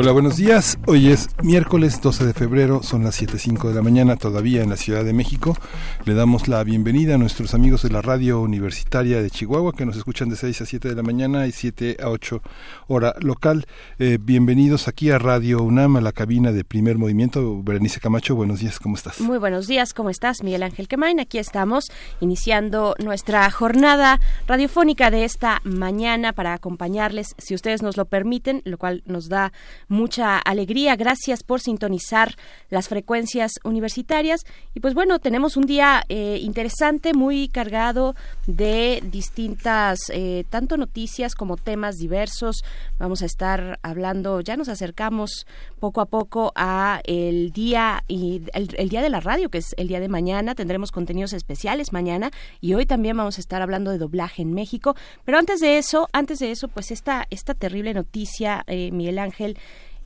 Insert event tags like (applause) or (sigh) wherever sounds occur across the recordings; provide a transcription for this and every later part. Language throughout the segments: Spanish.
Hola, buenos días. Hoy es miércoles 12 de febrero, son las 7.05 de la mañana todavía en la Ciudad de México. Le damos la bienvenida a nuestros amigos de la radio universitaria de Chihuahua que nos escuchan de 6 a 7 de la mañana y 7 a 8 hora local. Eh, bienvenidos aquí a Radio UNAM, a la cabina de primer movimiento. Berenice Camacho, buenos días, ¿cómo estás? Muy buenos días, ¿cómo estás? Miguel Ángel Quemain, aquí estamos iniciando nuestra jornada radiofónica de esta mañana para acompañarles, si ustedes nos lo permiten, lo cual nos da mucha alegría. Gracias por sintonizar las frecuencias universitarias. Y pues bueno, tenemos un día eh, interesante, muy cargado de distintas, eh, tanto noticias como temas diversos. Vamos a estar hablando, ya nos acercamos poco a poco a el día y el, día de la radio, que es el día de mañana. Tendremos contenidos especiales mañana y hoy también vamos a estar hablando de doblaje en México. Pero antes de eso, antes de eso, pues esta, esta terrible noticia, eh, Miguel Ángel,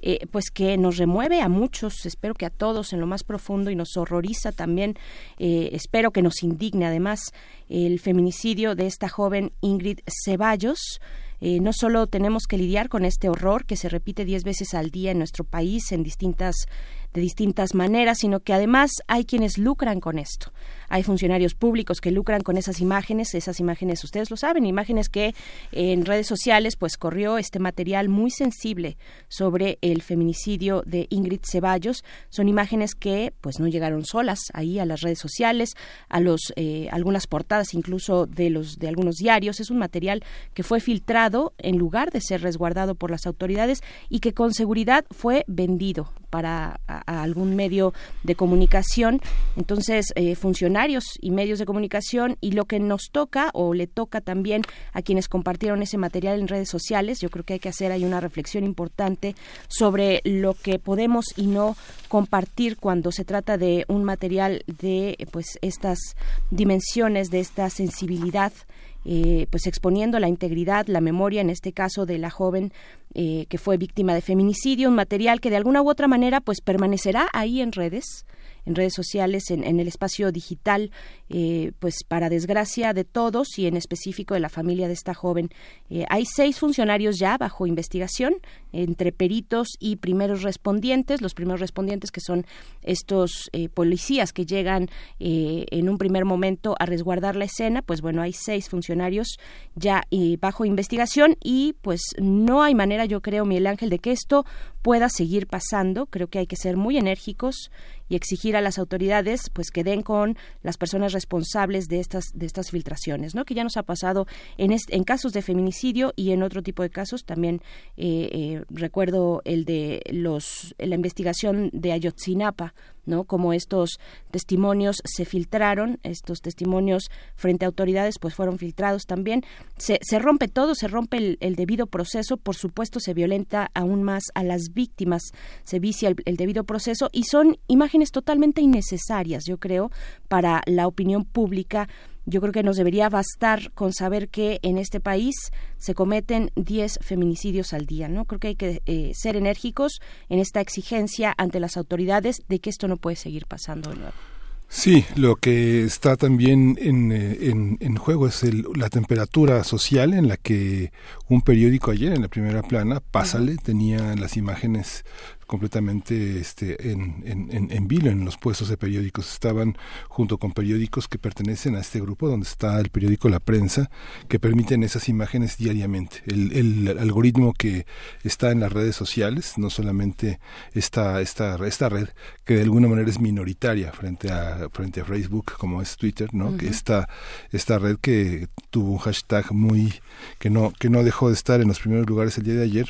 eh, pues que nos remueve a muchos, espero que a todos en lo más profundo y nos horroriza también, eh, espero que nos indigne además el feminicidio de esta joven Ingrid Ceballos. Eh, no solo tenemos que lidiar con este horror que se repite diez veces al día en nuestro país en distintas de distintas maneras, sino que además hay quienes lucran con esto. Hay funcionarios públicos que lucran con esas imágenes, esas imágenes ustedes lo saben, imágenes que en redes sociales pues corrió este material muy sensible sobre el feminicidio de Ingrid Ceballos. Son imágenes que pues no llegaron solas ahí a las redes sociales, a los eh, algunas portadas incluso de los de algunos diarios. Es un material que fue filtrado en lugar de ser resguardado por las autoridades y que con seguridad fue vendido para algún medio de comunicación. Entonces, eh, funcionarios y medios de comunicación y lo que nos toca o le toca también a quienes compartieron ese material en redes sociales, yo creo que hay que hacer ahí una reflexión importante sobre lo que podemos y no compartir cuando se trata de un material de pues estas dimensiones, de esta sensibilidad eh, pues exponiendo la integridad, la memoria, en este caso de la joven eh, que fue víctima de feminicidio, un material que de alguna u otra manera pues permanecerá ahí en redes en redes sociales, en, el espacio digital, eh, pues para desgracia de todos y en específico de la familia de esta joven. Eh, hay seis funcionarios ya bajo investigación, entre peritos y primeros respondientes. Los primeros respondientes que son estos eh, policías que llegan en un primer momento a resguardar la escena, pues bueno, hay seis funcionarios ya bajo investigación y pues no hay manera, yo creo, Miguel Ángel, de que esto pueda seguir pasando. Creo que hay que ser muy enérgicos y exigir a las autoridades pues que den con las personas responsables de estas de estas filtraciones, ¿no? Que ya nos ha pasado en en casos de feminicidio y en otro tipo de casos también eh, eh, recuerdo el de los la investigación de Ayotzinapa ¿no? Como estos testimonios se filtraron, estos testimonios frente a autoridades pues fueron filtrados también. Se, se rompe todo, se rompe el, debido proceso, por supuesto se violenta aún más a las víctimas, se vicia el, debido proceso y son imágenes totalmente innecesarias, yo creo, para la opinión pública yo creo que nos debería bastar con saber que en este país se cometen 10 feminicidios al día, ¿no? Creo que hay que eh, ser enérgicos en esta exigencia ante las autoridades de que esto no puede seguir pasando de nuevo. Sí, lo que está también en, eh, en, juego es la temperatura social en la que un periódico ayer en la primera plana, Pásale, tenía las imágenes completamente este, en, en, en, vilo en los puestos de periódicos. Estaban junto con periódicos que pertenecen a este grupo, donde está el periódico La Prensa, que permiten esas imágenes diariamente. El, el algoritmo que está en las redes sociales, no solamente esta, esta, esta red, que de alguna manera es minoritaria frente a, frente a Facebook, como es Twitter, ¿no? que esta, esta red que tuvo un hashtag muy, que no, que no dejó de estar en los primeros lugares el día de ayer,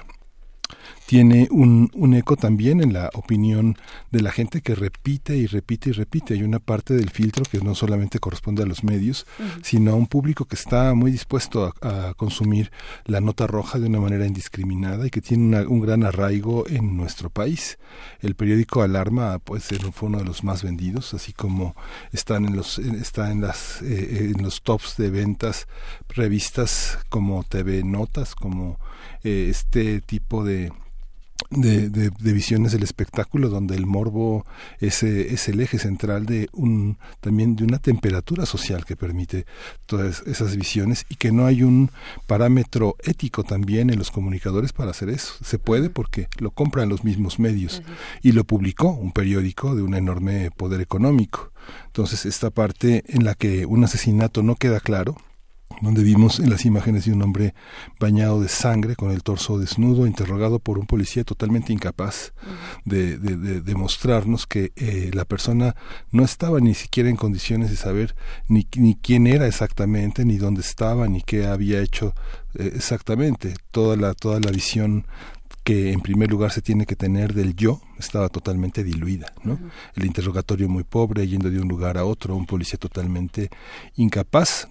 tiene un, un, eco también en la opinión de la gente que repite y repite y repite. Hay una parte del filtro que no solamente corresponde a los medios, sino a un público que está muy dispuesto a, consumir la nota roja de una manera indiscriminada y que tiene un gran arraigo en nuestro país. El periódico Alarma pues, fue uno de los más vendidos, así como están en los, está en, las, eh, en los tops de ventas revistas como TV Notas, como eh, este tipo de de, de, visiones del espectáculo donde el morbo es, es, el eje central de un también de una temperatura social que permite todas esas visiones y que no hay un parámetro ético también en los comunicadores para hacer eso. Se puede porque lo compran los mismos medios y lo publicó un periódico de un enorme poder económico. Entonces esta parte en la que un asesinato no queda claro donde vimos en las imágenes de un hombre bañado de sangre, con el torso desnudo, interrogado por un policía totalmente incapaz de, demostrarnos que eh, la persona no estaba ni siquiera en condiciones de saber ni, ni quién era exactamente, ni dónde estaba, ni qué había hecho eh, exactamente. Toda la, toda la visión que en primer lugar se tiene que tener del yo estaba totalmente diluida, ¿no? El interrogatorio muy pobre, yendo de un lugar a otro, un policía totalmente incapaz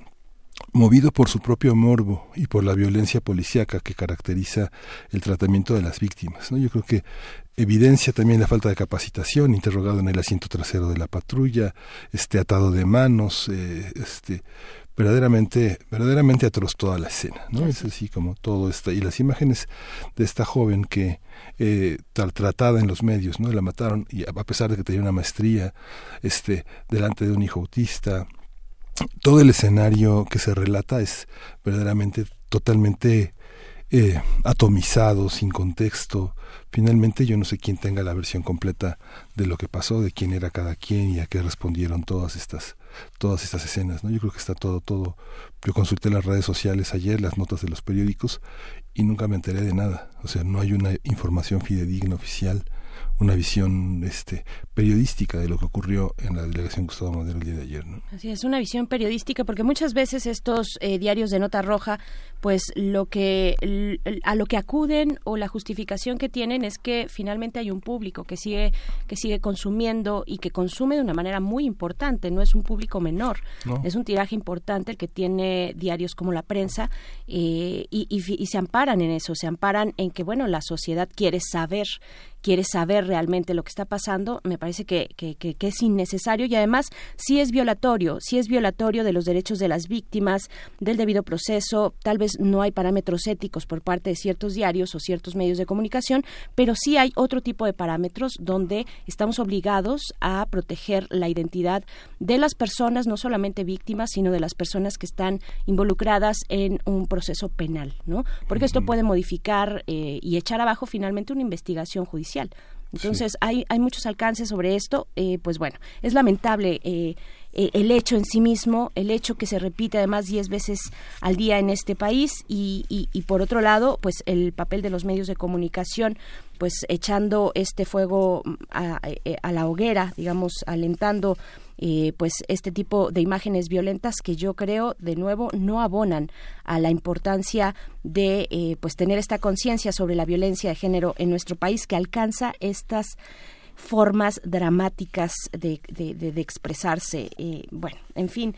movido por su propio morbo y por la violencia policíaca que caracteriza el tratamiento de las víctimas. ¿no? Yo creo que evidencia también la falta de capacitación, interrogado en el asiento trasero de la patrulla, este atado de manos, eh, este verdaderamente verdaderamente atroz toda la escena, ¿no? Es así como todo está y las imágenes de esta joven que eh, tratada en los medios, ¿no? La mataron y a pesar de que tenía una maestría, este delante de un hijo autista, todo el escenario que se relata es verdaderamente totalmente eh, atomizado, sin contexto. Finalmente yo no sé quién tenga la versión completa de lo que pasó, de quién era cada quien y a qué respondieron todas estas todas estas escenas, ¿no? Yo creo que está todo todo. Yo consulté las redes sociales ayer, las notas de los periódicos y nunca me enteré de nada. O sea, no hay una información fidedigna oficial una visión este, periodística de lo que ocurrió en la delegación Gustavo Madero el día de ayer. ¿no? Así es, una visión periodística, porque muchas veces estos eh, diarios de nota roja, pues lo que a lo que acuden o la justificación que tienen es que finalmente hay un público que sigue que sigue consumiendo y que consume de una manera muy importante, no es un público menor, es un tiraje importante el que tiene diarios como la prensa eh, y, y se amparan en eso, se amparan en que bueno la sociedad quiere saber quiere saber realmente lo que está pasando, me parece que, que, que, es innecesario y además sí es violatorio, sí es violatorio de los derechos de las víctimas, del debido proceso, tal vez no hay parámetros éticos por parte de ciertos diarios o ciertos medios de comunicación, pero sí hay otro tipo de parámetros donde estamos obligados a proteger la identidad de las personas, no solamente víctimas, sino de las personas que están involucradas en un proceso penal, ¿no? Porque esto puede modificar eh, y echar abajo finalmente una investigación judicial entonces hay, hay muchos alcances sobre esto. Eh, pues bueno, es lamentable eh, eh, el hecho en sí mismo, el hecho que se repite además diez veces al día en este país y, y, por otro lado, pues el papel de los medios de comunicación pues echando este fuego a, a la hoguera, digamos, alentando eh, pues este tipo de imágenes violentas que yo creo de nuevo no abonan a la importancia de eh, pues tener esta conciencia sobre la violencia de género en nuestro país que alcanza estas formas dramáticas de, de, expresarse. Eh, bueno, en fin,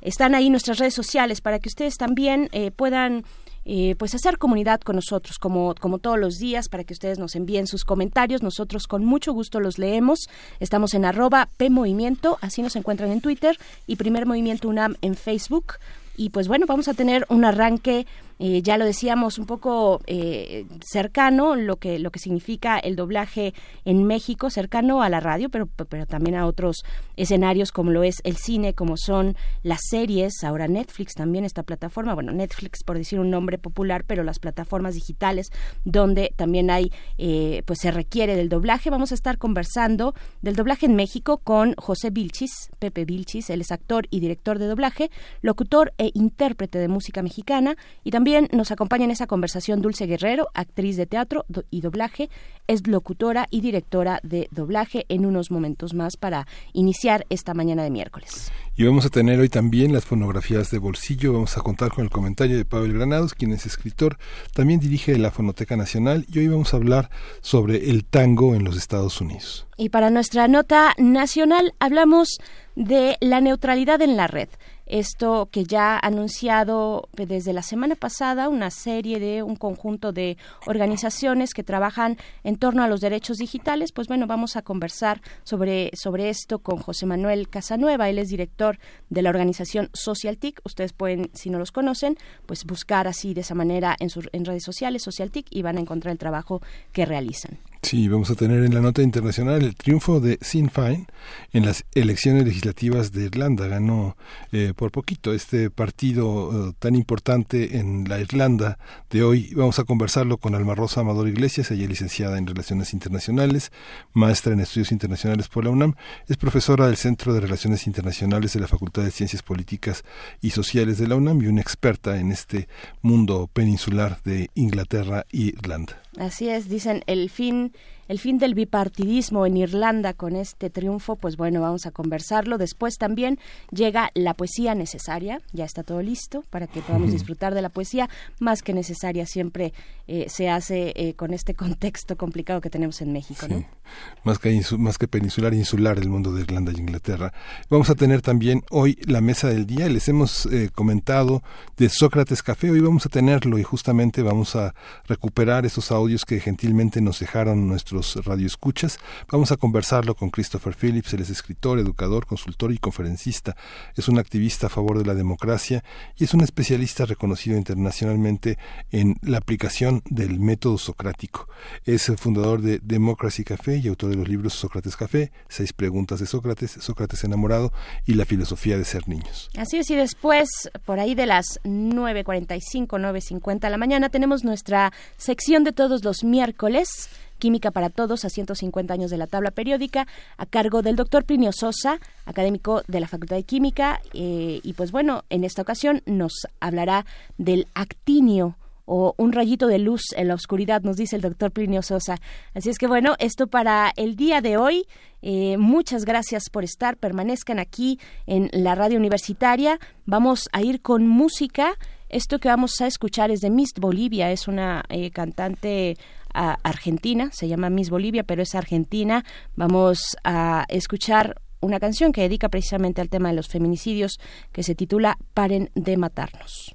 están ahí nuestras redes sociales para que ustedes también puedan eh, pues hacer comunidad con nosotros como, como todos los días para que ustedes nos envíen sus comentarios. Nosotros con mucho gusto los leemos. Estamos en arroba PMovimiento, así nos encuentran en Twitter y Primer Movimiento UNAM en Facebook. Y pues bueno, vamos a tener un arranque eh, ya lo decíamos un poco eh, cercano lo que lo que significa el doblaje en México cercano a la radio pero pero también a otros escenarios como lo es el cine como son las series. Ahora Netflix también esta plataforma bueno Netflix por decir un nombre popular pero las plataformas digitales donde también hay eh, pues se requiere del doblaje. Vamos a estar conversando del doblaje en México con José Vilchis Pepe Vilchis. Él es actor y director de doblaje locutor e intérprete de música mexicana y también también nos acompaña en esa conversación Dulce Guerrero, actriz de teatro y doblaje, es locutora y directora de doblaje en unos momentos más para iniciar esta mañana de miércoles. Y vamos a tener hoy también las fonografías de bolsillo. Vamos a contar con el comentario de Pavel Granados, quien es escritor, también dirige la Fonoteca Nacional y hoy vamos a hablar sobre el tango en los Estados Unidos. Y para nuestra nota nacional hablamos de la neutralidad en la red esto que ya ha anunciado desde la semana pasada una serie de un conjunto de organizaciones que trabajan en torno a los derechos digitales, pues bueno, vamos a conversar sobre, sobre esto con José Manuel Casanueva, él es director de la organización SocialTIC, ustedes pueden, si no los conocen, pues buscar así de esa manera en, sus en redes sociales SocialTIC y van a encontrar el trabajo que realizan. Sí, vamos a tener en la nota internacional el triunfo de Sinn Féin en las elecciones legislativas de Irlanda. Ganó eh, por poquito este partido eh, tan importante en la Irlanda de hoy. Vamos a conversarlo con Alma Rosa Amador Iglesias, ella es licenciada en Relaciones Internacionales, maestra en Estudios Internacionales por la UNAM, es profesora del Centro de Relaciones Internacionales de la Facultad de Ciencias Políticas y Sociales de la UNAM y una experta en este mundo peninsular de Inglaterra e Irlanda. Así es, dicen el fin el fin del bipartidismo en Irlanda con este triunfo, pues bueno, vamos a conversarlo. Después también llega la poesía necesaria, ya está todo listo para que podamos (laughs) disfrutar de la poesía, más que necesaria siempre eh, se hace eh, con este contexto complicado que tenemos en México. ¿no? Más, que más que peninsular, insular el mundo de Irlanda y Inglaterra. Vamos a tener también hoy la mesa del día, les hemos eh, comentado de Sócrates Café, hoy vamos a tenerlo y justamente vamos a recuperar esos audios que gentilmente nos dejaron nuestros radio radioescuchas. Vamos a conversarlo con Christopher Phillips, él es escritor, educador, consultor y conferencista. Es un activista a favor de la democracia y es un especialista reconocido internacionalmente en la aplicación del método socrático. Es el fundador de Democracy Café y autor de los libros Sócrates Café, Seis preguntas de Sócrates, Sócrates enamorado y la filosofía de ser niños. Así es, y después, por ahí de las 9.45, 9.50 de la mañana, tenemos nuestra sección de todos los miércoles Química para Todos a 150 años de la tabla periódica, a cargo del doctor Plinio Sosa, académico de la Facultad de Química, eh, y pues bueno, en esta ocasión nos hablará del actinio o un rayito de luz en la oscuridad, nos dice el doctor Plinio Sosa. Así es que bueno, esto para el día de hoy. Eh, muchas gracias por estar, permanezcan aquí en la radio universitaria. Vamos a ir con música. Esto que vamos a escuchar es de Miss Bolivia, es una eh, cantante Argentina, se llama Miss Bolivia, pero es argentina. Vamos a escuchar una canción que dedica precisamente al tema de los feminicidios, que se titula Paren de matarnos.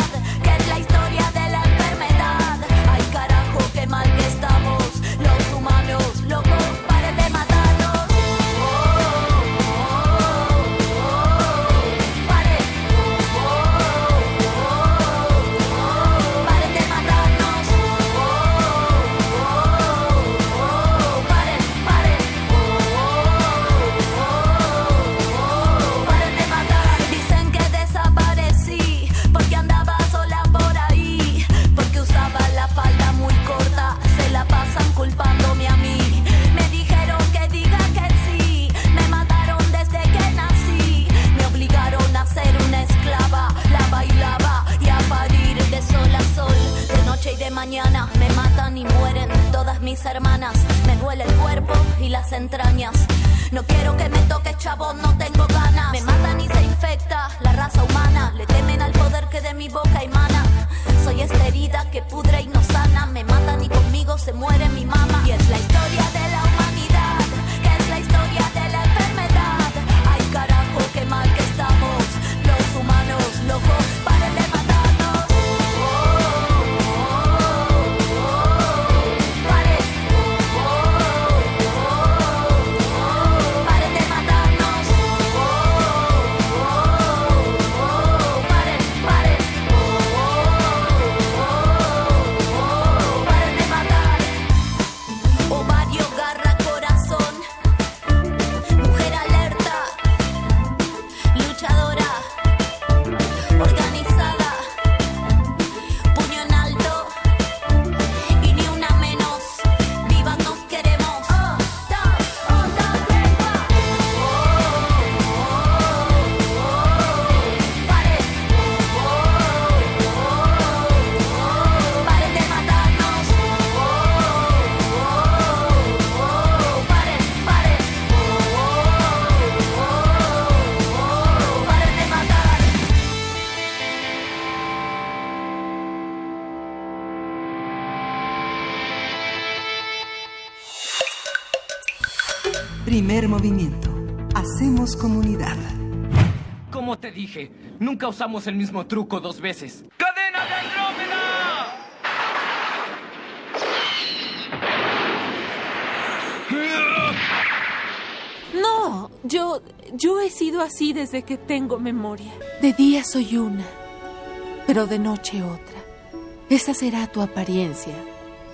Me matan y mueren todas mis hermanas. Me duele el cuerpo y las entrañas. No quiero que me toque chavo, no tengo ganas. Me matan y se infecta la raza humana. Le temen al poder que de mi boca emana. Soy esta herida que pudre y no sana. Me matan y conmigo se muere mi mamá. Y es la historia de la Primer movimiento. Hacemos comunidad. Como te dije, nunca usamos el mismo truco dos veces. ¡Cadena de Andrómeda! No, yo. Yo he sido así desde que tengo memoria. De día soy una, pero de noche otra. Esa será tu apariencia,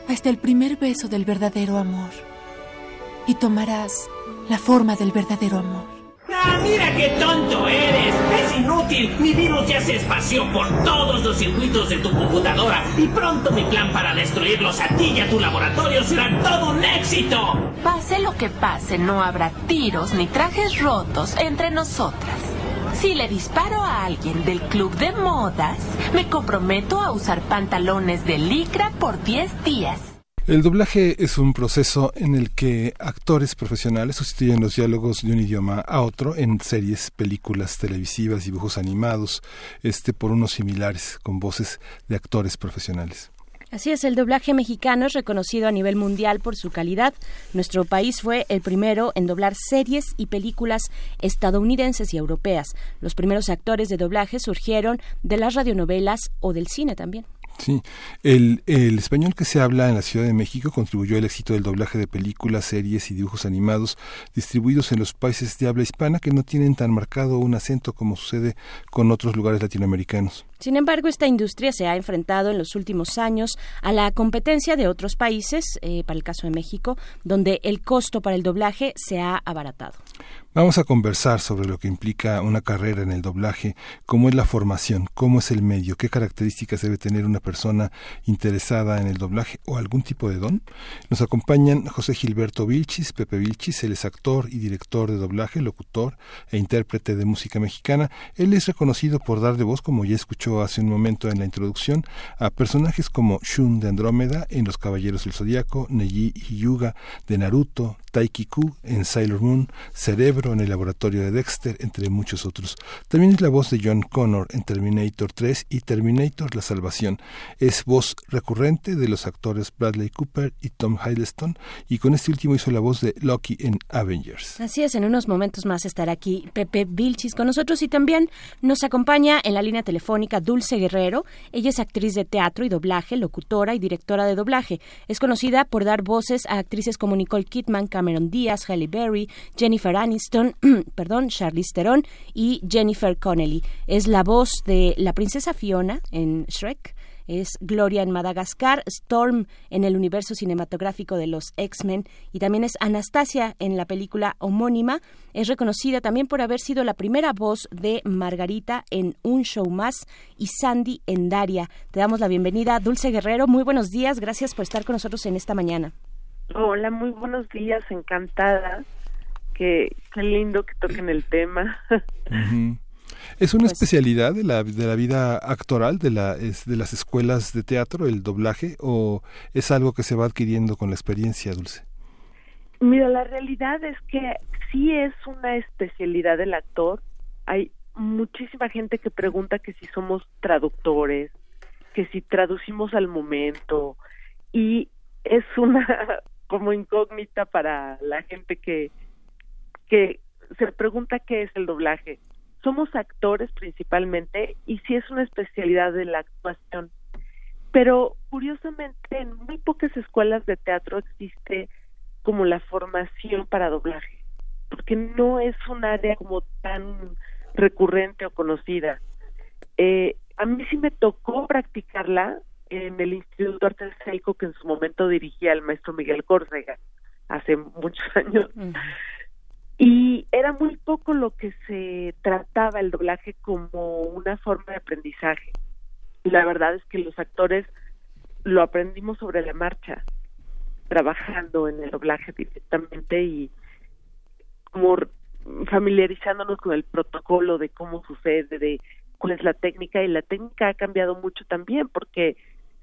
hasta el primer beso del verdadero amor. Y tomarás la forma del verdadero amor. ¡Ah, mira qué tonto eres! ¡Es inútil! Mi virus ya se espació por todos los circuitos de tu computadora y pronto mi plan para destruirlos a ti y a tu laboratorio será todo un éxito. Pase lo que pase, no habrá tiros ni trajes rotos entre nosotras. Si le disparo a alguien del club de modas, me comprometo a usar pantalones de licra por 10 días. El doblaje es un proceso en el que actores profesionales sustituyen los diálogos de un idioma a otro en series, películas televisivas, dibujos animados, este por unos similares con voces de actores profesionales. Así es, el doblaje mexicano es reconocido a nivel mundial por su calidad. Nuestro país fue el primero en doblar series y películas estadounidenses y europeas. Los primeros actores de doblaje surgieron de las radionovelas o del cine también. Sí, el, español que se habla en la Ciudad de México contribuyó al éxito del doblaje de películas, series y dibujos animados distribuidos en los países de habla hispana que no tienen tan marcado un acento como sucede con otros lugares latinoamericanos. Sin embargo, esta industria se ha enfrentado en los últimos años a la competencia de otros países, eh, para el caso de México, donde el costo para el doblaje se ha abaratado. Vamos a conversar sobre lo que implica una carrera en el doblaje, cómo es la formación, cómo es el medio, qué características debe tener una persona interesada en el doblaje o algún tipo de don. Nos acompañan José Gilberto Vilchis, Pepe Vilchis, él es actor y director de doblaje, locutor e intérprete de música mexicana. Él es reconocido por dar de voz, como ya escuchó hace un momento en la introducción, a personajes como Shun de Andrómeda en Los Caballeros del Zodíaco, Neji Hyuga de Naruto, Taiki-Ku en Sailor Moon, Cerebro en el laboratorio de Dexter, entre muchos otros. También es la voz de John Connor en Terminator 3 y Terminator La Salvación. Es voz recurrente de los actores Bradley Cooper y Tom Hiddleston y con este último hizo la voz de Loki en Avengers. Así es, en unos momentos más estará aquí Pepe Vilchis con nosotros y también nos acompaña en la línea telefónica Dulce Guerrero. Ella es actriz de teatro y doblaje, locutora y directora de doblaje. Es conocida por dar voces a actrices como Nicole Kidman, Cameron Díaz, Halle Berry, Jennifer Aniston, (clears throat) perdón, Charlize Theron y Jennifer Connelly. Es la voz de la princesa Fiona en Shrek es Gloria en Madagascar, Storm en el universo cinematográfico de los X-Men y también es Anastasia en la película homónima. Es reconocida también por haber sido la primera voz de Margarita en Un Show Más y Sandy en Daria. Te damos la bienvenida, Dulce Guerrero. Muy buenos días, gracias por estar con nosotros en esta mañana. Hola, muy buenos días, encantada. Qué, qué lindo que toquen el tema. (laughs) ¿Es una pues, especialidad de la, de la vida actoral de, la, de las escuelas de teatro, el doblaje, o es algo que se va adquiriendo con la experiencia, Dulce? Mira, la realidad es que sí es una especialidad del actor. Hay muchísima gente que pregunta que si somos traductores, que si traducimos al momento, y es una como incógnita para la gente que, que se pregunta qué es el doblaje somos actores principalmente y sí es una especialidad de la actuación. Pero curiosamente en muy pocas escuelas de teatro existe como la formación para doblaje, porque no es un área como tan recurrente o conocida. Eh, a mí sí me tocó practicarla en el Instituto Arte Escénico que en su momento dirigía el maestro Miguel Córcega hace muchos (laughs) años. Y era muy poco lo que se trataba el doblaje como una forma de aprendizaje. Y la verdad es que los actores lo aprendimos sobre la marcha, trabajando en el doblaje directamente y como familiarizándonos con el protocolo de cómo sucede, de cuál es la técnica y la técnica ha cambiado mucho también porque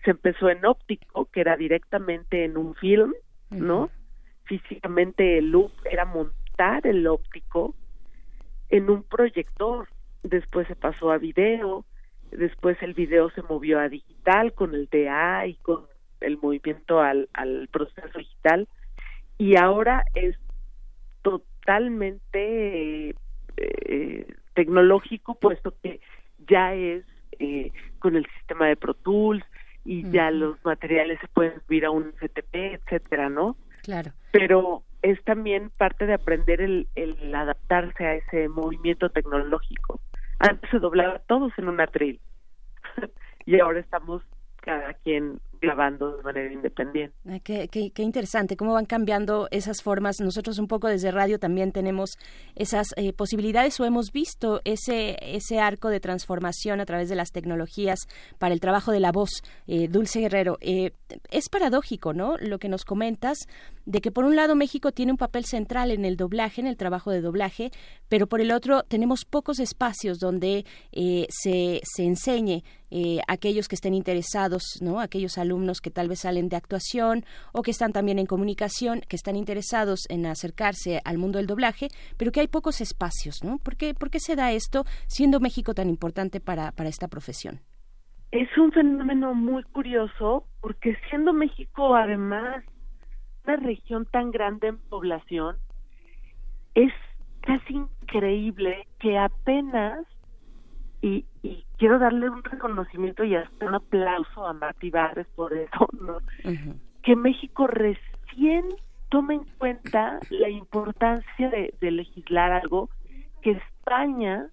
se empezó en óptico, que era directamente en un film, ¿no? Físicamente el loop era montado el óptico en un proyector. Después se pasó a video, después el video se movió a digital con el DA y con el movimiento al, al proceso digital y ahora es totalmente eh, tecnológico, puesto que ya es eh, con el sistema de Pro Tools y ya los materiales se pueden subir a un CTP, etcétera, ¿no? Claro. Pero es también parte de aprender el, el adaptarse a ese movimiento tecnológico. Antes se doblaba todos en un atril (laughs) y ahora estamos cada quien grabando de manera independiente. Qué, qué, interesante, cómo van cambiando esas formas. Nosotros un poco desde radio también tenemos esas eh, posibilidades o hemos visto ese, ese arco de transformación a través de las tecnologías para el trabajo de la voz. Eh, Dulce Guerrero, eh, es paradójico, ¿no? Lo que nos comentas de que por un lado México tiene un papel central en el doblaje, en el trabajo de doblaje, pero por el otro tenemos pocos espacios donde se, se enseñe aquellos que estén interesados, ¿no? Aquellos alumnos que tal vez salen de actuación o que están también en comunicación, que están interesados en acercarse al mundo del doblaje, pero que hay pocos espacios, ¿no? ¿Por qué, por qué se da esto siendo México tan importante para, para esta profesión? Es un fenómeno muy curioso porque siendo México además una región tan grande en población, es casi increíble que apenas y, quiero darle un reconocimiento y hasta un aplauso a Martí Barres por eso, ¿no? Que México recién toma en cuenta la importancia de, legislar algo que España,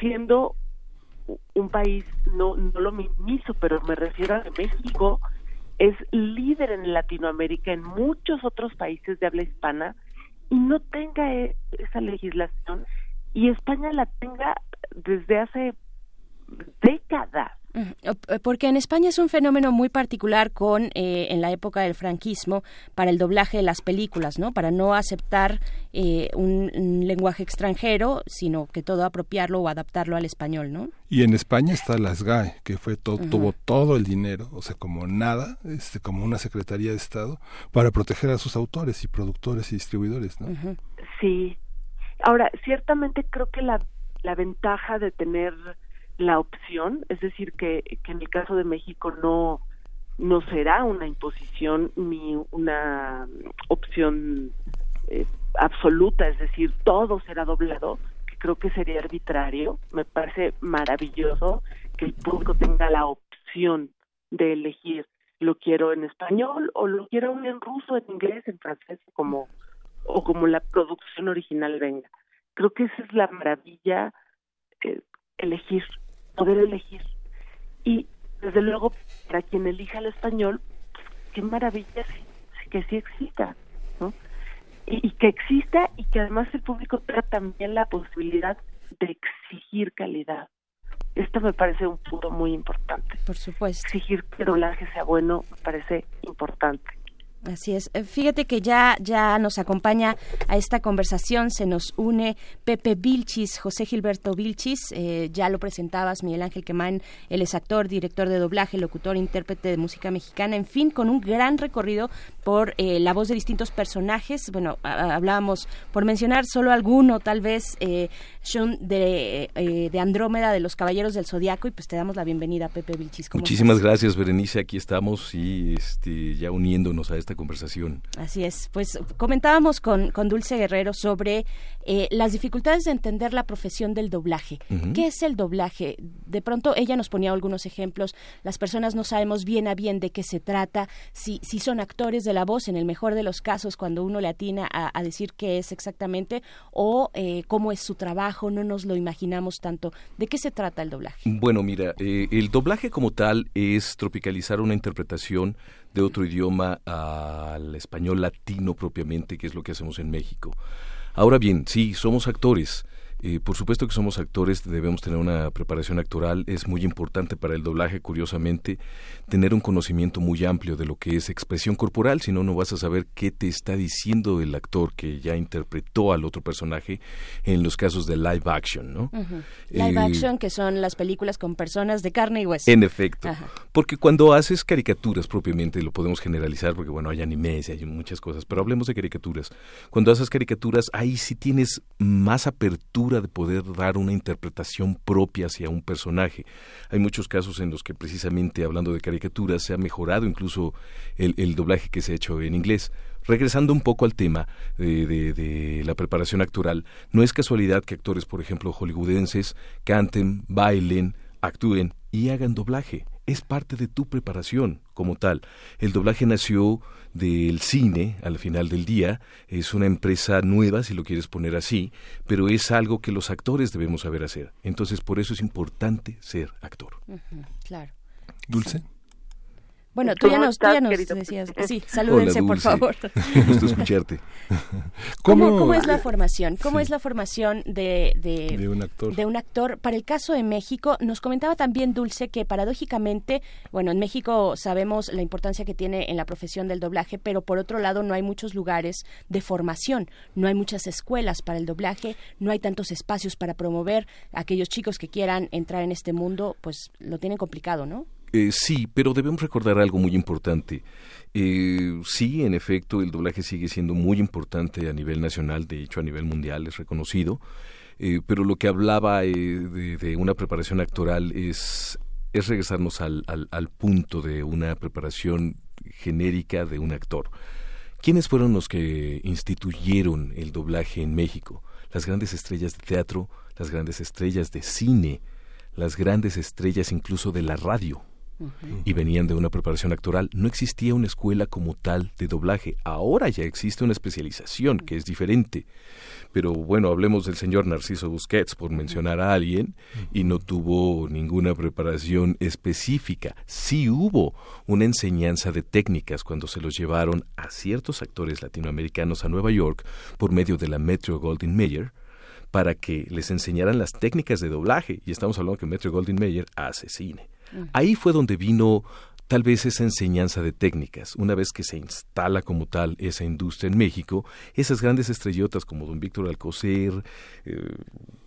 siendo un país, no, no lo minimizo, pero me refiero a que México es líder en Latinoamérica, en muchos otros países de habla hispana, y no tenga e, esa legislación y España la tenga desde hace décadas. Porque en España es un fenómeno muy particular con eh, en la época del franquismo para el doblaje de las películas, ¿no? Para no aceptar eh, un, lenguaje extranjero, sino que todo apropiarlo o adaptarlo al español, ¿no? Y en España está la SGAE, que fue tuvo todo el dinero, o sea, como nada, este, como una secretaría de Estado, para proteger a sus autores y productores y distribuidores, ¿no? Sí. Ahora, ciertamente creo que la la ventaja de tener la opción, es decir, que, que en el caso de México no, no será una imposición ni una opción eh, absoluta, es decir, todo será doblado, que creo que sería arbitrario. Me parece maravilloso que el público tenga la opción de elegir lo quiero en español o lo quiero en ruso, en inglés, en francés, como o como la producción original venga creo que esa es la maravilla eh, elegir poder elegir y desde luego para quien elija el español pues, qué maravilla que sí exista no y, que exista y que además el público tenga también la posibilidad de exigir calidad esto me parece un punto muy importante. Por supuesto. Exigir que el doblaje sea bueno me parece importante. Así es. Eh, fíjate que ya, ya nos acompaña a esta conversación, se nos une Pepe Vilchis, José Gilberto Vilchis, eh, ya lo presentabas, Miguel Ángel Quemán, él es actor, director de doblaje, locutor, intérprete de música mexicana, en fin, con un gran recorrido por eh, la voz de distintos personajes. Bueno, hablábamos, por mencionar solo alguno, tal vez eh, Shun de, de Andrómeda, de los Caballeros del Zodiaco, y pues te damos la bienvenida, Pepe Vilchis. Muchísimas gracias, Berenice, aquí estamos y este, ya uniéndonos a esta conversación. Así es, pues comentábamos con, con Dulce Guerrero sobre eh, las dificultades de entender la profesión del doblaje. ¿Qué es el doblaje? De pronto ella nos ponía algunos ejemplos, las personas no sabemos bien a bien de qué se trata, si, si son actores de la voz, en el mejor de los casos, cuando uno le atina a, decir qué es exactamente, o eh, cómo es su trabajo, no nos lo imaginamos tanto. ¿De qué se trata el doblaje? Bueno, mira, eh, el doblaje como tal es tropicalizar una interpretación de otro idioma al español latino propiamente, que es lo que hacemos en México. Ahora bien, sí, somos actores, eh, por supuesto que somos actores, debemos tener una preparación actoral. Es muy importante para el doblaje, curiosamente, tener un conocimiento muy amplio de lo que es expresión corporal, si no, no vas a saber qué te está diciendo el actor que ya interpretó al otro personaje en los casos de live action, ¿no? Live eh, action, que son las películas con personas de carne y hueso. En efecto. Porque cuando haces caricaturas propiamente, lo podemos generalizar, porque bueno, hay animes y hay muchas cosas, pero hablemos de caricaturas. Cuando haces caricaturas, ahí sí tienes más apertura de poder dar una interpretación propia hacia un personaje. Hay muchos casos en los que precisamente hablando de caricaturas se ha mejorado incluso el, doblaje que se ha hecho en inglés. Regresando un poco al tema de, de, la preparación actoral, no es casualidad que actores, por ejemplo, hollywoodenses, canten, bailen, actúen y hagan doblaje. Es parte de tu preparación como tal. El doblaje nació del cine al final del día. Es una empresa nueva, si lo quieres poner así, pero es algo que los actores debemos saber hacer. Entonces, por eso es importante ser actor. claro. Dulce. Bueno, tú ya nos, decías. Sí, salúdense, por favor. (laughs) Gusto escucharte. (laughs) ¿Cómo, es la formación? ¿Cómo es la formación de, de, un actor? de un actor? Para el caso de México, nos comentaba también Dulce que paradójicamente, bueno, en México sabemos la importancia que tiene en la profesión del doblaje, pero por otro lado no hay muchos lugares de formación, no hay muchas escuelas para el doblaje, no hay tantos espacios para promover a aquellos chicos que quieran entrar en este mundo, pues lo tienen complicado, ¿no? Eh, sí, pero debemos recordar algo muy importante. Eh, sí, en efecto, el doblaje sigue siendo muy importante a nivel nacional, de hecho a nivel mundial es reconocido, eh, pero lo que hablaba de, una preparación actoral es, es regresarnos al, al, punto de una preparación genérica de un actor. ¿Quiénes fueron los que instituyeron el doblaje en México? Las grandes estrellas de teatro, las grandes estrellas de cine, las grandes estrellas incluso de la radio y venían de una preparación actoral. No existía una escuela como tal de doblaje. Ahora ya existe una especialización que es diferente. Pero bueno, hablemos del señor Narciso Busquets, por mencionar a alguien, y no tuvo ninguna preparación específica. Sí hubo una enseñanza de técnicas cuando se los llevaron a ciertos actores latinoamericanos a Nueva York por medio de la Metro Goldwyn Mayer para que les enseñaran las técnicas de doblaje. Y estamos hablando que Metro Goldwyn Mayer hace cine. Ahí fue donde vino tal vez esa enseñanza de técnicas. Una vez que se instala como tal esa industria en México, esas grandes estrellotas como don Víctor Alcocer, eh,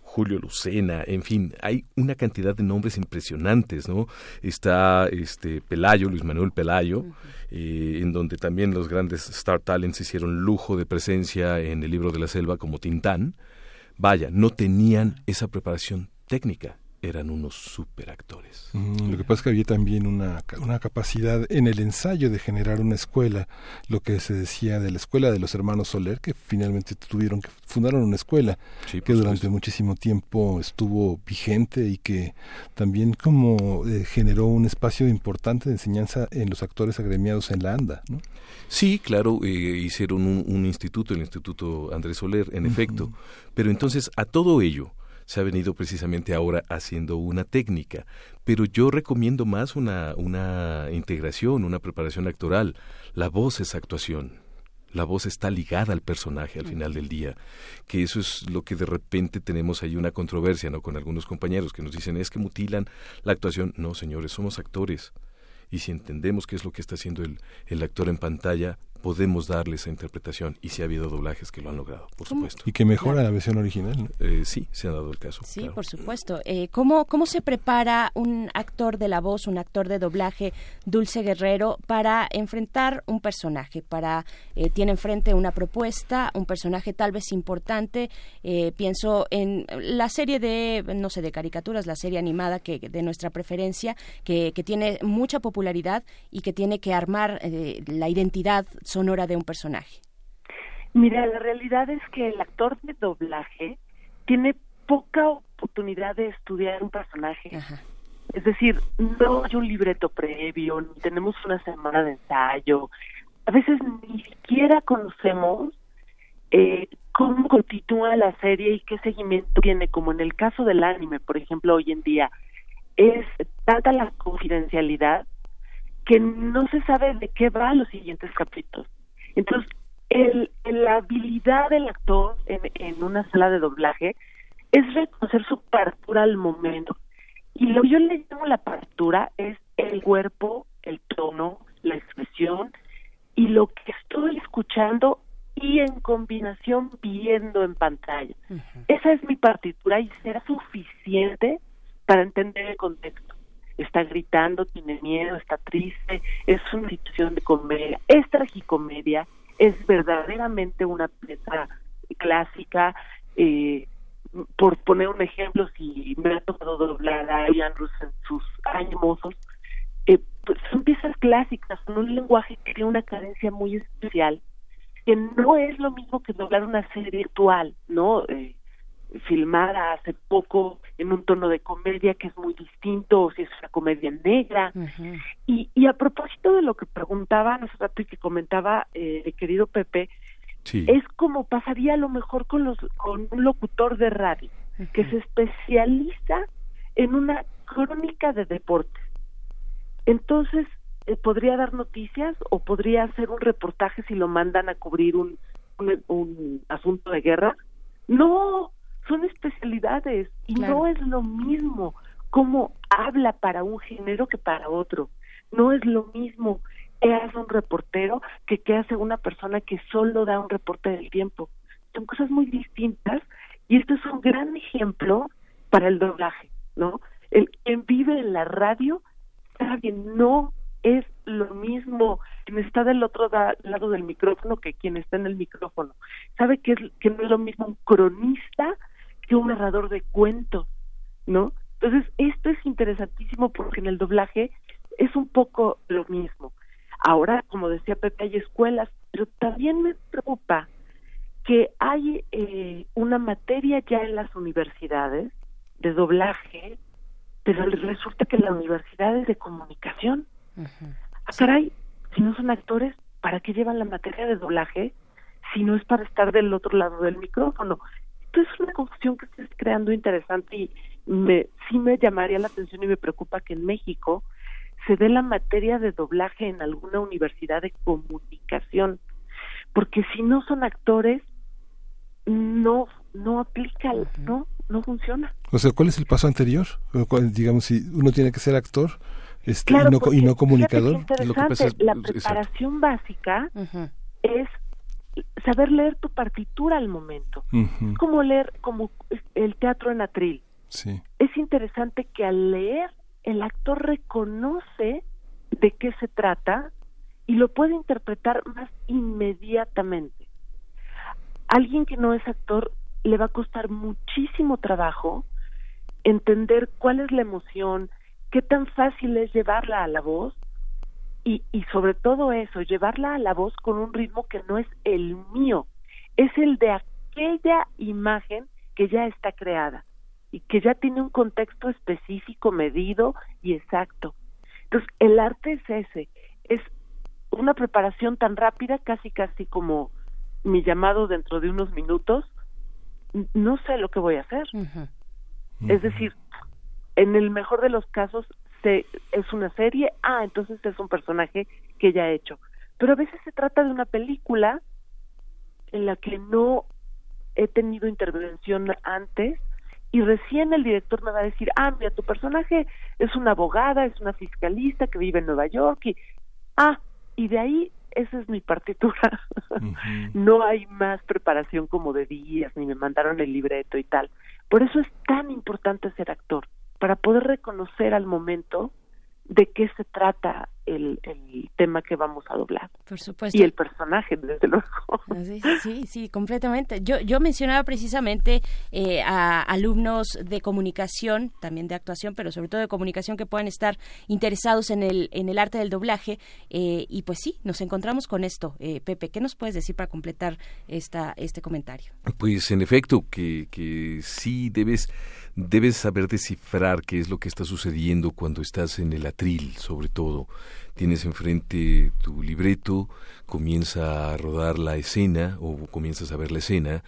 Julio Lucena, en fin, hay una cantidad de nombres impresionantes, ¿no? Está este Pelayo, Luis Manuel Pelayo, eh, en donde también los grandes Star Talents hicieron lujo de presencia en el libro de la selva como Tintán. Vaya, no tenían esa preparación técnica eran unos superactores. Mm, lo que pasa es que había también una, una capacidad en el ensayo de generar una escuela, lo que se decía de la escuela de los hermanos Soler, que finalmente tuvieron que fundaron una escuela que durante muchísimo tiempo estuvo vigente y que también como eh, generó un espacio importante de enseñanza en los actores agremiados en la ANDA. ¿no? Sí, claro, eh, hicieron un, instituto, el Instituto Andrés Soler, en efecto, pero entonces a todo ello, se ha venido precisamente ahora haciendo una técnica, pero yo recomiendo más una, una integración, una preparación actoral. La voz es actuación. La voz está ligada al personaje al final del día, que eso es lo que de repente tenemos ahí una controversia, ¿no? Con algunos compañeros que nos dicen es que mutilan la actuación. No, señores, somos actores. Y si entendemos qué es lo que está haciendo el, el actor en pantalla, podemos darle esa interpretación y si ha habido doblajes que lo han logrado, por supuesto. Y que mejora la versión original. Eh, sí, se ha dado el caso. Sí, por supuesto. Eh, ¿cómo, ¿Cómo se prepara un actor de la voz, un actor de doblaje, Dulce Guerrero, para enfrentar un personaje? Para eh, Tiene enfrente una propuesta, un personaje tal vez importante. Eh, pienso en la serie de, no sé, de caricaturas, la serie animada que de nuestra preferencia, que, que tiene mucha popularidad y que tiene que armar la identidad sonora de un personaje? Mira, la realidad es que el actor de doblaje tiene poca oportunidad de estudiar un personaje. Es decir, no hay un libreto previo, ni tenemos una semana de ensayo. A veces ni siquiera conocemos eh, cómo continúa la serie y qué seguimiento tiene, como en el caso del anime, por ejemplo, hoy en día. Es tanta la confidencialidad que no se sabe de qué va los siguientes capítulos. Entonces, el, la habilidad del actor en, en una sala de doblaje es reconocer su partitura al momento. Y lo que yo le llamo la partitura es el cuerpo, el tono, la expresión y lo que estoy escuchando y en combinación viendo en pantalla. Esa es mi partitura y será suficiente para entender el contexto está gritando, tiene miedo, está triste, es una situación de comedia, es tragicomedia, es verdaderamente una pieza clásica, eh, por poner un ejemplo, si me ha tocado doblar a Rus en sus años mozos, eh, pues son piezas clásicas, con un lenguaje que tiene una carencia muy especial, que no es lo mismo que doblar una serie virtual, ¿no? Eh, filmada hace poco en un tono de comedia que es muy distinto, o si es una comedia negra. y, y a propósito de lo que preguntaba hace rato y que comentaba eh, el querido Pepe, es como pasaría a lo mejor con, los, con un locutor de radio que se especializa en una crónica de deporte. Entonces, eh, podría dar noticias o podría hacer un reportaje si lo mandan a cubrir un, un asunto de guerra. No, son especialidades y no es lo mismo cómo habla para un género que para otro. No es lo mismo qué hace un reportero que qué hace una persona que solo da un reporte del tiempo. Son cosas muy distintas y esto es un gran ejemplo para el doblaje, ¿no? El quien vive en la radio sabe no es lo mismo quien está del otro lado del micrófono que quien está en el micrófono. Sabe que, es, que no es lo mismo un cronista que un narrador de cuentos, ¿no? Entonces, esto es interesantísimo porque en el doblaje es un poco lo mismo. Ahora, como decía Pepe, hay escuelas, pero también me preocupa que hay eh, una materia ya en las universidades de doblaje, pero resulta que la universidad es de comunicación. Ah, caray, si no son actores, ¿para qué llevan la materia de doblaje si no es para estar del otro lado del micrófono? Es una confusión que se está creando interesante y me, sí me llamaría la atención y me preocupa que en México se dé la materia de doblaje en alguna universidad de comunicación, porque si no son actores, no no aplica, no no funciona. O sea, ¿cuál es el paso anterior? Digamos, si uno tiene que ser actor este, y, no, comunicador. Lo que pasa la preparación básica es saber leer tu partitura al momento. Como leer como el teatro en atril. Es interesante que al leer el actor reconoce de qué se trata y lo puede interpretar más inmediatamente. Alguien que no es actor le va a costar muchísimo trabajo entender cuál es la emoción, qué tan fácil es llevarla a la voz y, y sobre todo eso, llevarla a la voz con un ritmo que no es el mío, es el de aquella imagen que ya está creada y que ya tiene un contexto específico, medido y exacto. Entonces, el arte es ese, es una preparación tan rápida, casi casi como mi llamado dentro de unos minutos, no sé lo que voy a hacer. Es decir, en el mejor de los casos es una serie, ah, entonces es un personaje que ya he hecho. Pero a veces se trata de una película en la que no he tenido intervención antes y recién el director me va a decir, ah, mira, tu personaje es una abogada, es una fiscalista que vive en Nueva York y, ah, y de ahí esa es mi partitura. (laughs) no hay más preparación como de días, ni me mandaron el libreto y tal. Por eso es tan importante ser actor para poder reconocer al momento de qué se trata el, el, tema que vamos a doblar. Por supuesto. Y el personaje, desde luego. Sí, sí, completamente. Yo, yo mencionaba precisamente eh, a alumnos de comunicación, también de actuación, pero sobre todo de comunicación que puedan estar interesados en el, en el arte del doblaje. Eh, y pues sí, nos encontramos con esto. Eh, Pepe, ¿qué nos puedes decir para completar esta, este comentario? Pues en efecto, que, que sí debes debes saber descifrar qué es lo que está sucediendo cuando estás en el atril, sobre todo. Tienes enfrente tu libreto, comienza a rodar la escena o comienzas a ver la escena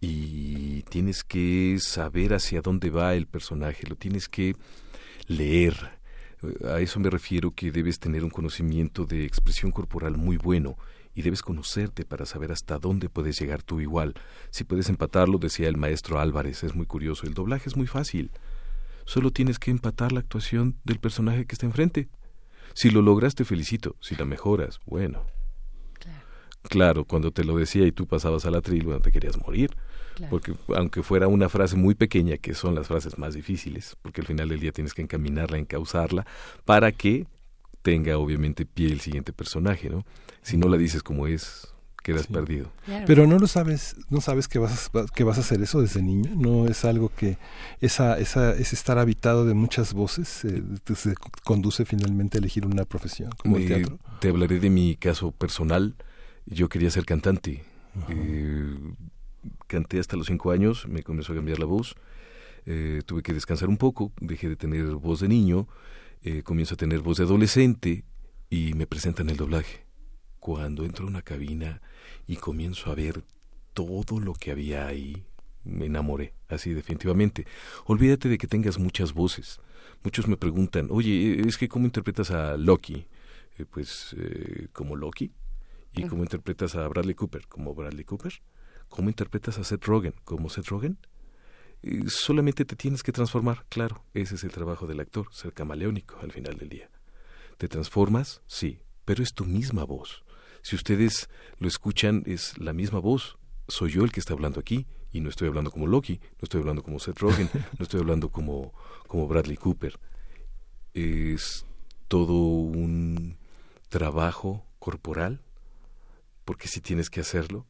y tienes que saber hacia dónde va el personaje, lo tienes que leer. A eso me refiero que debes tener un conocimiento de expresión corporal muy bueno y debes conocerte para saber hasta dónde puedes llegar tú igual. Si puedes empatarlo, decía el maestro Álvarez, es muy curioso. El doblaje es muy fácil. Solo tienes que empatar la actuación del personaje que está enfrente. Si lo logras, te felicito. Si la mejoras, bueno. Claro. cuando te lo decía y tú pasabas al atril, bueno, te querías morir. Porque aunque fuera una frase muy pequeña, que son las frases más difíciles, porque al final del día tienes que encaminarla, encauzarla, para que tenga obviamente pie el siguiente personaje, ¿no? Si no la dices como es, quedas perdido. Pero no lo sabes, no sabes que vas a, que vas a hacer eso desde niño, no es algo que esa esa ese estar habitado de muchas voces eh, se conduce finalmente a elegir una profesión como el teatro. Te hablaré de mi caso personal. Yo quería ser cantante. Eh, canté hasta los cinco años, me comenzó a cambiar la voz. Eh, tuve que descansar un poco, dejé de tener voz de niño, comienzo a tener voz de adolescente y me presentan el doblaje. Cuando entro a una cabina y comienzo a ver todo lo que había ahí, me enamoré, así definitivamente. Olvídate de que tengas muchas voces. Muchos me preguntan, oye, es que ¿cómo interpretas a Loki? Eh, pues eh, como Loki. ¿Y cómo interpretas a Bradley Cooper? Como Bradley Cooper. ¿Cómo interpretas a Seth Rogen? ¿Como Seth Rogen? solamente te tienes que transformar, claro, ese es el trabajo del actor, ser camaleónico al final del día. ¿Te transformas? Sí, pero es tu misma voz. Si ustedes lo escuchan, es la misma voz. Soy yo el que está hablando aquí y no estoy hablando como Loki, no estoy hablando como Seth Rogen, (laughs) no estoy hablando como, como Bradley Cooper. Es todo un trabajo corporal, porque si tienes que hacerlo,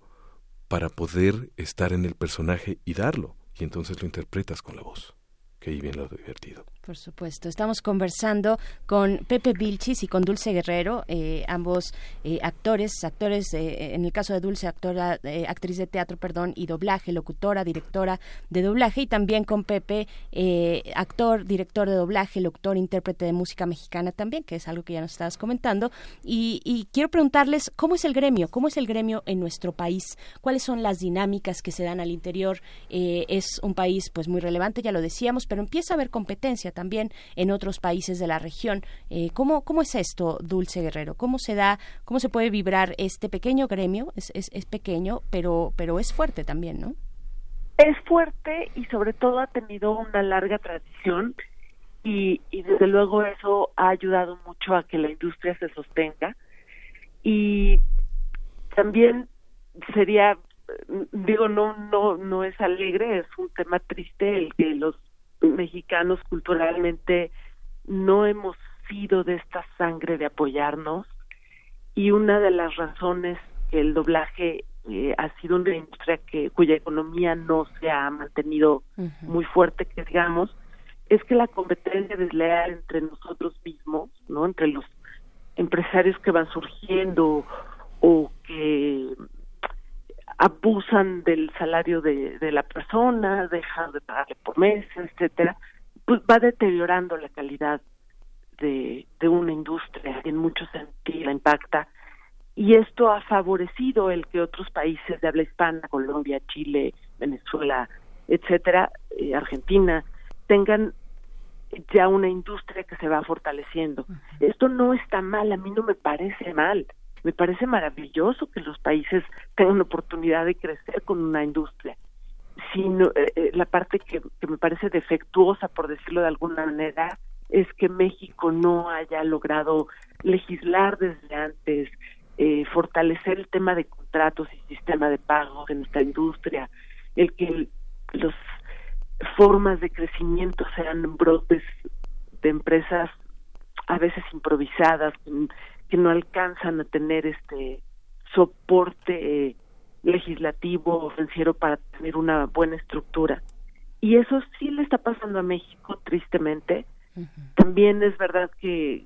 para poder estar en el personaje y darlo, y entonces lo interpretas con la voz, que ahí viene lo divertido. Por supuesto. Estamos conversando con Pepe Vilchis y con Dulce Guerrero, eh, ambos eh, actores, actores, eh, en el caso de Dulce, actora, actriz de teatro, perdón, y doblaje, locutora, directora de doblaje, y también con Pepe, actor, director de doblaje, locutor, intérprete de música mexicana también, que es algo que ya nos estabas comentando. Y, y quiero preguntarles, ¿cómo es el gremio? ¿Cómo es el gremio en nuestro país? ¿Cuáles son las dinámicas que se dan al interior? es un país, pues, muy relevante, ya lo decíamos, pero empieza a haber competencia también en otros países de la región. Eh, ¿cómo, ¿Cómo es esto, Dulce Guerrero? ¿Cómo se da, cómo se puede vibrar este pequeño gremio? Es, es, es pequeño, pero, pero es fuerte también, ¿no? Es fuerte y sobre todo ha tenido una larga tradición y, y desde luego eso ha ayudado mucho a que la industria se sostenga y también sería digo no no no es alegre es un tema triste el que los mexicanos culturalmente no hemos sido de esta sangre de apoyarnos. Y una de las razones que el doblaje eh, ha sido una industria que cuya economía no se ha mantenido muy fuerte que digamos es que la competencia desleal entre nosotros mismos no entre los empresarios que van surgiendo o que abusan del salario de, de la persona, dejan de pagarle por mes, etcétera, pues va deteriorando la calidad de, de una industria, en muchos sentidos la impacta, y esto ha favorecido el que otros países de habla hispana, Colombia, Chile, Venezuela, etcétera, eh, Argentina, tengan ya una industria que se va fortaleciendo. Esto no está mal, a mí no me parece mal me parece maravilloso que los países tengan la oportunidad de crecer con una industria. Sino, eh, eh, la parte que, me parece defectuosa, por decirlo de alguna manera, es que México no haya logrado legislar desde antes, eh, fortalecer el tema de contratos y sistema de pagos en esta industria, el que las formas de crecimiento sean brotes de empresas a veces improvisadas, que no alcanzan a tener este soporte eh, legislativo o financiero para tener una buena estructura. Y eso sí le está pasando a México, tristemente. También es verdad que,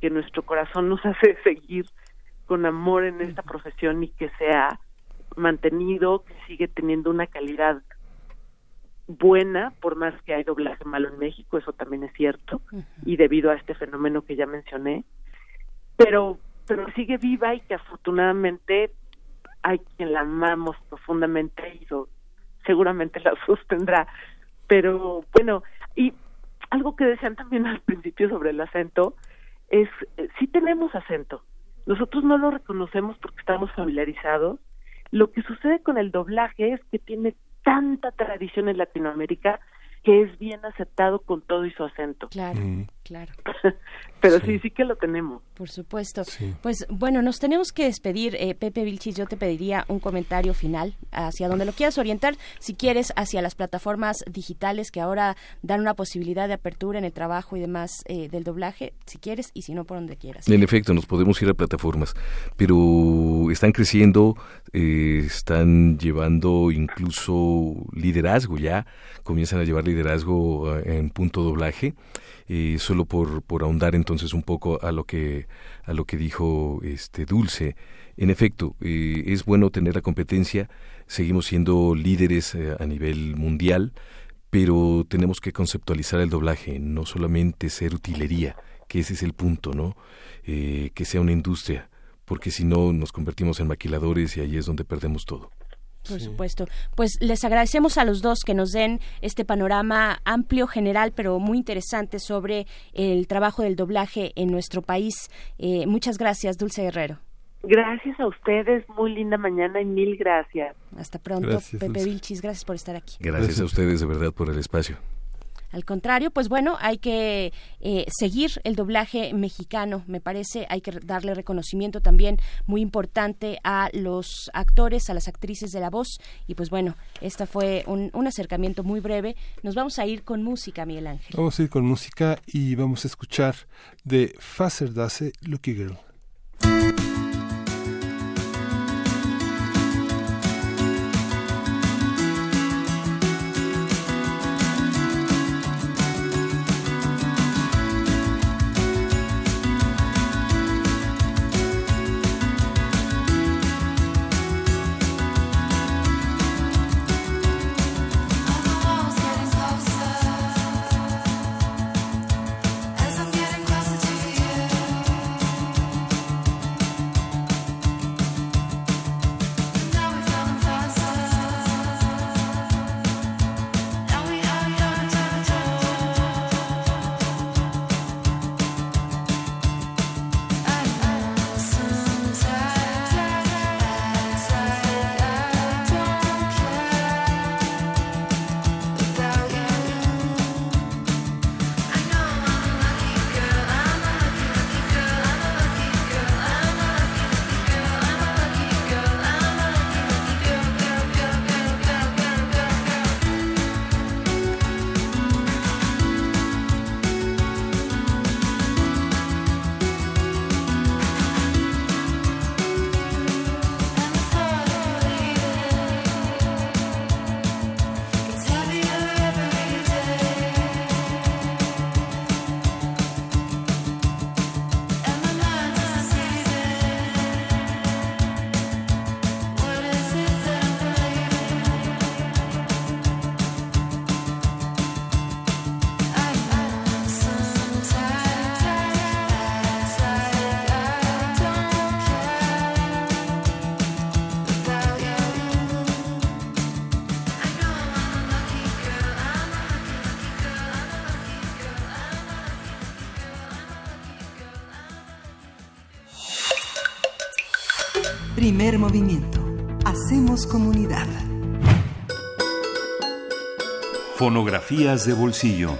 que nuestro corazón nos (laughs) hace seguir con amor en esta profesión y que se ha mantenido, que sigue teniendo una calidad buena, por más que hay doblaje malo en México, eso también es cierto, y debido a este fenómeno que ya mencioné, pero pero sigue viva y que afortunadamente hay quien la amamos profundamente y seguramente la (laughs) sostendrá. Pero bueno y algo que decían también al principio sobre el acento es eh, sí tenemos acento. Nosotros no lo reconocemos porque estamos familiarizados. Lo que sucede con el doblaje es que tiene tanta tradición en Latinoamérica que es bien aceptado con todo y su acento. Claro, mm. claro. (laughs) Pero sí. sí, que lo tenemos. Por supuesto. Pues bueno, nos tenemos que despedir. Eh, Pepe Vilchis, yo te pediría un comentario final hacia donde lo quieras orientar, si quieres, hacia las plataformas digitales que ahora dan una posibilidad de apertura en el trabajo y demás eh, del doblaje, si quieres, y si no, por donde quieras. En efecto, nos podemos ir a plataformas, pero están creciendo, eh, están llevando incluso liderazgo ya, comienzan a llevar liderazgo eh, en punto doblaje. Eh, solo por, por ahondar entonces un poco a lo que a lo que dijo este Dulce. En efecto, es bueno tener la competencia, seguimos siendo líderes a nivel mundial, pero tenemos que conceptualizar el doblaje, no solamente ser utilería, que ese es el punto, ¿no? que sea una industria porque si no nos convertimos en maquiladores y ahí es donde perdemos todo. Por supuesto. Pues les agradecemos a los dos que nos den este panorama amplio, general, pero muy interesante sobre el trabajo del doblaje en nuestro país. Eh, muchas gracias, Dulce Guerrero. Gracias a ustedes, muy linda mañana y mil gracias. Hasta pronto, Pepe Vilchis, gracias por estar aquí. gracias a ustedes de verdad por el espacio. Al contrario, pues bueno, hay que eh, seguir el doblaje mexicano, me parece, hay que darle reconocimiento también muy importante a los actores, a las actrices de la voz. Y pues bueno, esta fue un, acercamiento muy breve. Nos vamos a ir con música, Miguel Ángel. Vamos a ir con música y vamos a escuchar de Faser Dase Lucky Girl. Primer movimiento. Hacemos comunidad. Fonografías de bolsillo.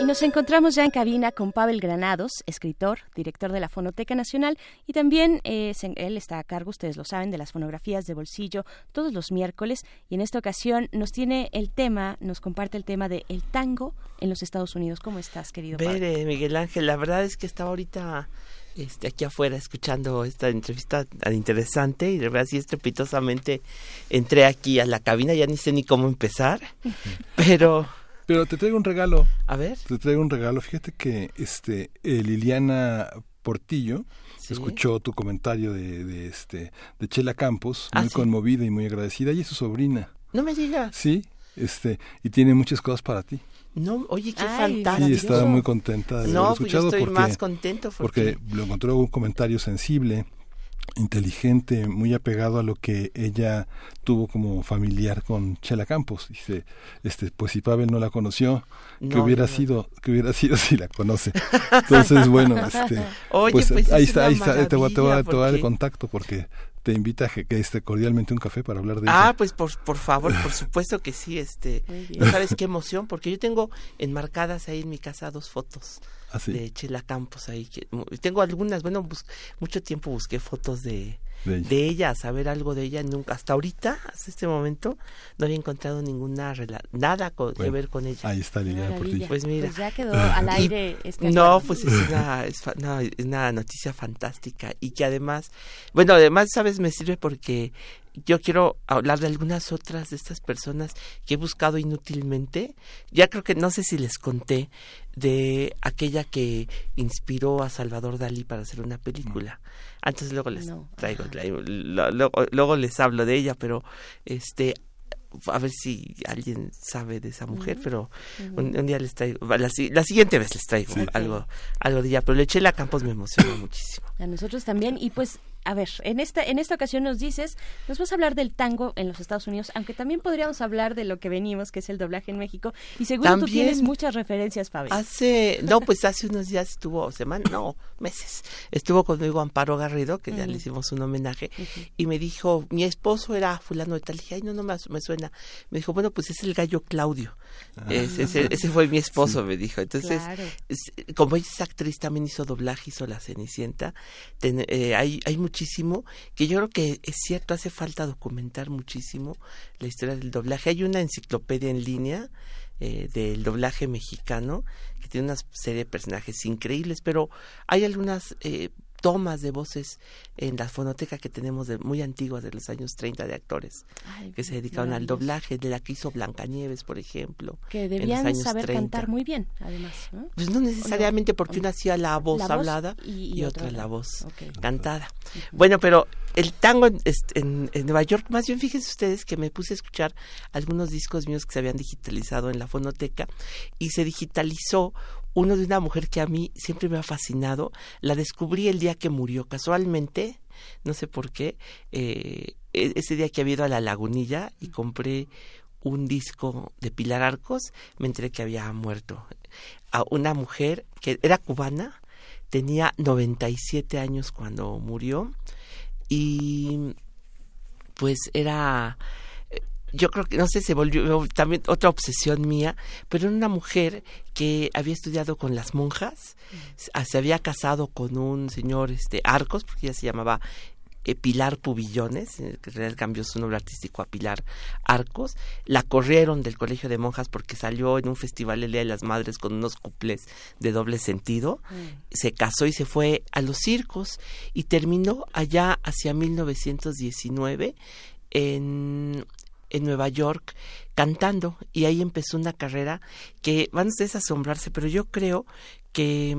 Y nos encontramos ya en cabina con Pavel Granados, escritor, director de la Fonoteca Nacional y también eh, él está a cargo, ustedes lo saben, de las fonografías de bolsillo todos los miércoles y en esta ocasión nos tiene el tema, nos comparte el tema de el tango en los Estados Unidos. ¿Cómo estás, querido Pavel? Miguel Ángel, la verdad es que estaba ahorita este, aquí afuera escuchando esta entrevista tan interesante y de verdad así estrepitosamente entré aquí a la cabina, ya ni sé ni cómo empezar, (laughs) pero... Pero te traigo un regalo. A ver. Te traigo un regalo. Fíjate que este eh, Liliana Portillo escuchó tu comentario de, de, este de Chela Campos, ah, muy conmovida y muy agradecida. Y es su sobrina. No me digas. Sí, este y tiene muchas cosas para ti. No, oye, qué fantástico. Sí, estaba muy contenta de no, escuchado pues yo estoy más contento porque... lo encontró un comentario sensible, inteligente, muy apegado a lo que ella tuvo como familiar con Chela Campos. Dice, este, pues si Pavel no la conoció, que hubiera sido, que hubiera sido si la conoce. Entonces, bueno, este, (laughs) Oye, pues, pues ahí está, ahí está, te voy, a dar el contacto porque te invita a que, esté cordialmente un café para hablar de ah, eso. Ah, pues por, por favor, por (laughs) supuesto que sí, este, sabes qué emoción, porque yo tengo enmarcadas ahí en mi casa dos fotos ¿Ah, de Chela Campos ahí, que, tengo algunas, bueno, mucho tiempo busqué fotos de de ella. saber algo de ella. Nunca, hasta ahorita, hasta este momento, no había encontrado ninguna nada que ver con ella. Ahí está Liliana Portillo. Pues mira. Pues ya quedó al (laughs) aire. no, pues es una, es una noticia fantástica y que además, bueno, además, sabes, me sirve porque yo quiero hablar de algunas otras de estas personas que he buscado inútilmente. Ya creo que no sé si les conté de aquella que inspiró a Salvador Dalí para hacer una película. Antes luego les traigo, luego, les hablo de ella, pero este a ver si alguien sabe de esa mujer, pero un, día les traigo, la, siguiente vez les traigo algo, algo de ella, pero Lechela Campos me emociona (coughs) muchísimo. A nosotros también, y pues a ver, en esta, en esta ocasión nos dices, nos vas a hablar del tango en los Estados Unidos, aunque también podríamos hablar de lo que venimos, que es el doblaje en México, y seguro tú tienes muchas referencias, Fabio. Hace, no, pues hace unos días estuvo, semana, no, meses, estuvo conmigo Amparo Garrido, que ya le hicimos un homenaje, y me dijo, mi esposo era fulano de tal, dije, ay, no, no me, suena. Me dijo, bueno, pues es el gallo Claudio. Ah. ese, fue mi esposo, me dijo. Entonces, como ella es actriz, también hizo doblaje, hizo La Cenicienta, eh, hay, hay muchísimo, que yo creo que es cierto, hace falta documentar muchísimo la historia del doblaje. Hay una enciclopedia en línea eh, del doblaje mexicano que tiene una serie de personajes increíbles, pero hay algunas eh, tomas de voces en la fonoteca que tenemos de muy antiguas de los años 30 de actores que se dedicaron al doblaje de la que hizo Blancanieves por ejemplo que debían saber cantar muy bien además ¿no? pues no necesariamente porque una hacía la voz hablada y, otra, la voz cantada. Bueno pero el tango en, en, Nueva York más bien fíjense ustedes que me puse a escuchar algunos discos míos que se habían digitalizado en la fonoteca y se digitalizó uno de una mujer que a mí siempre me ha fascinado. La descubrí el día que murió, casualmente, no sé por qué, eh, e-, ese día que había ido a la lagunilla y compré un disco de Pilar Arcos, me enteré que había muerto. A una mujer que era cubana, tenía 97 años cuando murió y pues era yo creo que, no sé, se volvió también otra obsesión mía, pero era una mujer que había estudiado con las monjas, mm. se había casado con un señor este Arcos, porque ella se llamaba eh, Pilar Pubillones, que en realidad cambió su nombre artístico a Pilar Arcos, la corrieron del colegio de monjas porque salió en un festival el Día de las Madres con unos cuples de doble sentido, mm. se casó y se fue a los circos y terminó allá hacia 1919 en en Nueva York cantando y ahí empezó una carrera que van ustedes a asombrarse, pero yo creo que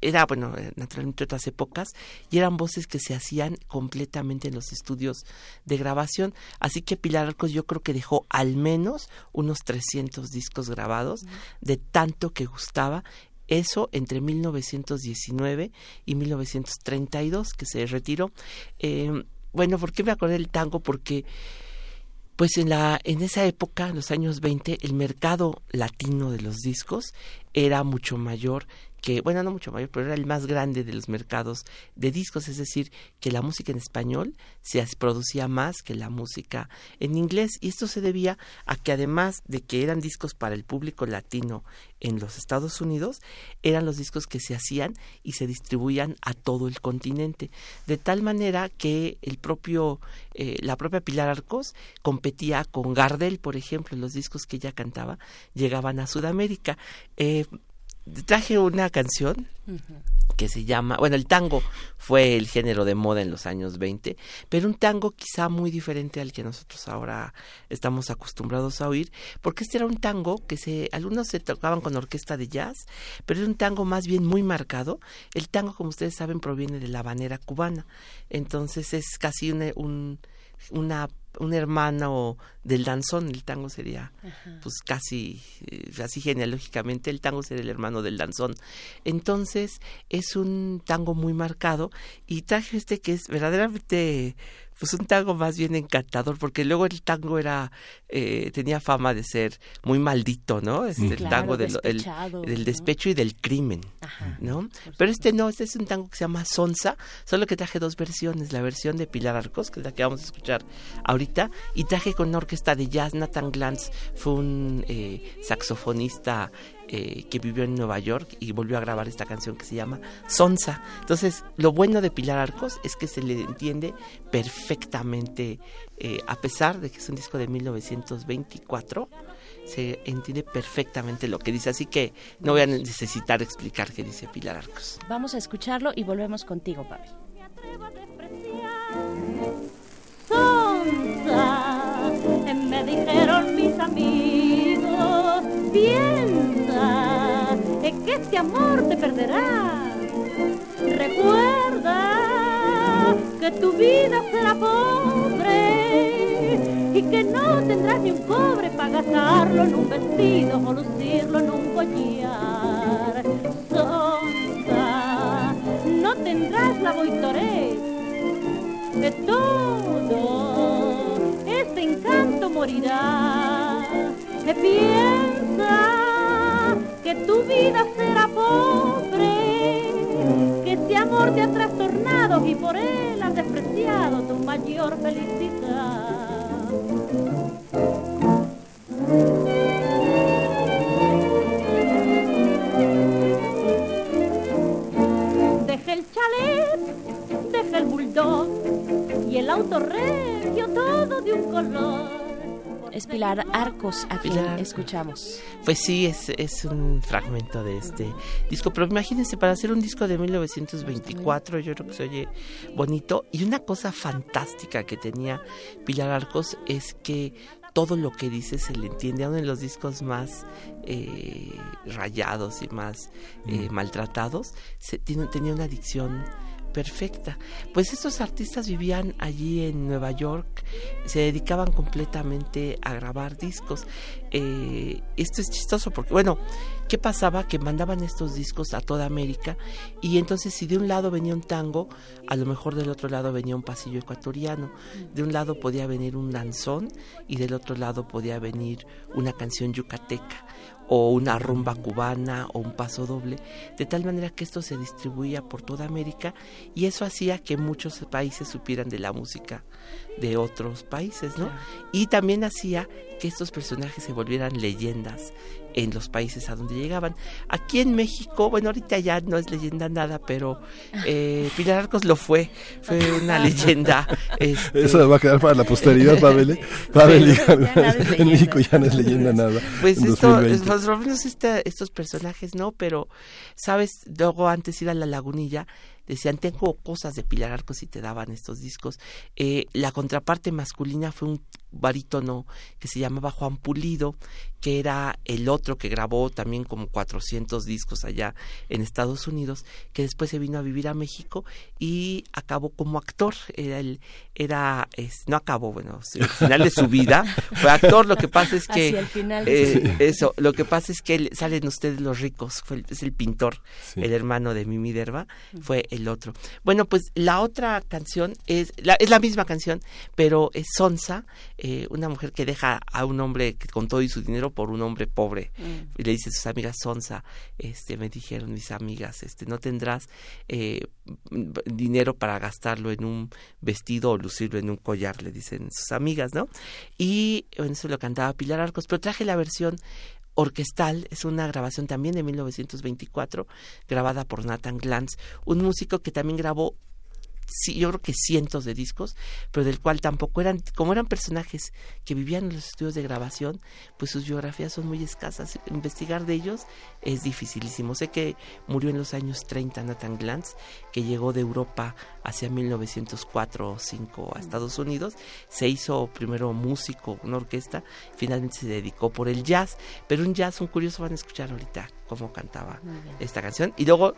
era, bueno, eh, naturalmente otras épocas, y eran voces que se hacían completamente en los estudios de grabación. Así que Pilar Arcos yo creo que dejó al menos unos 300 discos grabados de tanto que gustaba. Eso entre 1919 y 1932, que se retiró. Eh, bueno, ¿por qué me acordé del tango? Porque pues en la en esa época, en los años 20, el mercado latino de los discos era mucho mayor que, bueno, no mucho mayor, pero era el más grande de los mercados de discos, es decir, que la música en español se producía más que la música en inglés, y esto se debía a que además de que eran discos para el público latino en los Estados Unidos, eran los discos que se hacían y se distribuían a todo el continente, de tal manera que el propio, eh, la propia Pilar Arcos competía con Gardel, por ejemplo, los discos que ella cantaba llegaban a Sudamérica. Eh, traje una canción que se llama, bueno, el tango fue el género de moda en los años 20, pero un tango quizá muy diferente al que nosotros ahora estamos acostumbrados a oír, porque este era un tango que se, algunos se tocaban con orquesta de jazz, pero era un tango más bien muy marcado. El tango, como ustedes saben, proviene de la banera cubana, entonces es casi un, una un hermano del danzón, el tango sería pues casi eh, así genealógicamente el tango sería el hermano del danzón. Entonces es un tango muy marcado y traje este que es verdaderamente pues un tango más bien encantador, porque luego el tango era, eh, tenía fama de ser muy maldito, ¿no? Este, el tango del, del despecho y del crimen, ¿no? Pero este no, este es un tango que se llama Sonsa, solo que traje dos versiones, la versión de Pilar Arcos, que es la que vamos a escuchar ahorita, y traje con una orquesta de jazz, Nathan Glantz fue un eh, saxofonista eh, que vivió en Nueva York y volvió a grabar esta canción que se llama Sonsa. Entonces, lo bueno de Pilar Arcos es que se le entiende perfectamente, eh, a pesar de que es un disco de 1924, se entiende perfectamente lo que dice, así que no voy a necesitar explicar qué dice Pilar Arcos. Vamos a escucharlo y volvemos contigo, Pavel. Sonsa, me dijeron mis amigos, piensa que este amor te perderá. Recuerda que tu vida será pobre y que no tendrás ni un cobre para gastarlo en un vestido o lucirlo en un collar. Sonsa, no tendrás la boitorés de todo este encanto morirá. Que piensa que tu vida será pobre, que este amor te ha trastornado y por él has despreciado tu mayor felicidad. Deja el chalet, deja el bulldog y el auto regio todo de un color. Es Pilar Arcos a quien escuchamos. Pues sí, es, es un fragmento de este disco, pero imagínense, para hacer un disco de 1924, yo creo que se oye bonito. Y una cosa fantástica que tenía Pilar Arcos es que todo lo que dice se le entiende a uno de los discos más eh, rayados y más eh, maltratados. Se, tiene, tenía una dicción perfecta. Pues estos artistas vivían allí en Nueva York, se dedicaban completamente a grabar discos. Eh, esto es chistoso porque, bueno, ¿qué pasaba? Que mandaban estos discos a toda América y entonces si de un lado venía un tango, a lo mejor del otro lado venía un pasillo ecuatoriano. De un lado podía venir un danzón y del otro lado podía venir una canción yucateca o una rumba cubana o un paso doble, de tal manera que esto se distribuía por toda América y eso hacía que muchos países supieran de la música de otros países, ¿no? Y también hacía que estos personajes se volvieran leyendas en los países a donde llegaban. Aquí en México, bueno, ahorita ya no es leyenda nada, pero eh, Pilar Arcos lo fue, fue una (laughs) leyenda. Este... Eso va a quedar para la posteridad, Pavel. Pavel en México ya no es leyenda nada. Pues esto, por lo menos estos personajes no, pero, ¿sabes? Luego antes ir a la lagunilla decían, tengo cosas de Pilar Arcos y te daban estos discos. Eh, la contraparte masculina fue un barítono que se llamaba Juan Pulido, que era el otro que grabó también como 400 discos allá en Estados Unidos, que después se vino a vivir a México y acabó como actor. Era, el, era no acabó, bueno, al final de su vida (laughs) fue actor. Lo que pasa es que eh, eso, lo que pasa es que salen ustedes los ricos, fue es el pintor, el hermano de Mimi Derba, fue el otro. Bueno, pues la otra canción es la, es la misma canción, pero es Sonsa eh, una mujer que deja a un hombre con todo y su dinero por un hombre pobre mm. y le dice a sus amigas Sonsa este me dijeron mis amigas este no tendrás eh, dinero para gastarlo en un vestido o lucirlo en un collar le dicen sus amigas no y bueno, eso lo cantaba Pilar Arcos pero traje la versión orquestal, es una grabación también de 1924, grabada por Nathan Glantz, un músico que también grabó sí, yo creo que cientos de discos, pero del cual tampoco eran, como eran personajes que vivían en los estudios de grabación, pues sus biografías son muy escasas. Investigar de ellos es dificilísimo. Sé que murió en los años 30 Nathan Glantz, que llegó de Europa hacia 1904 o 5 a Estados Unidos. Se hizo primero músico, una orquesta, finalmente se dedicó por el jazz, pero un jazz, un curioso van a escuchar ahorita cómo cantaba esta canción. Y luego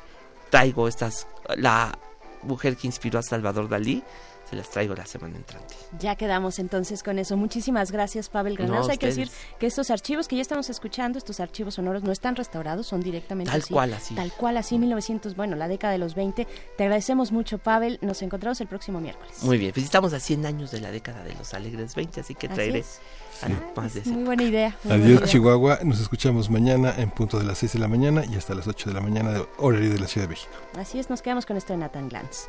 traigo estas, la mujer que inspiró a Salvador Dalí. Se las traigo la semana entrante. Ya quedamos entonces con eso. Muchísimas gracias, Pavel Granados. Hay que decir que estos archivos que ya estamos escuchando, estos archivos sonoros, no están restaurados, son directamente tal cual así. Tal cual así, 1900, bueno, la década de los 20. Te agradecemos mucho, Pavel. Nos encontramos el próximo miércoles. Muy bien, pues estamos a 100 años de la década de los alegres 20, así que traeré. Más de muy buena idea. Adiós, Chihuahua. Nos escuchamos mañana en punto de las 6 de la mañana y hasta las 8 de la mañana de horario de la Ciudad de México. Así es, nos quedamos con esto de Nathan Glantz.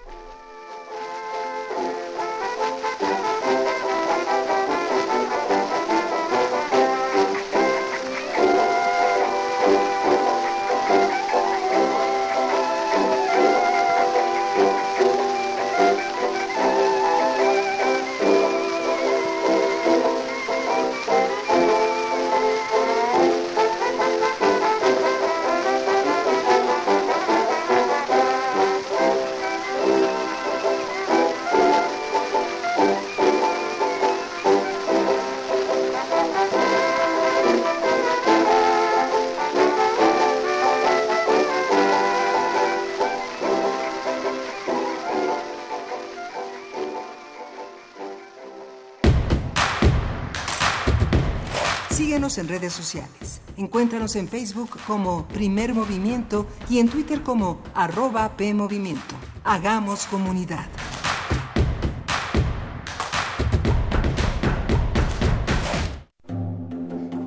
Redes sociales. Encuéntranos en Facebook como Primer Movimiento y en Twitter como arroba PMovimiento. Hagamos comunidad.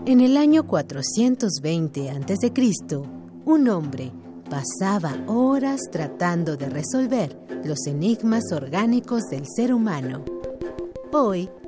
En el año 420 a.C., un hombre pasaba horas tratando de resolver los enigmas orgánicos del ser humano. Hoy,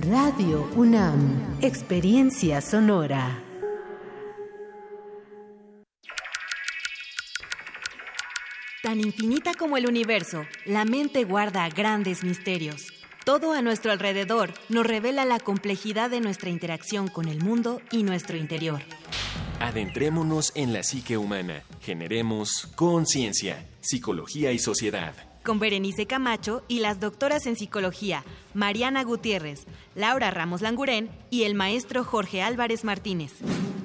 Radio UNAM, Experiencia Sonora. Tan infinita como el universo, la mente guarda grandes misterios. Todo a nuestro alrededor nos revela la complejidad de nuestra interacción con el mundo y nuestro interior. Adentrémonos en la psique humana. Generemos conciencia, psicología y sociedad. Con Berenice Camacho y las doctoras en psicología, Mariana Gutiérrez, Laura Ramos Langurén y el maestro Jorge Álvarez Martínez.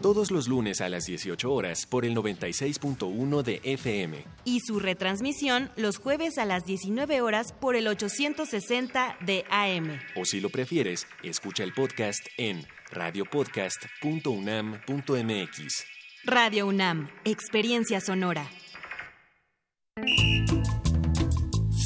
Todos los lunes a las 18 horas por el 96.1 de FM. Y su retransmisión los jueves a las 19 horas por el 860 de AM. O si lo prefieres, escucha el podcast en radiopodcast.unam.mx. Radio UNAM, Experiencia Sonora.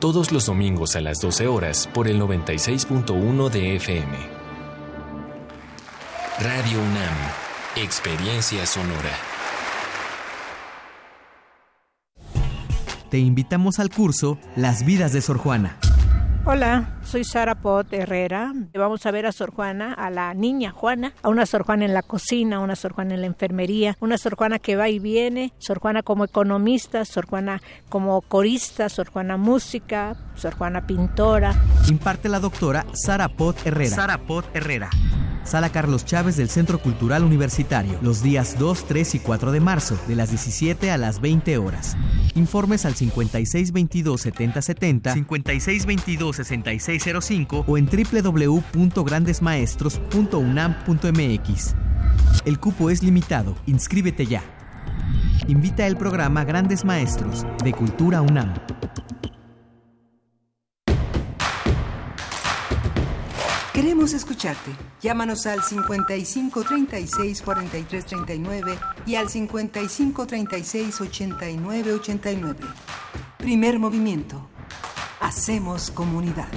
todos los domingos a las 12 horas por el 96.1 de FM. Radio UNAM, Experiencia Sonora. Te invitamos al curso Las vidas de Sor Juana. Hola, soy Sara Pot Herrera. Vamos a ver a Sor Juana, a la niña Juana, a una Sor Juana en la cocina, una Sor Juana en la enfermería, una Sor Juana que va y viene, Sor Juana como economista, Sor Juana como corista, Sor Juana música, Sor Juana pintora. Imparte la doctora Sara Pot Herrera. Sara Pot Herrera. Sala Carlos Chávez del Centro Cultural Universitario, los días 2, 3 y 4 de marzo, de las 17 a las 20 horas. Informes al 5622-7070, 5622-6605 o en www.grandesmaestros.unam.mx. El cupo es limitado, inscríbete ya. Invita el programa Grandes Maestros de Cultura UNAM. Queremos escucharte. Llámanos al 55 36 43 39 y al 55 36 89 89. Primer movimiento. Hacemos comunidad.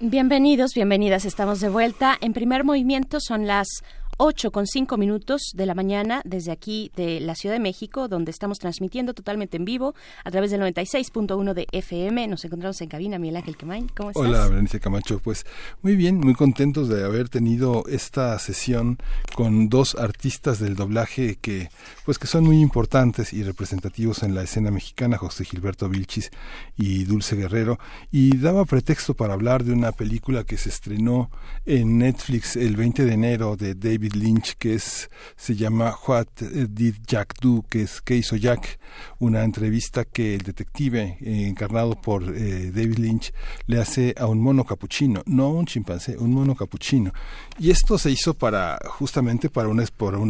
Bienvenidos, bienvenidas. Estamos de vuelta. En primer movimiento son las 8 con 5 minutos de la mañana desde aquí de la Ciudad de México, donde estamos transmitiendo totalmente en vivo a través del 96.1 de FM. Nos encontramos en cabina, Miguel Ángel Quemain. ¿Cómo estás? Hola, Berenice Camacho. Pues muy bien, muy contentos de haber tenido esta sesión con dos artistas del doblaje que, pues, que son muy importantes y representativos en la escena mexicana, José Gilberto Vilchis y Dulce Guerrero. Y daba pretexto para hablar de una película que se estrenó en Netflix el 20 de enero de David Lynch, que es, se llama What Did Jack Do, que es ¿Qué hizo Jack? Una entrevista que el detective eh, encarnado por eh, David Lynch le hace a un mono capuchino, no un chimpancé, un mono capuchino. Y esto se hizo para, justamente para, una,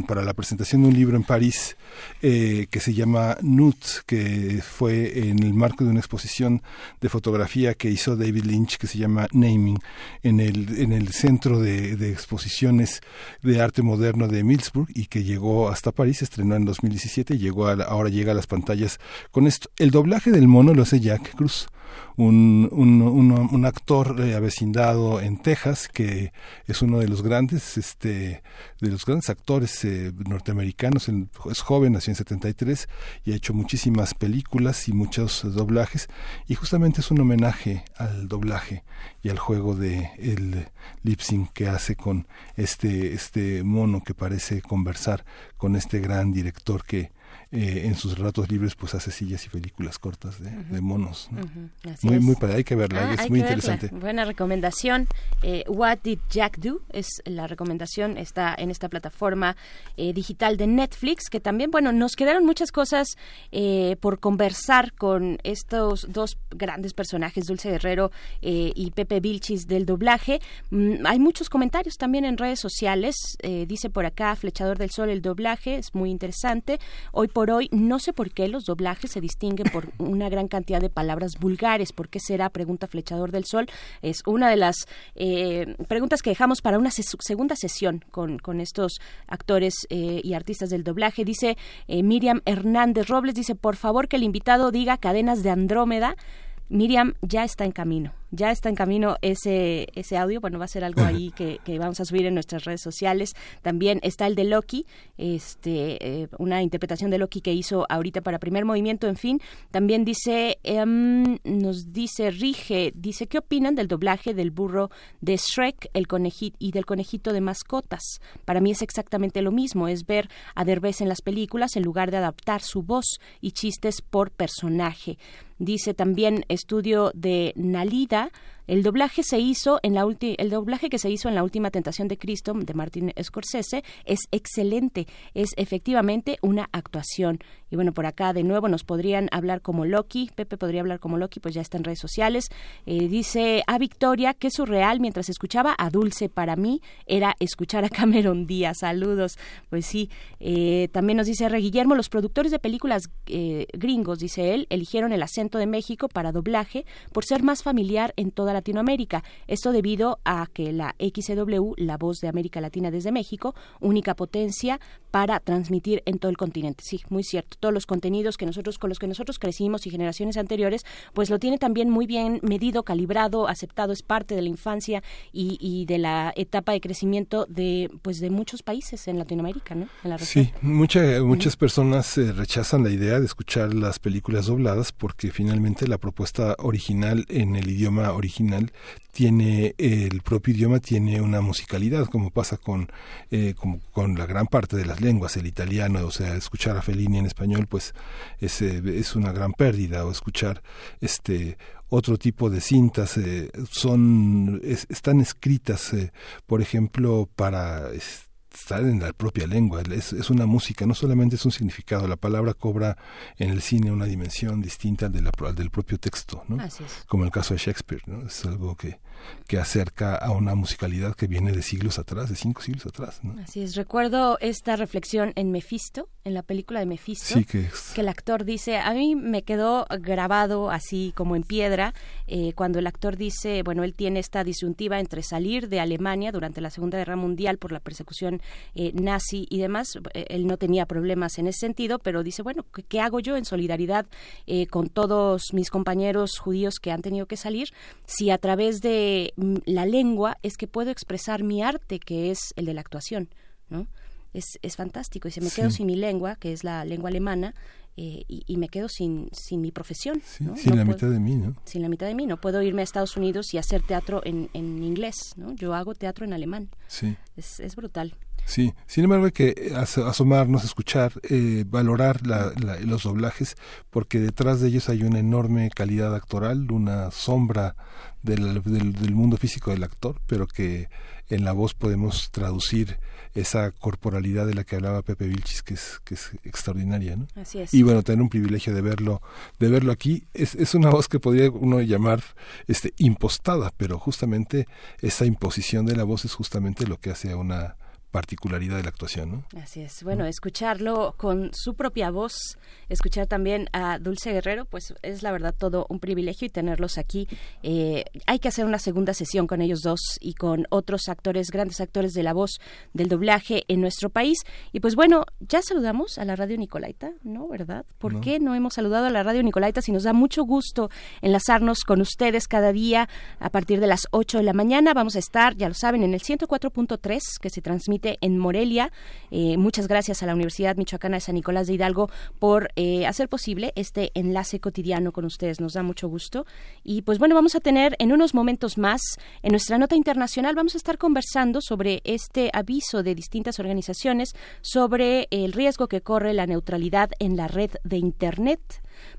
para, la presentación de un libro en París eh, que se llama Nut, que fue en el marco de una exposición de fotografía que hizo David Lynch, que se llama Naming, en el, en el centro de, de exposiciones de arte moderno de Millsburg y que llegó hasta París, estrenó en 2017 y llegó a ahora llega a las pantallas con esto. El doblaje del mono lo hace Jack Cruz un, un, un, actor eh, avecindado en Texas que es uno de los grandes este de los grandes actores eh, norteamericanos. Es joven nació en 73 y ha hecho muchísimas películas y muchos doblajes. Y justamente es un homenaje al doblaje y al juego de el lip que hace con este este mono que parece conversar con este gran director que eh, en sus ratos libres pues hace sillas y películas cortas de, monos. muy, muy padre, hay que verla, ah, es muy interesante. Buena recomendación. Eh, What Did Jack Do? Es la recomendación, está en esta plataforma eh, digital de Netflix, que también, bueno, nos quedaron muchas cosas por conversar con estos dos grandes personajes, Dulce Guerrero y Pepe Vilchis del doblaje. Mm, hay muchos comentarios también en redes sociales, dice por acá Flechador del Sol, el doblaje es muy interesante. Hoy por por hoy no sé por qué los doblajes se distinguen por (laughs) una gran cantidad de palabras vulgares. ¿Por qué será? Pregunta Flechador del Sol. Es una de las eh, preguntas que dejamos para una segunda sesión con, con estos actores eh, y artistas del doblaje. Dice eh, Miriam Hernández Robles, dice, por favor que el invitado diga cadenas de Andrómeda. Miriam ya está en camino ya está en camino ese, ese audio, bueno, va a ser algo ahí que, vamos a subir en nuestras redes sociales. También está el de Loki, este, eh, una interpretación de Loki que hizo ahorita para primer movimiento, en fin. También dice, em, nos dice Rige, dice, ¿qué opinan del doblaje del burro de Shrek el conejito, y del conejito de mascotas? Para mí es exactamente lo mismo, es ver a Derbez en las películas en lugar de adaptar su voz y chistes por personaje. Dice también estudio de Nalida, el doblaje se hizo en la el doblaje que se hizo en la última tentación de Cristo de Martin Scorsese es excelente, es efectivamente una actuación. Y bueno, por acá de nuevo nos podrían hablar como Loki, Pepe podría hablar como Loki, pues ya está en redes sociales. Eh, dice a Victoria que surreal mientras escuchaba a Dulce para mí era escuchar a (laughs) Cameron Díaz. Saludos. Pues sí, eh, también nos dice R. Guillermo, los productores de películas eh, gringos, dice él, eligieron el acento de México para doblaje por ser más familiar en toda la Latinoamérica. Esto debido a que la XCW, la voz de América Latina desde México, única potencia para transmitir en todo el continente. Sí, muy cierto. Todos los contenidos que nosotros con los que nosotros crecimos y generaciones anteriores, pues lo tiene también muy bien medido, calibrado, aceptado, es parte de la infancia y, de la etapa de crecimiento de pues de muchos países en Latinoamérica, ¿no? En la sí, muchas personas eh, rechazan la idea de escuchar las películas dobladas porque finalmente la propuesta original en el idioma original tiene el propio idioma tiene una musicalidad como pasa con eh, con la gran parte de las lenguas el italiano o sea escuchar a Fellini en español pues es, eh, es una gran pérdida o escuchar este otro tipo de cintas eh, son están escritas por ejemplo para estar en la propia lengua, es, es, una música, no solamente es un significado, la palabra cobra en el cine una dimensión distinta de la, del propio texto, ¿no? Como el caso de Shakespeare, ¿no? Es algo que, que acerca a una musicalidad que viene de siglos atrás, de cinco siglos atrás. Así es, recuerdo esta reflexión en Mephisto, en la película de Mephisto, que, el actor dice, a mí me quedó grabado así como en piedra, eh, cuando el actor dice, bueno, él tiene esta disyuntiva entre salir de Alemania durante la Segunda Guerra Mundial por la persecución eh, nazi y demás, eh, él no tenía problemas en ese sentido, pero dice, bueno, ¿qué, hago yo en solidaridad con todos mis compañeros judíos que han tenido que salir si a través de Mm, la lengua es que puedo expresar mi arte, que es el de la actuación. ¿no? Es, es fantástico. Y se me quedo sin mi lengua, que es la lengua alemana, eh, y, me quedo sin, sin mi profesión. Sin la mitad de mí, ¿no? Sin la mitad de mí. No puedo irme a Estados Unidos y hacer teatro en, en inglés, ¿no? Yo hago teatro en alemán. Sí. Es, es brutal. Sí, sin embargo hay que asomarnos, escuchar, eh, valorar los doblajes, porque detrás de ellos hay una enorme calidad actoral, una sombra del, del, mundo físico del actor, pero que en la voz podemos traducir esa corporalidad de la que hablaba Pepe Vilchis, que es, que es extraordinaria, ¿no? Así es. Y bueno, tener un privilegio de verlo, de verlo aquí, es, es una voz que podría uno llamar este impostada, pero justamente esa imposición de la voz es justamente lo que hace a una particularidad de la actuación, ¿no? Así es. Bueno, escucharlo con su propia voz, escuchar también a Dulce Guerrero, pues es la verdad todo un privilegio y tenerlos aquí. Eh, hay que hacer una segunda sesión con ellos dos y con otros actores, grandes actores de la voz del doblaje en nuestro país. Y pues bueno, ya saludamos a la Radio Nicolaita, ¿no? ¿Verdad? ¿Por qué no hemos saludado a la Radio Nicolaita si nos da mucho gusto enlazarnos con ustedes cada día a partir de las 8 de la mañana? Vamos a estar, ya lo saben, en el 104.3 que se transmite en Morelia. Eh, muchas gracias a la Universidad Michoacana de San Nicolás de Hidalgo por eh, hacer posible este enlace cotidiano con ustedes. Nos da mucho gusto. Y pues bueno, vamos a tener en unos momentos más, en nuestra nota internacional, vamos a estar conversando sobre este aviso de distintas organizaciones sobre el riesgo que corre la neutralidad en la red de Internet.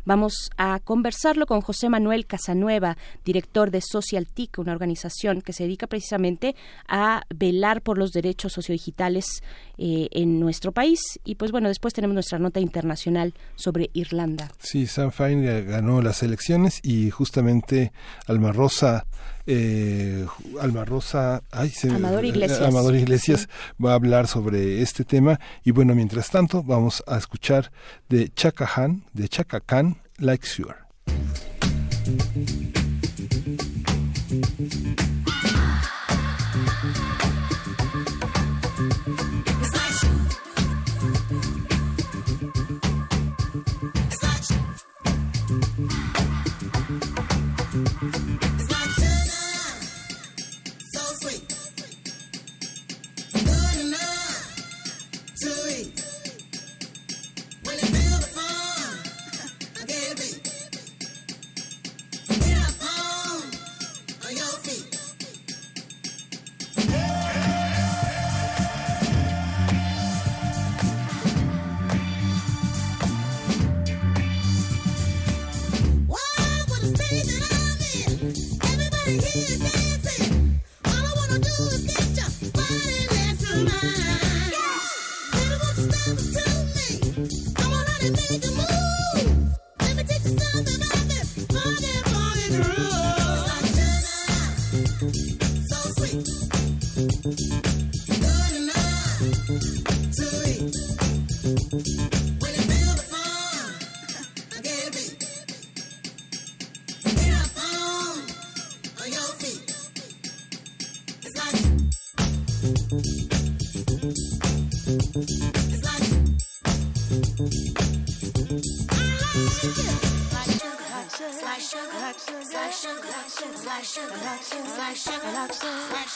Vamos a conversarlo con José Manuel Casanueva, director de Social TIC, una organización que se dedica precisamente a velar por los derechos sociodigitales eh, en nuestro país. Y pues bueno, después tenemos nuestra nota internacional sobre Irlanda. Sí, Sam Fine ganó las elecciones y justamente Alma Rosa eh, Alma Rosa, Amador Iglesias, Amador Iglesias va a hablar sobre este tema. Y bueno, mientras tanto vamos a escuchar de Chaka Han, de Chaka Khan, Like Sure.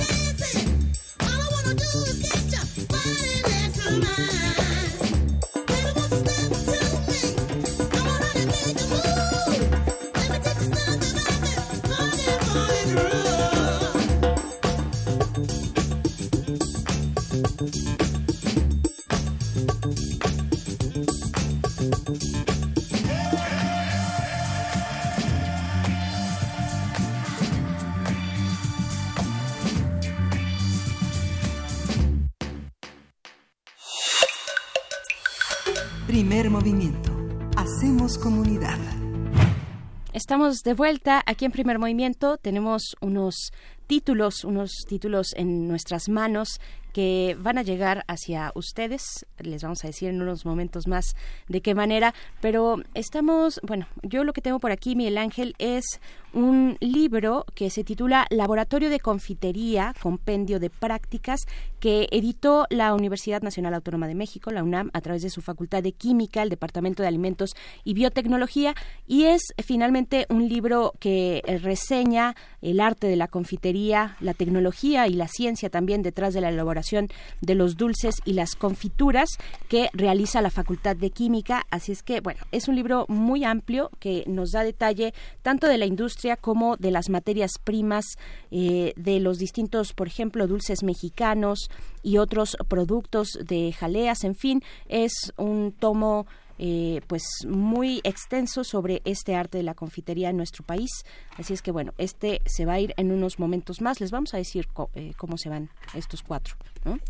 Primer De vuelta aquí en Primer Movimiento. Tenemos unos títulos, unos títulos en nuestras manos que van a llegar hacia ustedes. Les vamos a decir en unos momentos más de qué manera, pero estamos, bueno, yo lo que tengo por aquí, Miguel Ángel, es un libro que se titula Laboratorio de Confitería, Compendio de Prácticas, que editó la Universidad Nacional Autónoma de México, la UNAM, a través de su Facultad de Química, el Departamento de Alimentos y Biotecnología, y es finalmente un libro que reseña el arte de la confitería, la tecnología y la ciencia también detrás de la elaboración de los dulces y las confituras que realiza la Facultad de Química. Así es que, bueno, es un libro muy amplio que nos da detalle tanto de la industria como de las materias primas eh, de los distintos, por ejemplo, dulces mexicanos y otros productos de jaleas. En fin, es un tomo eh, pues muy extenso sobre este arte de la confitería en nuestro país. Así es que bueno, este se va a ir en unos momentos más. Les vamos a decir eh, cómo se van estos cuatro.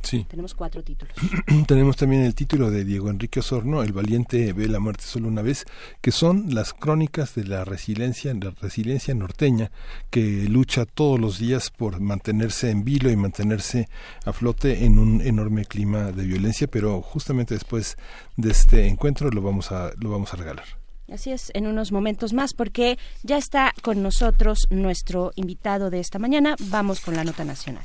Sí. Tenemos cuatro títulos. (clears throat) Tenemos también el título de Diego Enrique Osorno, El valiente ve la muerte solo una vez, que son las crónicas de la resiliencia, la resiliencia norteña, que lucha todos los días por mantenerse en vilo y mantenerse a flote en un enorme clima de violencia, pero justamente después de este encuentro lo vamos a, lo vamos a regalar. Así es, en unos momentos más, porque ya está con nosotros nuestro invitado de esta mañana. Vamos con la nota nacional.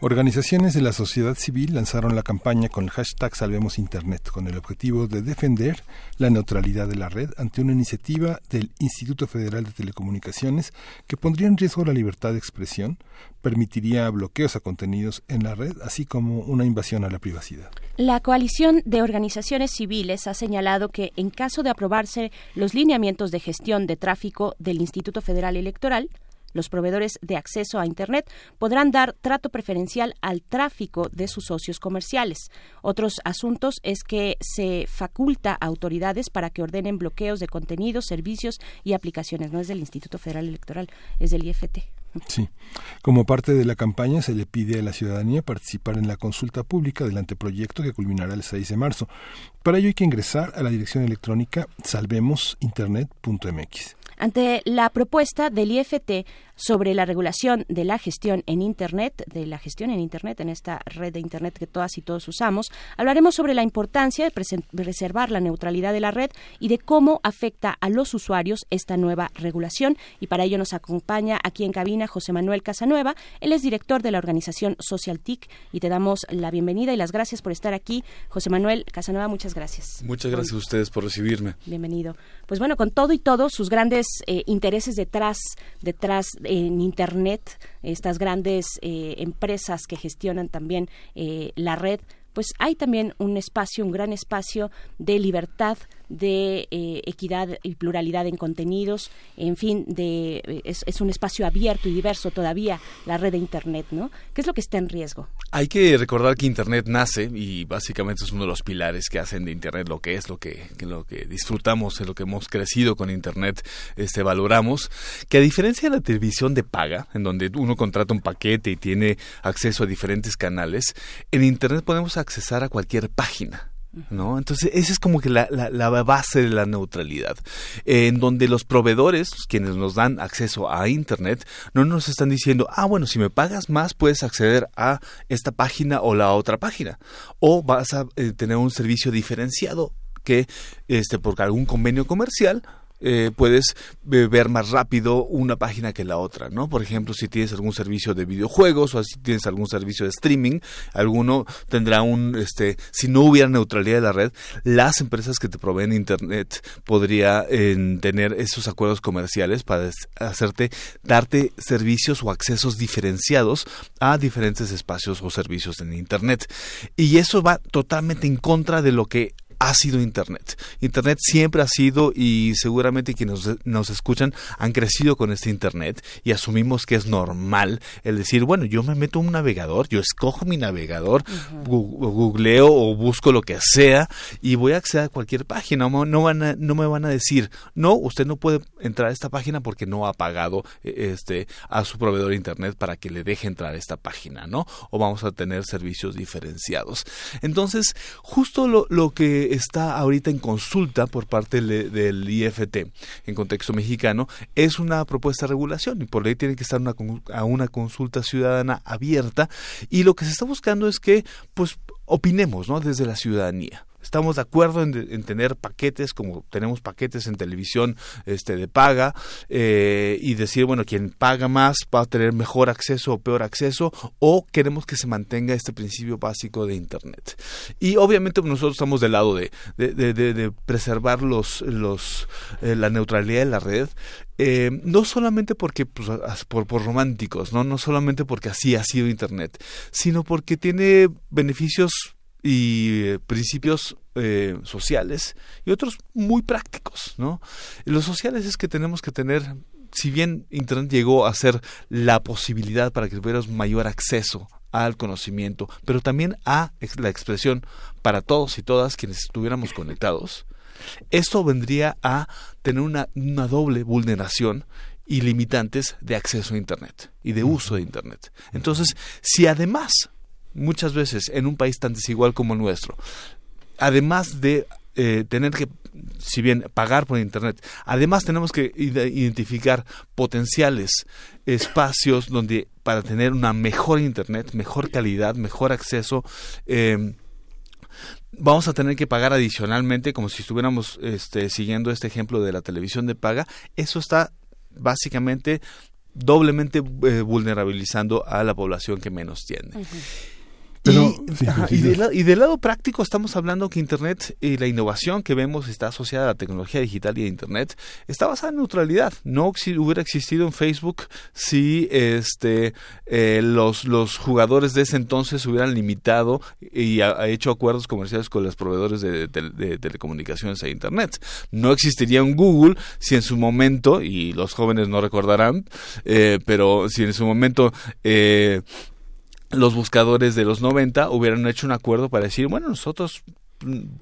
Organizaciones de la sociedad civil lanzaron la campaña con el hashtag Salvemos Internet, con el objetivo de defender la neutralidad de la red ante una iniciativa del Instituto Federal de Telecomunicaciones que pondría en riesgo la libertad de expresión, permitiría bloqueos a contenidos en la red, así como una invasión a la privacidad. La coalición de organizaciones civiles ha señalado que en caso de aprobarse los lineamientos de gestión de tráfico del Instituto Federal Electoral, los proveedores de acceso a Internet podrán dar trato preferencial al tráfico de sus socios comerciales. Otros asuntos es que se faculta a autoridades para que ordenen bloqueos de contenidos, servicios y aplicaciones. No es del Instituto Federal Electoral, es del IFT. Sí. Como parte de la campaña se le pide a la ciudadanía participar en la consulta pública del anteproyecto que culminará el 6 de marzo. Para ello hay que ingresar a la dirección electrónica salvemosinternet.mx. Ante la propuesta del IFT sobre la regulación de la gestión en Internet, de la gestión en Internet, en esta red de Internet que todas y todos usamos, hablaremos sobre la importancia de preservar la neutralidad de la red y de cómo afecta a los usuarios esta nueva regulación. Y para ello nos acompaña aquí en cabina José Manuel Casanueva. Él es director de la organización Social TIC y te damos la bienvenida y las gracias por estar aquí. José Manuel Casanueva, muchas gracias. Muchas gracias a ustedes por recibirme. Bienvenido. Pues bueno, con todo y todo, sus grandes eh, intereses detrás, detrás en Internet, estas grandes eh, empresas que gestionan también eh, la red, pues hay también un espacio, un gran espacio de libertad, de eh, equidad y pluralidad en contenidos, en fin, de eh, es, un espacio abierto y diverso todavía la red de Internet, ¿no? ¿Qué es lo que está en riesgo? Hay que recordar que Internet nace y básicamente es uno de los pilares que hacen de Internet lo que es, lo que, lo que disfrutamos, lo que hemos crecido con Internet, este, valoramos, que a diferencia de la televisión de paga, en donde uno contrata un paquete y tiene acceso a diferentes canales, en Internet podemos accesar a cualquier página. ¿No? Entonces, esa es como que la, la, base de la neutralidad, en donde los proveedores, quienes nos dan acceso a Internet, no nos están diciendo, ah, bueno, si me pagas más, puedes acceder a esta página o la otra página, o vas a eh, tener un servicio diferenciado que, este, por algún convenio comercial, eh, puedes eh, ver más rápido una página que la otra, ¿no? Por ejemplo, si tienes algún servicio de videojuegos o si tienes algún servicio de streaming, alguno tendrá un, este, si no hubiera neutralidad de la red, las empresas que te proveen internet podría tener esos acuerdos comerciales para hacerte, darte servicios o accesos diferenciados a diferentes espacios o servicios en internet. Y eso va totalmente en contra de lo que ha sido Internet. Internet siempre ha sido y seguramente quienes nos, escuchan han crecido con este Internet y asumimos que es normal el decir, bueno, yo me meto a un navegador, yo escojo mi navegador, googleo o busco lo que sea y voy a acceder a cualquier página. No, van no me van a decir, no, usted no puede entrar a esta página porque no ha pagado e, este, a su proveedor de Internet para que le deje entrar a esta página, ¿no? O vamos a tener servicios diferenciados. Entonces, justo lo, lo que está ahorita en consulta por parte del IFT en contexto mexicano es una propuesta de regulación y por ley tiene que estar una, a una consulta ciudadana abierta y lo que se está buscando es que pues opinemos ¿no? desde la ciudadanía. Estamos de acuerdo en, tener paquetes como tenemos paquetes en televisión este, de paga eh, y decir, bueno, quien paga más va a tener mejor acceso o peor acceso o queremos que se mantenga este principio básico de Internet. Y obviamente nosotros estamos del lado de, de, preservar los, los, eh, la neutralidad de la red eh, no solamente porque pues, por, por, románticos, ¿no? no solamente porque así ha sido Internet, sino porque tiene beneficios y eh, principios eh, sociales y otros muy prácticos, ¿no? Los sociales es que tenemos que tener, si bien Internet llegó a ser la posibilidad para que tuviéramos mayor acceso al conocimiento, pero también a la expresión para todos y todas quienes estuviéramos conectados, esto vendría a tener una, una doble vulneración y limitantes de acceso a Internet y de uso de Internet. Entonces, si además muchas veces en un país tan desigual como el nuestro, además de eh, tener que, si bien pagar por Internet, además tenemos que identificar potenciales espacios donde para tener una mejor Internet, mejor calidad, mejor acceso, em, vamos a tener que pagar adicionalmente, como si estuviéramos este, siguiendo este ejemplo de la televisión de paga, eso está básicamente doblemente eh, vulnerabilizando a la población que menos tiene y, del lado práctico estamos hablando que Internet y la innovación que vemos está asociada a la tecnología digital y a Internet está basada en neutralidad. No hubiera existido en Facebook si este eh, los, los jugadores de ese entonces hubieran limitado y ha, hecho acuerdos comerciales con los proveedores de, telecomunicaciones e Internet. No existiría un Google si en su momento, y los jóvenes no recordarán, eh, pero si en su momento eh, los buscadores de los 90 hubieran hecho un acuerdo para decir, bueno, nosotros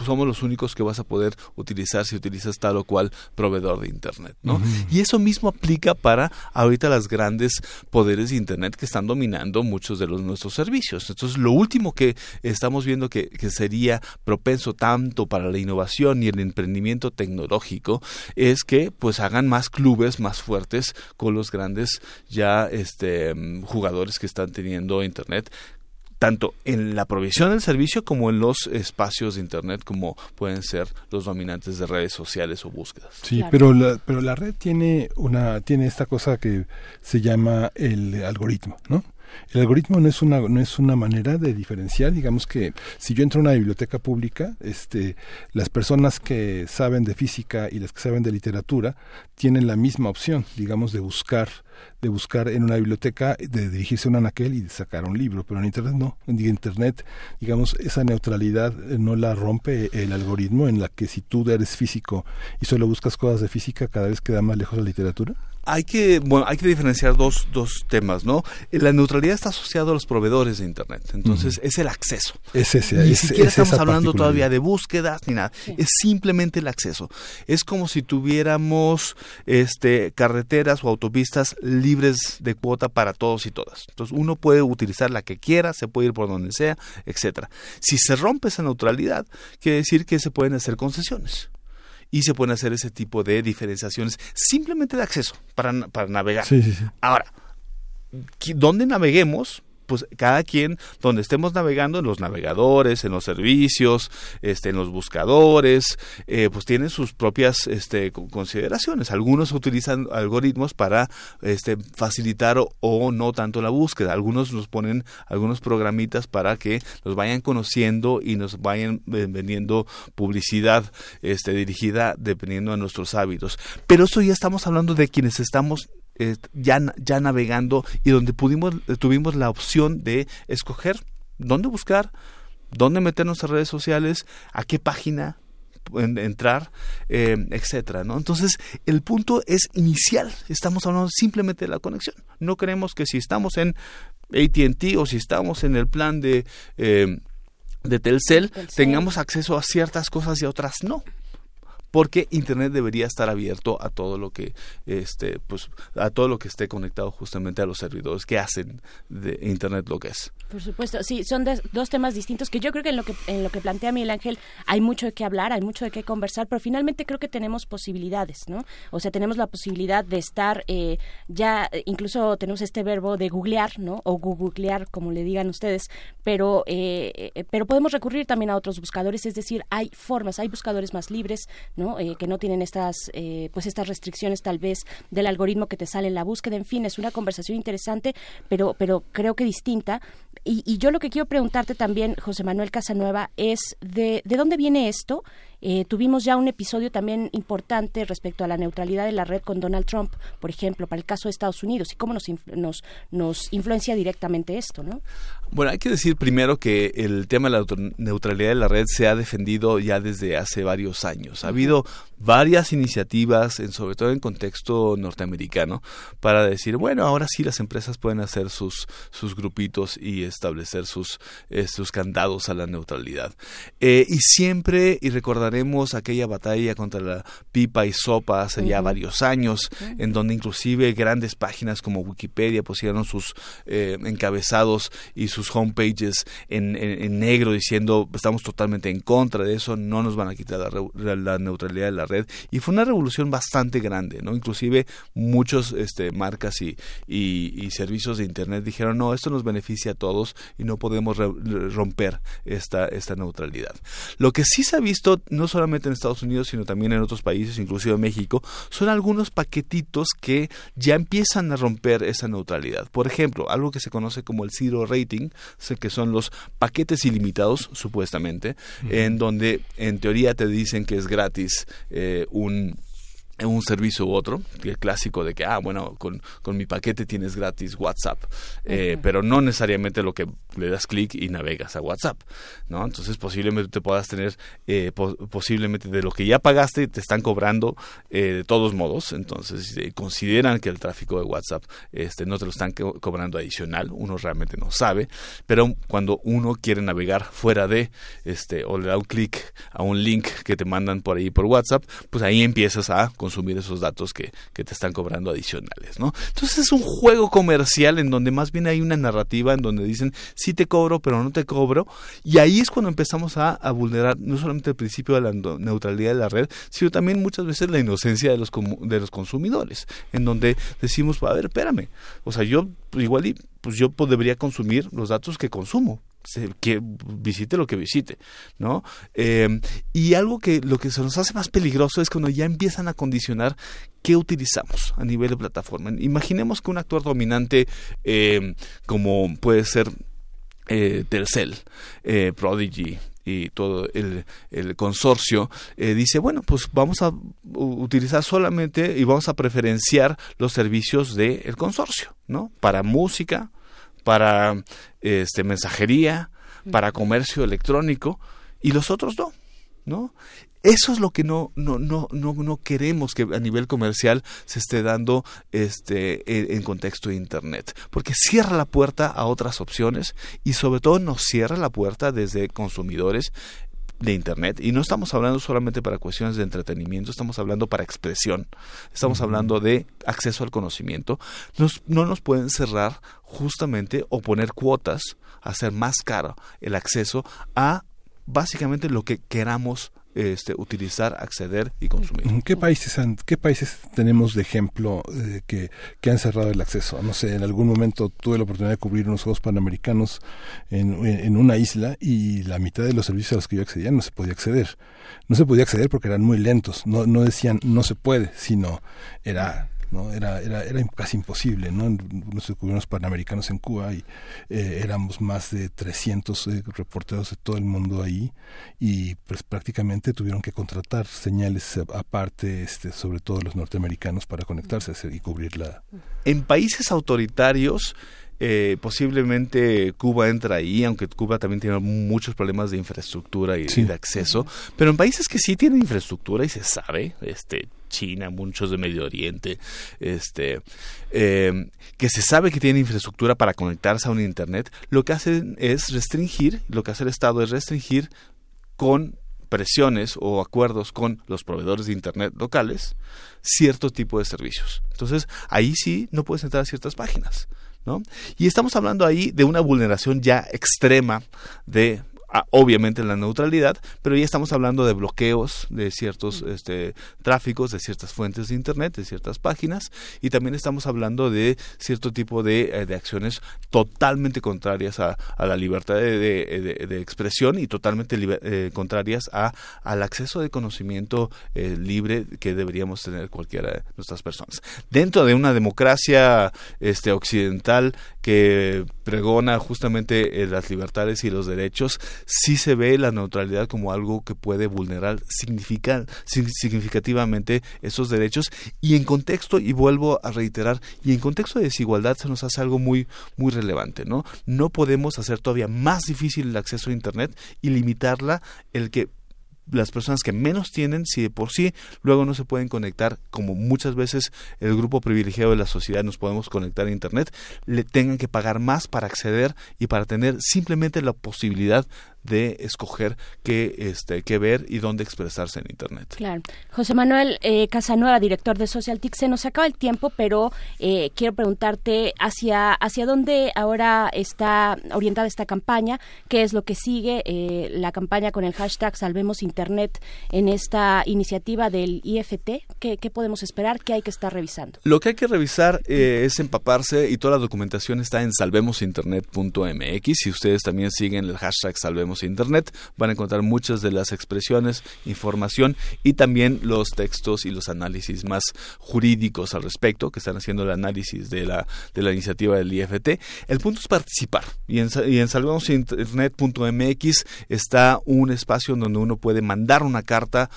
somos los únicos que vas a poder utilizar si utilizas tal o cual proveedor de internet, ¿no? Y eso mismo aplica para ahorita las grandes poderes de internet que están dominando muchos de los nuestros servicios. Entonces, lo último que estamos viendo que, que sería propenso tanto para la innovación y el emprendimiento tecnológico es que pues hagan más clubes más fuertes con los grandes ya este jugadores que están teniendo internet tanto en la provisión del servicio como en los espacios de Internet, como pueden ser los dominantes de redes sociales o búsquedas. Sí, pero, la, pero la red tiene, una, tiene esta cosa que se llama el algoritmo, ¿no? El algoritmo no es una no es una manera de diferenciar, digamos que si yo entro a una biblioteca pública, este las personas que saben de física y las que saben de literatura tienen la misma opción, digamos de buscar de buscar en una biblioteca, de dirigirse a un anaquel y de sacar un libro, pero en Internet no. En Internet, digamos, esa neutralidad eh, no la rompe el algoritmo en la que si tú eres físico y solo buscas cosas de física, cada vez queda más lejos la literatura hay que, bueno, hay que diferenciar dos, dos temas, ¿no? La neutralidad está asociada a los proveedores de Internet, entonces es el acceso. Es ese, Ni siquiera estamos hablando todavía de búsquedas ni nada, es simplemente el acceso. Es como si tuviéramos este, carreteras o autopistas libres de cuota para todos y todas. Entonces uno puede utilizar la que quiera, se puede ir por donde sea, etcétera. Si se rompe esa neutralidad, quiere decir que se pueden hacer concesiones y se pueden hacer ese tipo de diferenciaciones simplemente de acceso para, para navegar. Ahora, donde naveguemos pues cada quien donde estemos navegando en los navegadores en los servicios este en los buscadores eh, pues tienen sus propias este consideraciones. Algunos utilizan algoritmos para este facilitar o, no tanto la búsqueda. Algunos nos ponen algunos programitas para que nos vayan conociendo y nos vayan vendiendo publicidad este dirigida dependiendo de nuestros hábitos. Pero eso ya estamos hablando de quienes estamos eh, ya, ya navegando y donde pudimos, tuvimos la opción de escoger dónde buscar, dónde meternos a redes sociales, a qué página entrar, eh, etcétera, ¿no? Entonces, el punto es inicial. Estamos hablando simplemente de la conexión. No creemos que si estamos en AT&T o si estamos en el plan de eh, de Telcel, tengamos acceso a ciertas cosas y a otras no porque internet debería estar abierto a todo lo que este pues a todo lo que esté conectado justamente a los servidores que hacen de internet lo que es. Por supuesto sí son dos temas distintos que yo creo que en lo que en lo que plantea Miguel Ángel hay mucho de qué hablar hay mucho de qué conversar pero finalmente creo que tenemos posibilidades no o sea tenemos la posibilidad de estar eh, ya incluso tenemos este verbo de googlear no o googlear como le digan ustedes pero eh, eh, pero podemos recurrir también a otros buscadores es decir hay formas hay buscadores más libres ¿no? Eh, que no tienen estas, eh, pues estas restricciones tal vez del algoritmo que te sale en la búsqueda. En fin, es una conversación interesante, pero, pero creo que distinta. Y, y yo lo que quiero preguntarte también, José Manuel Casanueva, es de, ¿de dónde viene esto? Eh, tuvimos ya un episodio también importante respecto a la neutralidad de la red con Donald Trump, por ejemplo, para el caso de Estados Unidos y cómo nos, nos, nos influencia directamente esto, ¿no? Bueno, hay que decir primero que el tema de la neutralidad de la red se ha defendido ya desde hace varios años. Ha habido varias iniciativas, en, sobre todo en contexto norteamericano, para decir, bueno, ahora sí las empresas pueden hacer sus, sus grupitos y establecer sus, eh, sus candados a la neutralidad. Eh, y siempre, y recordaremos aquella batalla contra la pipa y sopa hace ya varios años, en donde inclusive grandes páginas como Wikipedia pusieron sus eh, encabezados y sus homepages en, en, negro diciendo estamos totalmente en contra de eso, no nos van a quitar la, neutralidad de la red y fue una revolución bastante grande, ¿no? Inclusive muchos este, marcas y, y, servicios de internet dijeron no, esto nos beneficia a todos y no podemos romper esta, esta neutralidad. Lo que sí se ha visto no solamente en Estados Unidos sino también en otros países, inclusive México, son algunos paquetitos que ya empiezan a romper esa neutralidad. Por ejemplo, algo que se conoce como el zero rating que son los paquetes ilimitados, supuestamente, en donde en teoría te dicen que es gratis eh, un un servicio u otro, el clásico de que, ah, bueno, con, con mi paquete tienes gratis WhatsApp, eh, pero no necesariamente lo que le das clic y navegas a WhatsApp, ¿no? Entonces posiblemente te puedas tener, eh, posiblemente de lo que ya pagaste te están cobrando eh, de todos modos, entonces consideran que el tráfico de WhatsApp este, no te lo están cobrando adicional, uno realmente no sabe, pero cuando uno quiere navegar fuera de, este, o le da un clic a un link que te mandan por ahí por WhatsApp, pues ahí empiezas a consumir esos datos que, que te están cobrando adicionales, ¿no? Entonces es un juego comercial en donde más bien hay una narrativa en donde dicen sí te cobro pero no te cobro y ahí es cuando empezamos a, vulnerar no solamente el principio de la neutralidad de la red, sino también muchas veces la inocencia de los, de los consumidores, en donde decimos, a ver, espérame, o sea, yo igual y pues yo debería consumir los datos que consumo, que visite lo que visite, ¿no? Eh, y algo que lo que se nos hace más peligroso es cuando ya empiezan a condicionar qué utilizamos a nivel de plataforma. Imaginemos que un actor dominante eh, como puede ser eh, Telcel, eh, Prodigy, y todo el, el consorcio dice bueno pues vamos a utilizar solamente y vamos a preferenciar los servicios del consorcio no para música para este, mensajería, para comercio electrónico y los otros no, ¿no? Eso es lo que no, no, no, no, no queremos que a nivel comercial se esté dando este, en, contexto de Internet, porque cierra la puerta a otras opciones y sobre todo nos cierra la puerta desde consumidores de Internet. Y no estamos hablando solamente para cuestiones de entretenimiento, estamos hablando para expresión, estamos hablando de acceso al conocimiento. Nos, no nos pueden cerrar justamente o poner cuotas, hacer más caro el acceso a básicamente lo que queramos este, utilizar, acceder y consumir. ¿Qué países, han, qué países tenemos de ejemplo eh, que, que han cerrado el acceso? No sé, en algún momento tuve la oportunidad de cubrir unos Juegos Panamericanos en, en una isla y la mitad de los servicios a los que yo accedía no se podía acceder. No se podía acceder porque eran muy lentos. No, no decían no se puede, sino era ¿no? Era, era, era casi imposible, ¿no? Nosotros cubrimos panamericanos en Cuba y eh, éramos más de 300 eh, reporteros de todo el mundo ahí y pues prácticamente tuvieron que contratar señales aparte, este, sobre todo los norteamericanos, para conectarse y cubrirla. En países autoritarios, eh, posiblemente Cuba entra ahí, aunque Cuba también tiene muchos problemas de infraestructura y, de acceso, pero en países que sí tienen infraestructura y se sabe, este China, muchos de Medio Oriente, este, eh, que se sabe que tienen infraestructura para conectarse a un Internet, lo que hacen es restringir, lo que hace el Estado es restringir con presiones o acuerdos con los proveedores de Internet locales cierto tipo de servicios. Entonces, ahí sí no puedes entrar a ciertas páginas. ¿no? Y estamos hablando ahí de una vulneración ya extrema de obviamente la neutralidad, pero ya estamos hablando de bloqueos de ciertos este, tráficos, de ciertas fuentes de Internet, de ciertas páginas, y también estamos hablando de cierto tipo de, eh, acciones totalmente contrarias a, la libertad de, expresión y totalmente eh, contrarias a, al acceso de conocimiento eh, libre que deberíamos tener cualquiera de nuestras personas. Dentro de una democracia este, occidental que pregona justamente las libertades y los derechos, sí se ve la neutralidad como algo que puede vulnerar significativamente esos derechos y en contexto, y vuelvo a reiterar, y en contexto de desigualdad se nos hace algo muy, muy relevante, ¿no? No podemos hacer todavía más difícil el acceso a Internet y limitarla el que las personas que menos tienen, si de por sí luego no se pueden conectar, como muchas veces el grupo privilegiado de la sociedad nos podemos conectar a Internet, le tengan que pagar más para acceder y para tener simplemente la posibilidad de escoger qué, este, qué ver y dónde expresarse en Internet. Claro. José Manuel eh, Casanueva, director de SocialTIC, se nos acaba el tiempo, pero eh, quiero preguntarte hacia, hacia dónde ahora está orientada esta campaña, qué es lo que sigue, eh, la campaña con el hashtag Salvemos Internet en esta iniciativa del IFT, ¿qué, qué podemos esperar, qué hay que estar revisando? Lo que hay que revisar eh, es empaparse y toda la documentación está en salvemosinternet.mx. Si ustedes también siguen el hashtag Salvemos Internet, van a encontrar muchas de las expresiones, información y también los textos y los análisis más jurídicos al respecto, que están haciendo el análisis de la, de la iniciativa del IFT. El punto es participar y en, y en está un espacio en donde uno puede mandar una carta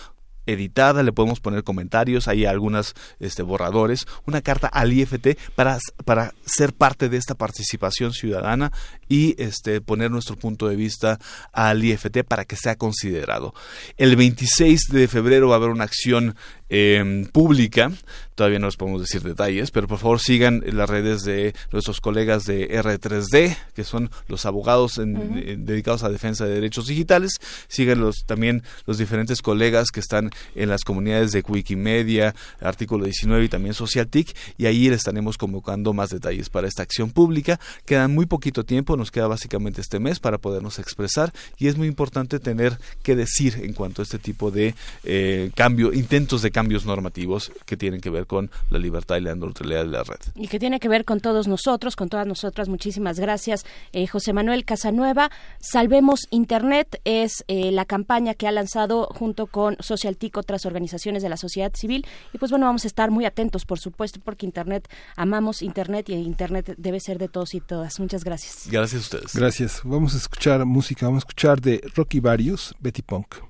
editada, le podemos poner comentarios, hay algunas este, borradores, una carta al IFT para, para ser parte de esta participación ciudadana y este, poner nuestro punto de vista al IFT para que sea considerado. El 26 de febrero va a haber una acción eh, pública. Todavía no les podemos decir detalles, pero por favor sigan las redes de nuestros colegas de R3D, que son los abogados dedicados a defensa de derechos digitales. Sigan los, también los diferentes colegas que están en las comunidades de Wikimedia, Artículo 19 y también SocialTIC, y ahí les estaremos convocando más detalles para esta acción pública. Quedan muy poquito tiempo, nos queda básicamente este mes para podernos expresar, y es muy importante tener que decir en cuanto a este tipo de eh, cambio, intentos de cambio cambios normativos que tienen que ver con la libertad y la neutralidad de la red. Y que tiene que ver con todos nosotros, con todas nosotras. Muchísimas gracias, eh, José Manuel Casanueva. Salvemos Internet es eh, la campaña que ha lanzado junto con SocialTIC, otras organizaciones de la sociedad civil. Y pues bueno, vamos a estar muy atentos, por supuesto, porque Internet, amamos Internet y Internet debe ser de todos y todas. Muchas gracias. Gracias a ustedes. Gracias. Vamos a escuchar música, vamos a escuchar de Rocky Varios, Betty Punk.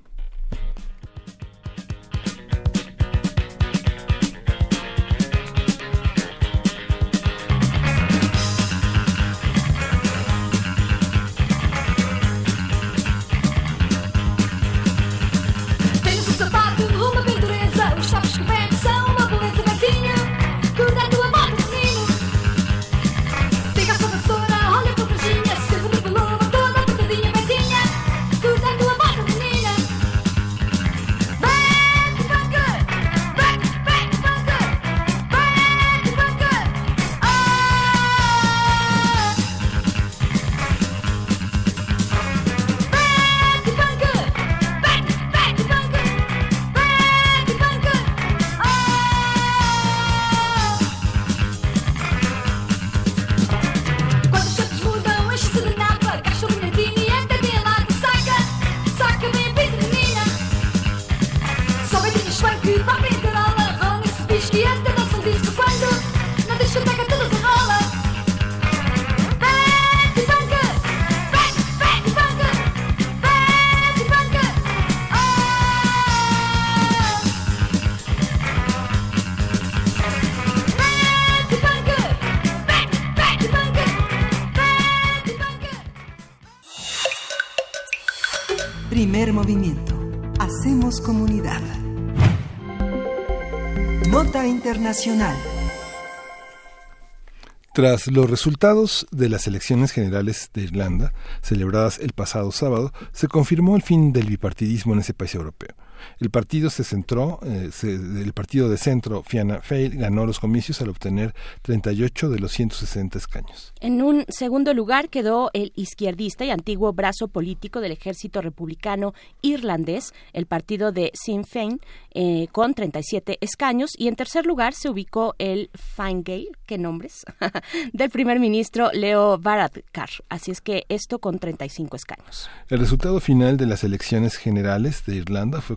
Tras los resultados de las elecciones generales de Irlanda, celebradas el pasado sábado, se confirmó el fin del bipartidismo en ese país europeo. El partido se centró, eh, el partido de centro Fianna Fáil ganó los comicios al obtener 38 de los 160 escaños. En un segundo lugar quedó el izquierdista y antiguo brazo político del ejército republicano irlandés, el partido de Sinn Féin, eh, con 37 escaños. Y en tercer lugar se ubicó el Fine Gael, qué nombres, (laughs) del primer ministro Leo Varadkar. Así es que esto con 35 escaños. El resultado final de las elecciones generales de Irlanda fue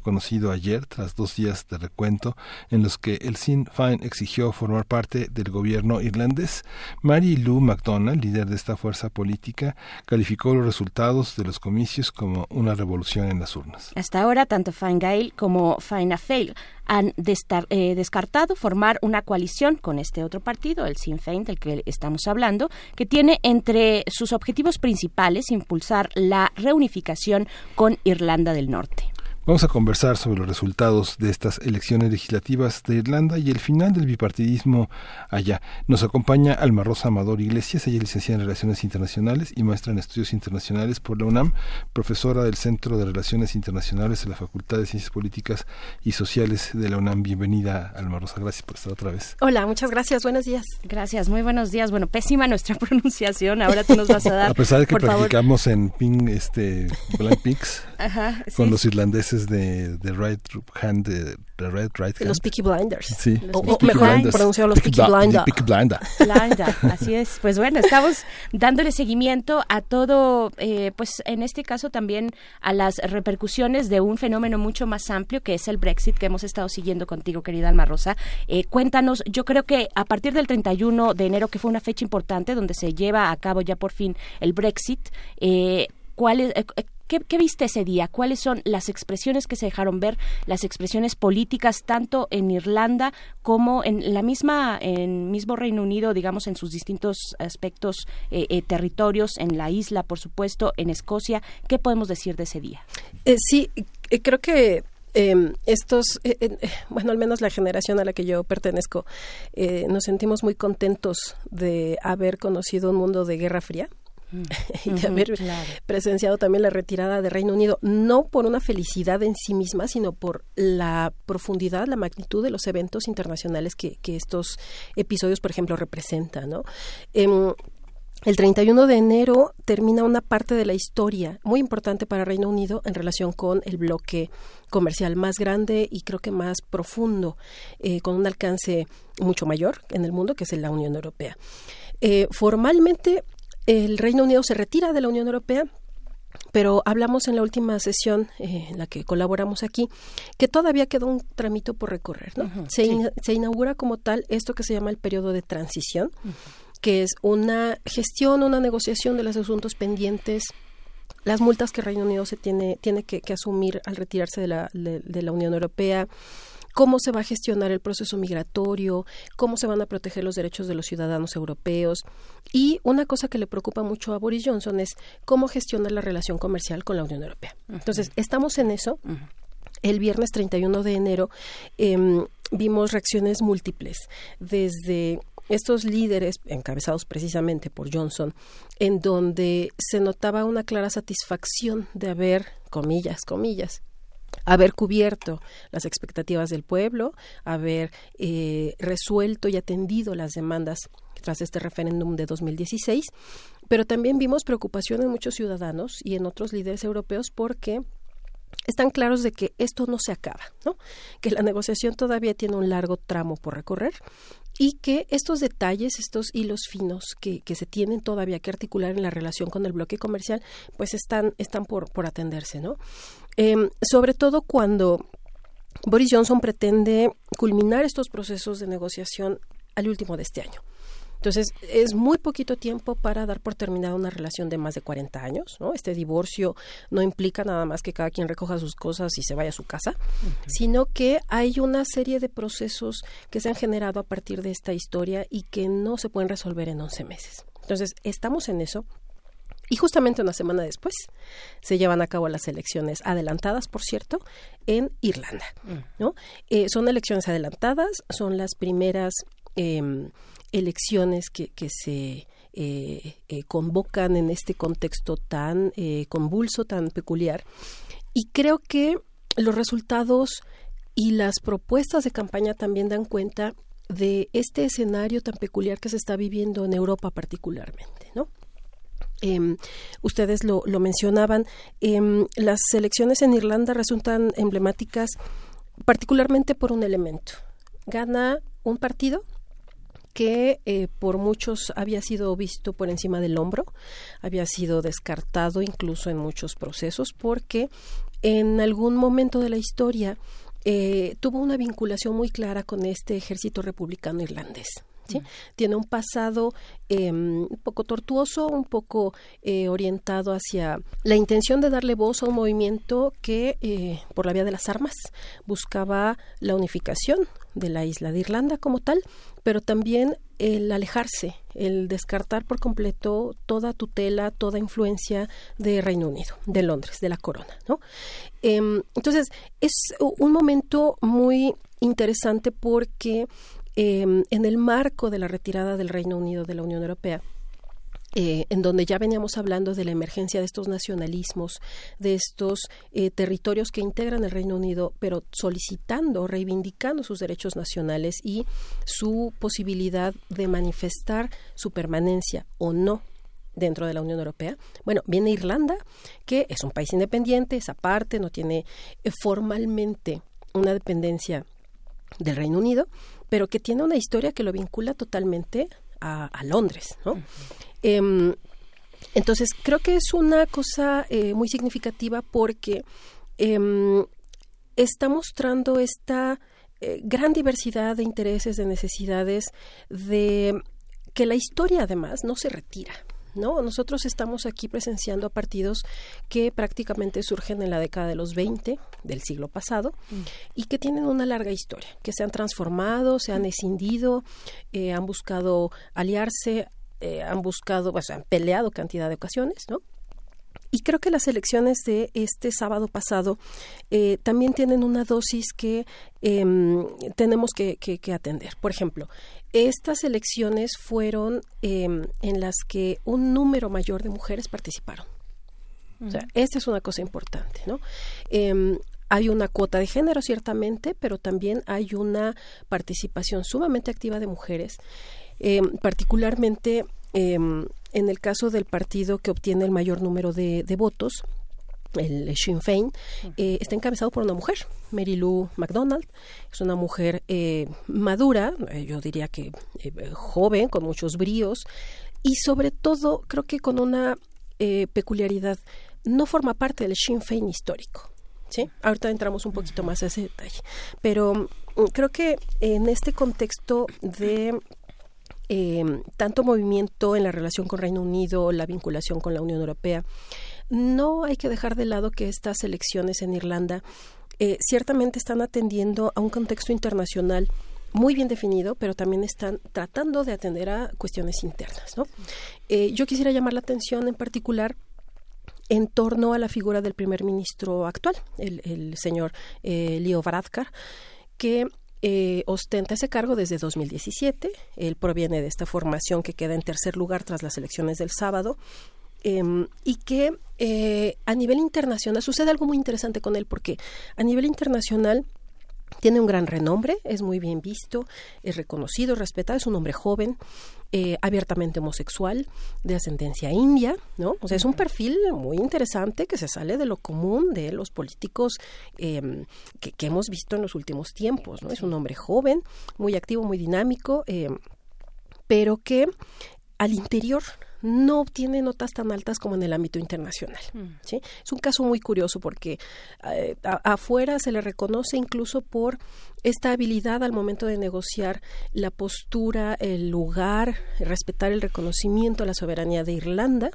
ayer tras dos días de recuento en los que el Sinn Féin exigió formar parte del gobierno irlandés. Mary Lou MacDonald, líder de esta fuerza política, calificó los resultados de los comicios como una revolución en las urnas. Hasta ahora, tanto Fine Gael como Fianna Fáil han eh, descartado formar una coalición con este otro partido, el Sinn Féin, del que estamos hablando, que tiene entre sus objetivos principales impulsar la reunificación con Irlanda del Norte. Vamos a conversar sobre los resultados de estas elecciones legislativas de Irlanda y el final del bipartidismo allá. Nos acompaña Alma Rosa Amador Iglesias, ella es licenciada en Relaciones Internacionales y maestra en Estudios Internacionales por la UNAM, profesora del Centro de Relaciones Internacionales de la Facultad de Ciencias Políticas y Sociales de la UNAM. Bienvenida, Alma Rosa, gracias por estar otra vez. Hola, muchas gracias, buenos días. Gracias, muy buenos días. Bueno, pésima nuestra (laughs) pronunciación, ahora tú nos vas a dar. a pesar de que practicamos en Ping, este, Blank Peaks, con los irlandeses de, de Right Hand, de, Red Right Hand. Los Peaky Blinders. Sí. o, mejor pronunciado los Peaky, Blinders. Peaky Blinder. (laughs) así es. Pues bueno, estamos dándole seguimiento a todo, eh, pues en este caso también a las repercusiones de un fenómeno mucho más amplio que es el Brexit que hemos estado siguiendo contigo, querida Alma Rosa. Eh, cuéntanos, yo creo que a partir del 31 de enero, que fue una fecha importante donde se lleva a cabo ya por fin el Brexit, eh, ¿cuál es, ¿Qué, viste ese día? ¿Cuáles son las expresiones que se dejaron ver, las expresiones políticas tanto en Irlanda como en la misma, en mismo Reino Unido, digamos, en sus distintos aspectos eh, eh, territorios, en la isla, por supuesto, en Escocia? ¿Qué podemos decir de ese día? Eh, sí, creo que em, estos, bueno, al menos la generación a la que yo pertenezco, nos sentimos muy contentos de haber conocido un mundo de guerra fría (laughs) y de haber presenciado también la retirada de Reino Unido, no por una felicidad en sí misma, sino por la profundidad, la magnitud de los eventos internacionales que, estos episodios, por ejemplo, representan. ¿no? Em, el 31 de enero termina una parte de la historia muy importante para Reino Unido en relación con el bloque comercial más grande y creo que más profundo, eh, con un alcance mucho mayor en el mundo, que es la Unión Europea. Eh, formalmente el Reino Unido se retira de la Unión Europea pero hablamos en la última sesión eh, en la que colaboramos aquí que todavía queda un tramito por recorrer. ¿no? se, inaugura como tal esto que se llama el periodo de transición, que es una gestión, una negociación de los asuntos pendientes las multas que Reino Unido se tiene, tiene que, asumir al retirarse de la, de la Unión Europea, cómo se va a gestionar el proceso migratorio, cómo se van a proteger los derechos de los ciudadanos europeos. Y una cosa que le preocupa mucho a Boris Johnson es cómo gestionar la relación comercial con la Unión Europea. Entonces, estamos en eso. El viernes 31 de enero em, vimos reacciones múltiples, desde estos líderes, encabezados precisamente por Johnson, en donde se notaba una clara satisfacción de haber, comillas, comillas, haber cubierto las expectativas del pueblo, haber eh, resuelto y atendido las demandas tras este referéndum de 2016, pero también vimos preocupación en muchos ciudadanos y en otros líderes europeos porque están claros de que esto no se acaba, ¿no? que la negociación todavía tiene un largo tramo por recorrer y que estos detalles, estos hilos finos que, que, se tienen todavía que articular en la relación con el bloque comercial, pues están, están por, por atenderse, ¿no? Em, sobre todo cuando Boris Johnson pretende culminar estos procesos de negociación al último de este año. Entonces, es muy poquito tiempo para dar por terminada una relación de más de 40 años, ¿no? Este divorcio no implica nada más que cada quien recoja sus cosas y se vaya a su casa, sino que hay una serie de procesos que se han generado a partir de esta historia y que no se pueden resolver en 11 meses. Entonces, estamos en eso. Y justamente una semana después se llevan a cabo las elecciones adelantadas, por cierto, en Irlanda. ¿no? Eh, son elecciones adelantadas, son las primeras em, elecciones que, que se eh, eh, convocan en este contexto tan convulso, tan peculiar. Y creo que los resultados y las propuestas de campaña también dan cuenta de este escenario tan peculiar que se está viviendo en Europa particularmente, ¿no? Em, ustedes lo, mencionaban, em, las elecciones en Irlanda resultan emblemáticas particularmente por un elemento. Gana un partido que eh, por muchos había sido visto por encima del hombro, había sido descartado incluso en muchos procesos porque en algún momento de la historia eh, tuvo una vinculación muy clara con este ejército republicano irlandés. ¿Sí? Tiene un pasado em, un poco tortuoso, un poco eh, orientado hacia la intención de darle voz a un movimiento que, eh, por la vía de las armas, buscaba la unificación de la isla de Irlanda como tal, pero también el alejarse, el descartar por completo toda tutela, toda influencia de Reino Unido, de Londres, de la corona, ¿no? Em, entonces, es un momento muy interesante porque em, en el marco de la retirada del Reino Unido de la Unión Europea, eh, en donde ya veníamos hablando de la emergencia de estos nacionalismos, de estos eh, territorios que integran el Reino Unido, pero solicitando, reivindicando sus derechos nacionales y su posibilidad de manifestar su permanencia o no dentro de la Unión Europea. Bueno, viene Irlanda, que es un país independiente, es aparte, no tiene eh, formalmente una dependencia del Reino Unido, pero que tiene una historia que lo vincula totalmente a, Londres, ¿no? Em, entonces, creo que es una cosa eh, muy significativa porque em, está mostrando esta eh, gran diversidad de intereses, de necesidades, de que la historia además no se retira. ¿No? Nosotros estamos aquí presenciando a partidos que prácticamente surgen en la década de los 20 del siglo pasado mm. y que tienen una larga historia, que se han transformado, se han escindido, eh, han buscado aliarse, eh, han buscado, han peleado cantidad de ocasiones, ¿no? Y creo que las elecciones de este sábado pasado eh, también tienen una dosis que em, tenemos que, atender. Por ejemplo, estas elecciones fueron em, en las que un número mayor de mujeres participaron. O sea, esta es una cosa importante, ¿no? Em, hay una cuota de género, ciertamente, pero también hay una participación sumamente activa de mujeres eh, particularmente em, en el caso del partido que obtiene el mayor número de, votos, el Sinn Féin, eh, está encabezado por una mujer, Mary Lou MacDonald. Es una mujer eh, madura, yo diría que joven, con muchos bríos, y sobre todo creo que con una peculiaridad, no forma parte del Sinn Féin histórico. ¿sí? Ahorita entramos un poquito más a ese detalle. Pero mm, creo que en este contexto de eh, tanto movimiento en la relación con Reino Unido, la vinculación con la Unión Europea, no hay que dejar de lado que estas elecciones en Irlanda eh, ciertamente están atendiendo a un contexto internacional muy bien definido, pero también están tratando de atender a cuestiones internas. ¿no? Eh, yo quisiera llamar la atención en particular en torno a la figura del primer ministro actual, el, señor eh, Leo Varadkar, que eh, ostenta ese cargo desde 2017. Él proviene de esta formación que queda en tercer lugar tras las elecciones del sábado. Em, y que eh, a nivel internacional sucede algo muy interesante con él porque a nivel internacional tiene un gran renombre, es muy bien visto, es reconocido, respetado, es un hombre joven, eh, abiertamente homosexual, de ascendencia india, ¿no? O sea, es un perfil muy interesante que se sale de lo común de los políticos em, que, hemos visto en los últimos tiempos, ¿no? Es un hombre joven, muy activo, muy dinámico, em, pero que al interior no obtiene notas tan altas como en el ámbito internacional. Mm. ¿sí? Es un caso muy curioso porque eh, afuera se le reconoce incluso por esta habilidad al momento de negociar la postura, el lugar, respetar el reconocimiento a la soberanía de Irlanda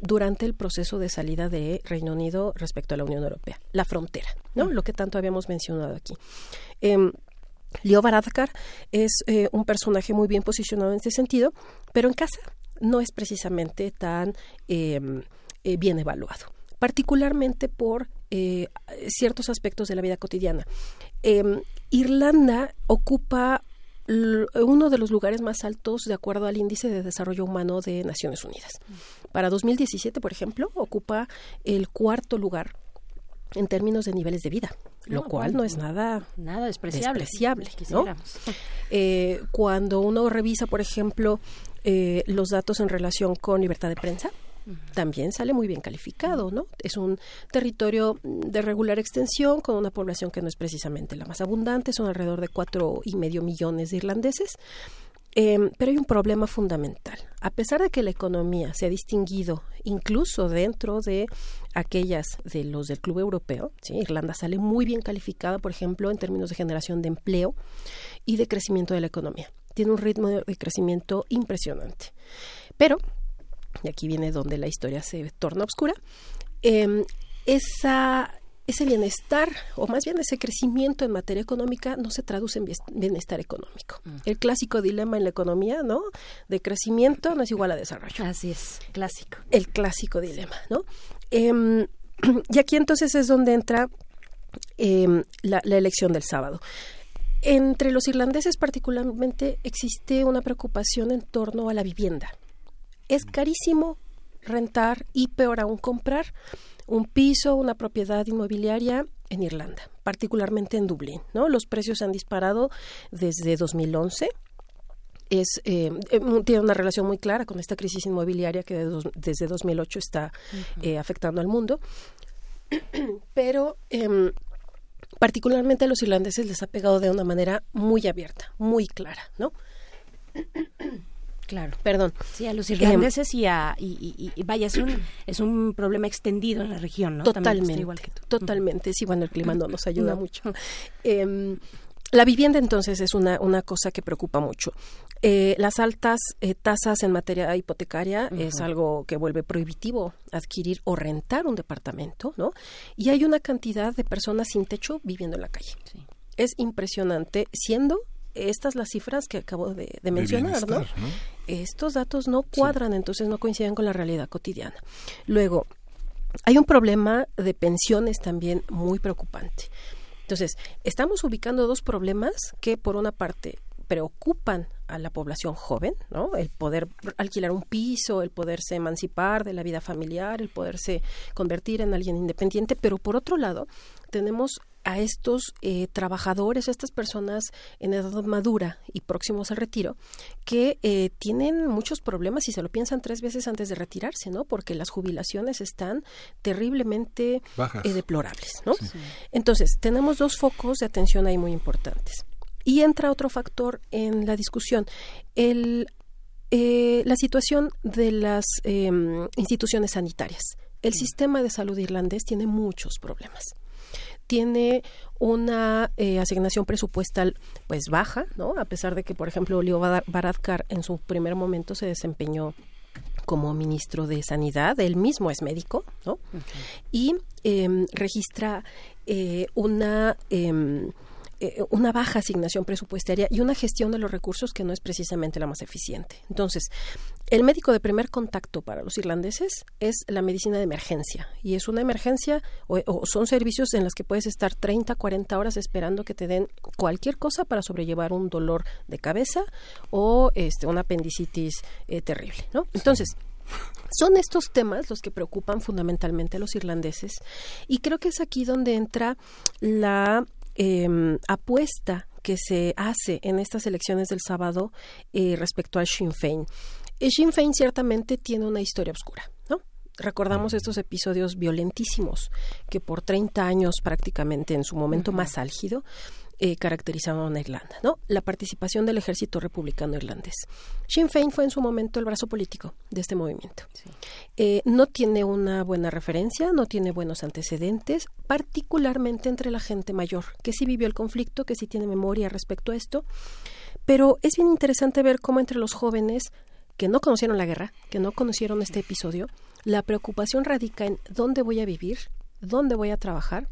durante el proceso de salida de Reino Unido respecto a la Unión Europea, la frontera, ¿no? Mm. Lo que tanto habíamos mencionado aquí. Eh, Leo Varadkar es eh, un personaje muy bien posicionado en ese sentido, pero en casa no es precisamente tan em, eh, bien evaluado, particularmente por eh, ciertos aspectos de la vida cotidiana. Em, Irlanda ocupa uno de los lugares más altos de acuerdo al índice de desarrollo humano de Naciones Unidas. Para 2017, por ejemplo, ocupa el cuarto lugar en términos de niveles de vida, lo cual no es nada nada despreciable. Eh, cuando uno revisa, por ejemplo, eh, los datos en relación con libertad de prensa, también sale muy bien calificado, ¿no? Es un territorio de regular extensión con una población que no es precisamente la más abundante, son alrededor de cuatro y medio millones de irlandeses. Em, pero hay un problema fundamental. A pesar de que la economía se ha distinguido incluso dentro de aquellas de los del Club Europeo, Irlanda sale muy bien calificada, por ejemplo, en términos de generación de empleo y de crecimiento de la economía. Tiene un ritmo de crecimiento impresionante. Pero y aquí viene donde la historia se torna oscura, em, esa, ese bienestar, o más bien ese crecimiento en materia económica, no se traduce en bienestar económico. Mm. El clásico dilema en la economía, ¿no? De crecimiento no es igual a desarrollo. Así es, clásico. El clásico dilema, ¿no? Em, (clears throat) y aquí entonces es donde entra em, la, la elección del sábado. Entre los irlandeses particularmente existe una preocupación en torno a la vivienda es carísimo rentar y peor aún comprar un piso, una propiedad inmobiliaria en Irlanda, particularmente en Dublín. ¿no? Los precios han disparado desde 2011 es eh, eh, tiene una relación muy clara con esta crisis inmobiliaria que desde 2008 está eh, afectando al mundo. (clears throat) Pero em, particularmente a los irlandeses les ha pegado de una manera muy abierta, muy clara, ¿no? Claro. Perdón. Sí, a los irlandeses y a. Y, vaya, es un, es un problema extendido en la región, ¿no? Totalmente. Igual que tú. Totalmente. Sí, bueno, el clima no nos ayuda mucho. Em, la vivienda entonces es una, una cosa que preocupa mucho. Eh, las altas eh, tasas en materia hipotecaria es algo que vuelve prohibitivo adquirir o rentar un departamento, ¿no? Y hay una cantidad de personas sin techo viviendo en la calle. Sí. Es impresionante, siendo estas las cifras que acabo de, mencionar, ¿no? Estos datos no cuadran, entonces no coinciden con la realidad cotidiana. Luego, hay un problema de pensiones también muy preocupante. Entonces, estamos ubicando dos problemas que, por una parte, preocupan a la población joven, ¿no? El poder alquilar un piso, el poderse emancipar de la vida familiar, el poderse convertir en alguien independiente, pero por otro lado, tenemos a estos eh, trabajadores, a estas personas en edad madura y próximos al retiro, que eh, tienen muchos problemas y se lo piensan tres veces antes de retirarse, ¿no? Porque las jubilaciones están terriblemente eh, deplorables, ¿no? Entonces, tenemos dos focos de atención ahí muy importantes. Y entra otro factor en la discusión, el, la situación de las em, instituciones sanitarias. El sistema de salud irlandés tiene muchos problemas tiene una eh, asignación presupuestal pues baja, ¿no? A pesar de que, por ejemplo, Leo Varadkar en su primer momento se desempeñó como ministro de Sanidad, él mismo es médico, ¿no? Y em, registra eh, una em, eh, una baja asignación presupuestaria y una gestión de los recursos que no es precisamente la más eficiente. Entonces, el médico de primer contacto para los irlandeses es la medicina de emergencia y es una emergencia o, son servicios en los que puedes estar 30, 40 horas esperando que te den cualquier cosa para sobrellevar un dolor de cabeza o este, una apendicitis eh, terrible, ¿no? Entonces, son estos temas los que preocupan fundamentalmente a los irlandeses y creo que es aquí donde entra la Em, apuesta que se hace en estas elecciones del sábado eh, respecto al Sinn Féin. El Sinn Féin ciertamente tiene una historia oscura, ¿no? Recordamos estos episodios violentísimos que por 30 años prácticamente en su momento más álgido eh, caracterizaron a Irlanda, ¿no? La participación del ejército republicano irlandés. Sinn Féin fue en su momento el brazo político de este movimiento. Eh, no tiene una buena referencia, no tiene buenos antecedentes, particularmente entre la gente mayor, que sí vivió el conflicto, que sí tiene memoria respecto a esto, pero es bien interesante ver cómo entre los jóvenes que no conocieron la guerra, que no conocieron este episodio, la preocupación radica en dónde voy a vivir, dónde voy a trabajar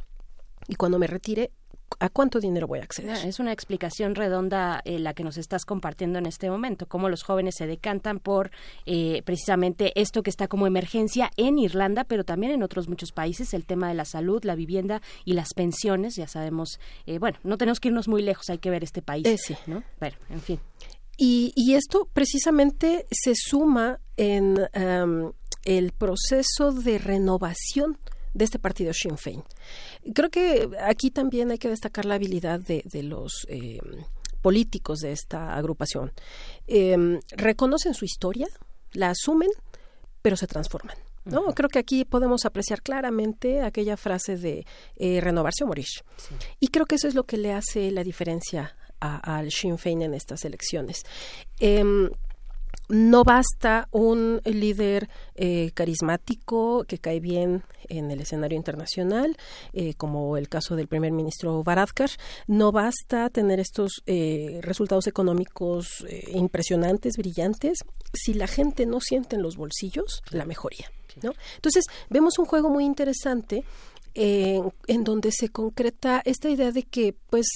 y cuando me retire, a cuánto dinero voy a acceder. Es una explicación redonda eh, la que nos estás compartiendo en este momento, cómo los jóvenes se decantan por eh, precisamente esto que está como emergencia en Irlanda, pero también en otros muchos países, el tema de la salud, la vivienda y las pensiones. Ya sabemos, eh, bueno, no tenemos que irnos muy lejos, hay que ver este país. sí. ¿no? Bueno, en fin. Y, y esto precisamente se suma en em, el proceso de renovación de este partido Sinn Féin. Creo que aquí también hay que destacar la habilidad de, de los eh, políticos de esta agrupación. Eh, reconocen su historia, la asumen, pero se transforman. ¿no? Creo que aquí podemos apreciar claramente aquella frase de eh, renovarse o morir. Y creo que eso es lo que le hace la diferencia al Sinn Féin en estas elecciones. Eh, no basta un líder eh, carismático que cae bien en el escenario internacional, eh, como el caso del primer ministro Varadkar. No basta tener estos eh, resultados económicos impresionantes, brillantes, si la gente no siente en los bolsillos la mejoría. ¿no? Entonces, vemos un juego muy interesante en donde se concreta esta idea de que, pues,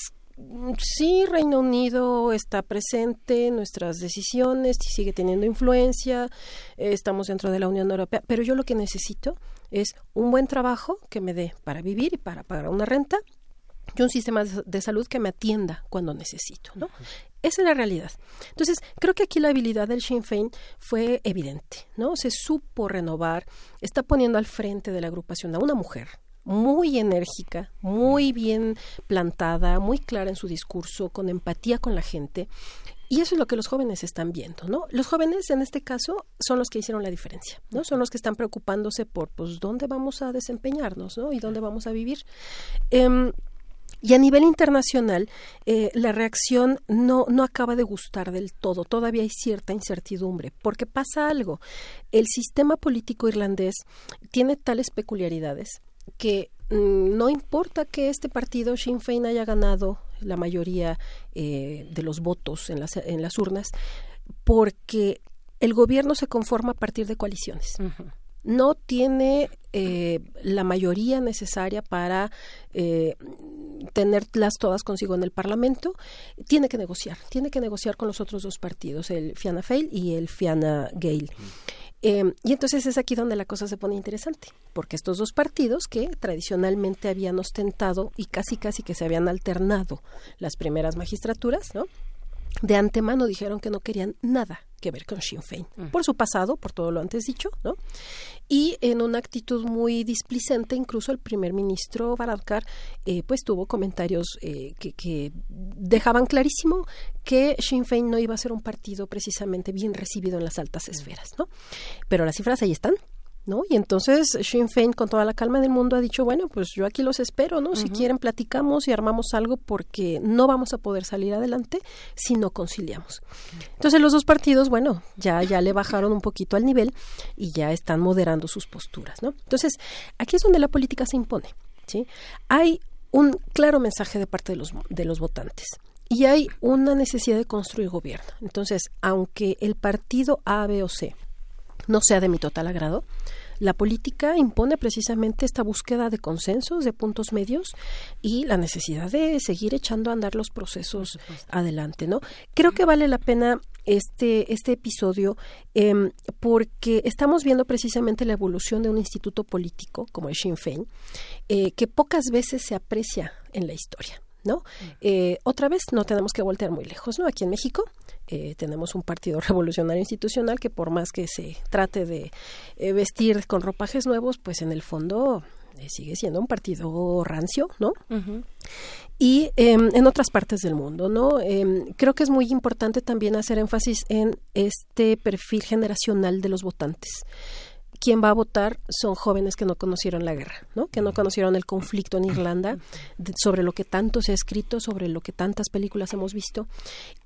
sí, Reino Unido está presente en nuestras decisiones, sigue teniendo influencia, eh, estamos dentro de la Unión Europea, pero yo lo que necesito es un buen trabajo que me dé para vivir y para pagar una renta y un sistema de salud que me atienda cuando necesito, ¿no? Esa es la realidad. Entonces, creo que aquí la habilidad del Sinn Féin fue evidente, ¿no? Se supo renovar, está poniendo al frente de la agrupación a una mujer, muy enérgica, muy bien plantada, muy clara en su discurso, con empatía con la gente. Y eso es lo que los jóvenes están viendo, ¿no? Los jóvenes en este caso son los que hicieron la diferencia, ¿no? Son los que están preocupándose por, pues, dónde vamos a desempeñarnos, ¿no? Y dónde vamos a vivir. Em, y a nivel internacional, eh, la reacción no, no acaba de gustar del todo. Todavía hay cierta incertidumbre, porque pasa algo. El sistema político irlandés tiene tales peculiaridades que mm, no importa que este partido Sinn Féin haya ganado la mayoría eh, de los votos en las, en las urnas, porque el gobierno se conforma a partir de coaliciones. No tiene eh, la mayoría necesaria para eh, tenerlas todas consigo en el Parlamento. Tiene que negociar, tiene que negociar con los otros dos partidos, el Fianna Fáil y el Fianna Gael. Eh, y entonces es aquí donde la cosa se pone interesante, porque estos dos partidos que tradicionalmente habían ostentado y casi casi que se habían alternado las primeras magistraturas, ¿no? De antemano dijeron que no querían nada que ver con Sinn Féin, por su pasado, por todo lo antes dicho, ¿no? Y en una actitud muy displicente, incluso el primer ministro Varadkar, eh, pues tuvo comentarios eh, que, que, dejaban clarísimo que Sinn Féin no iba a ser un partido precisamente bien recibido en las altas esferas, ¿no? Pero las cifras ahí están, ¿no? Y entonces Sinn Féin, con toda la calma del mundo, ha dicho, bueno, pues yo aquí los espero, ¿no? Si quieren, platicamos y armamos algo porque no vamos a poder salir adelante si no conciliamos. Entonces los dos partidos, bueno, ya, ya le bajaron un poquito al nivel y ya están moderando sus posturas, ¿no? Entonces, aquí es donde la política se impone, ¿sí? Hay un claro mensaje de parte de los, de los votantes. Y hay una necesidad de construir gobierno. Entonces, aunque el partido A, B o C no sea de mi total agrado. La política impone precisamente esta búsqueda de consensos, de puntos medios y la necesidad de seguir echando a andar los procesos adelante, ¿no? Creo que vale la pena este, este episodio em, porque estamos viendo precisamente la evolución de un instituto político como el Sinn Féin, eh, que pocas veces se aprecia en la historia. ¿No? Eh, otra vez no tenemos que voltear muy lejos, ¿no? Aquí en México eh, tenemos un partido (laughs) revolucionario institucional que por más que se trate de eh, vestir con ropajes nuevos, pues en el fondo sigue siendo un partido rancio, ¿no? Y em, en otras partes del mundo, ¿no? Em, creo que es muy importante también hacer énfasis en este perfil generacional de los votantes quien va a votar son jóvenes que no conocieron la guerra, ¿no? que no conocieron el conflicto en Irlanda, sobre lo que tanto se ha escrito, sobre lo que tantas películas hemos visto.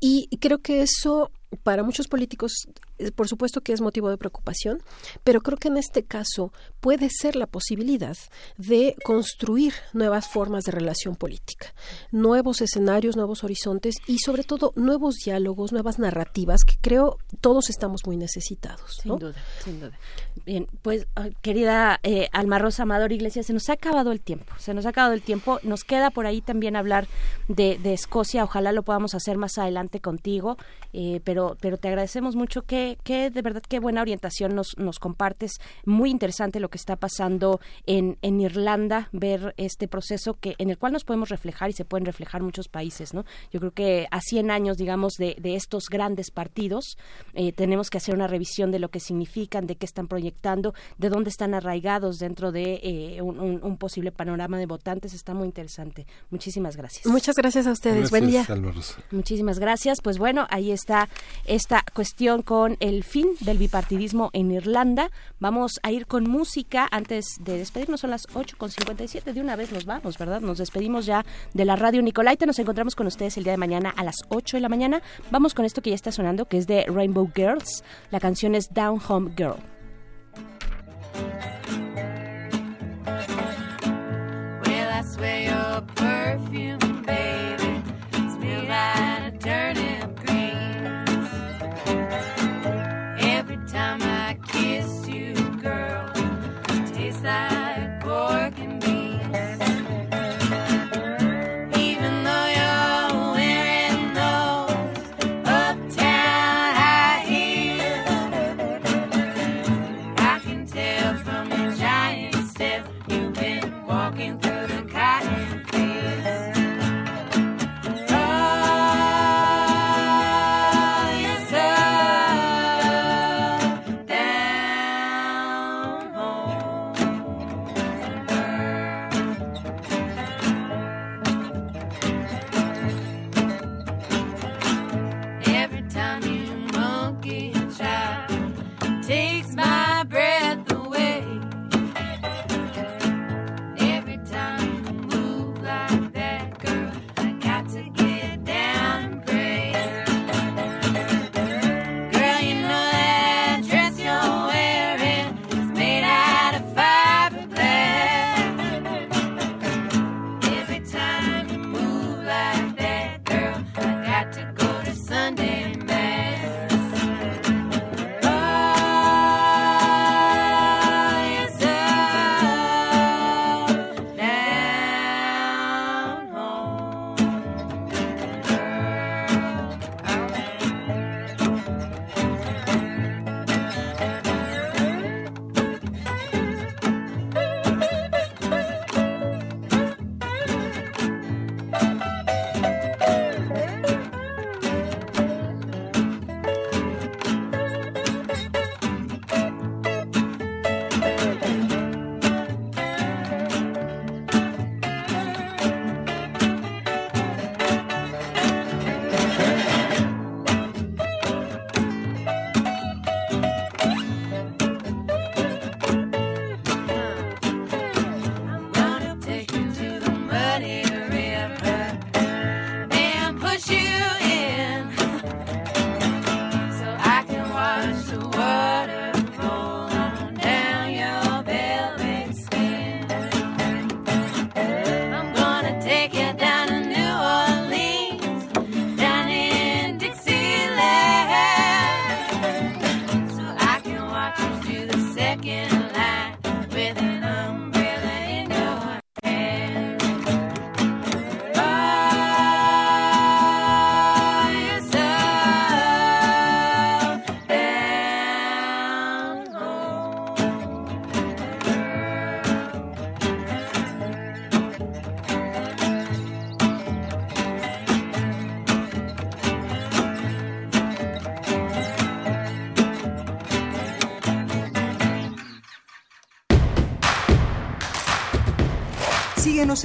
Y creo que eso para muchos políticos, eh, por supuesto que es motivo de preocupación, pero creo que en este caso puede ser la posibilidad de construir nuevas formas de relación política, nuevos escenarios, nuevos horizontes y sobre todo nuevos diálogos, nuevas narrativas que creo todos estamos muy necesitados. Sin duda, sin duda. Bien, pues querida eh, Alma Rosa Amador Iglesias, se nos ha acabado el tiempo, se nos ha acabado el tiempo, nos queda por ahí también hablar de, de Escocia, ojalá lo podamos hacer más adelante contigo, eh, pero, pero te agradecemos mucho que, que de verdad qué buena orientación nos, nos compartes, muy interesante lo que está pasando en, en Irlanda, ver este proceso que en el cual nos podemos reflejar y se pueden reflejar muchos países, ¿no? Yo creo que a 100 años, digamos, de, de estos grandes partidos, eh, tenemos que hacer una revisión de lo que significan, de qué están proyectando, de dónde están arraigados dentro de eh, un, un, posible panorama de votantes. Está muy interesante. Muchísimas gracias. Muchas gracias a ustedes. Buen día. Muchísimas gracias. Pues bueno, ahí está esta cuestión con el fin del bipartidismo en Irlanda. Vamos a ir con música antes de despedirnos. Son las 8.57. De una vez nos vamos, ¿verdad? Nos despedimos ya de la radio Nicolaita. Nos encontramos con ustedes el día de mañana a las 8 de la mañana. Vamos con esto que ya está sonando, que es de Rainbow Girls. La canción es Down Home Girl. I swear your perfume, baby, time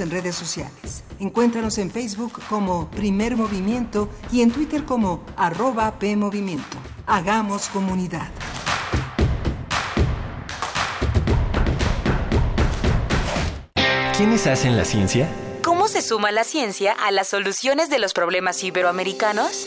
Síguenos en redes sociales. Encuéntranos en Facebook como Primer Movimiento y en Twitter como arroba PMovimiento. Hagamos comunidad. ¿Quiénes hacen la ciencia? ¿Cómo se suma la ciencia a las soluciones de los problemas iberoamericanos?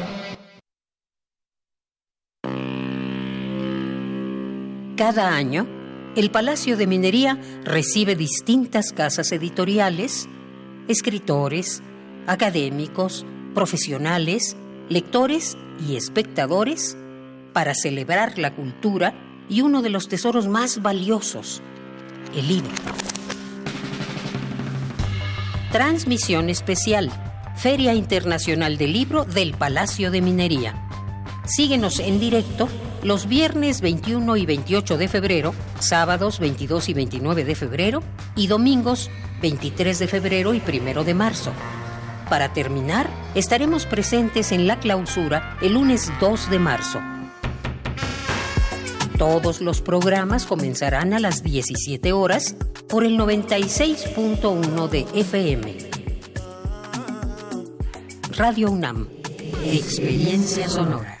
Cada año, el Palacio de Minería recibe distintas casas editoriales, escritores, académicos, profesionales, lectores y espectadores para celebrar la cultura y uno de los tesoros más valiosos, el libro. Transmisión especial, Feria Internacional del Libro del Palacio de Minería. Síguenos en directo los viernes 21 y 28 de febrero, sábados 22 y 29 de febrero y domingos 23 de febrero y 1 de marzo. Para terminar, estaremos presentes en la clausura el lunes 2 de marzo. Todos los programas comenzarán a las 17 horas por el 96.1 de FM. Radio UNAM. Experiencia sonora.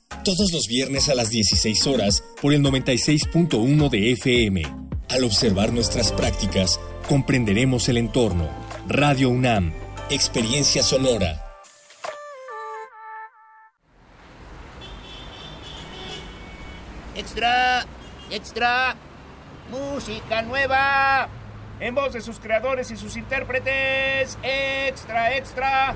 todos los viernes a las 16 horas por el 96.1 de FM. Al observar nuestras prácticas, comprenderemos el entorno. Radio UNAM, Experiencia Sonora. Extra, extra, música nueva, en voz de sus creadores y sus intérpretes. Extra, extra.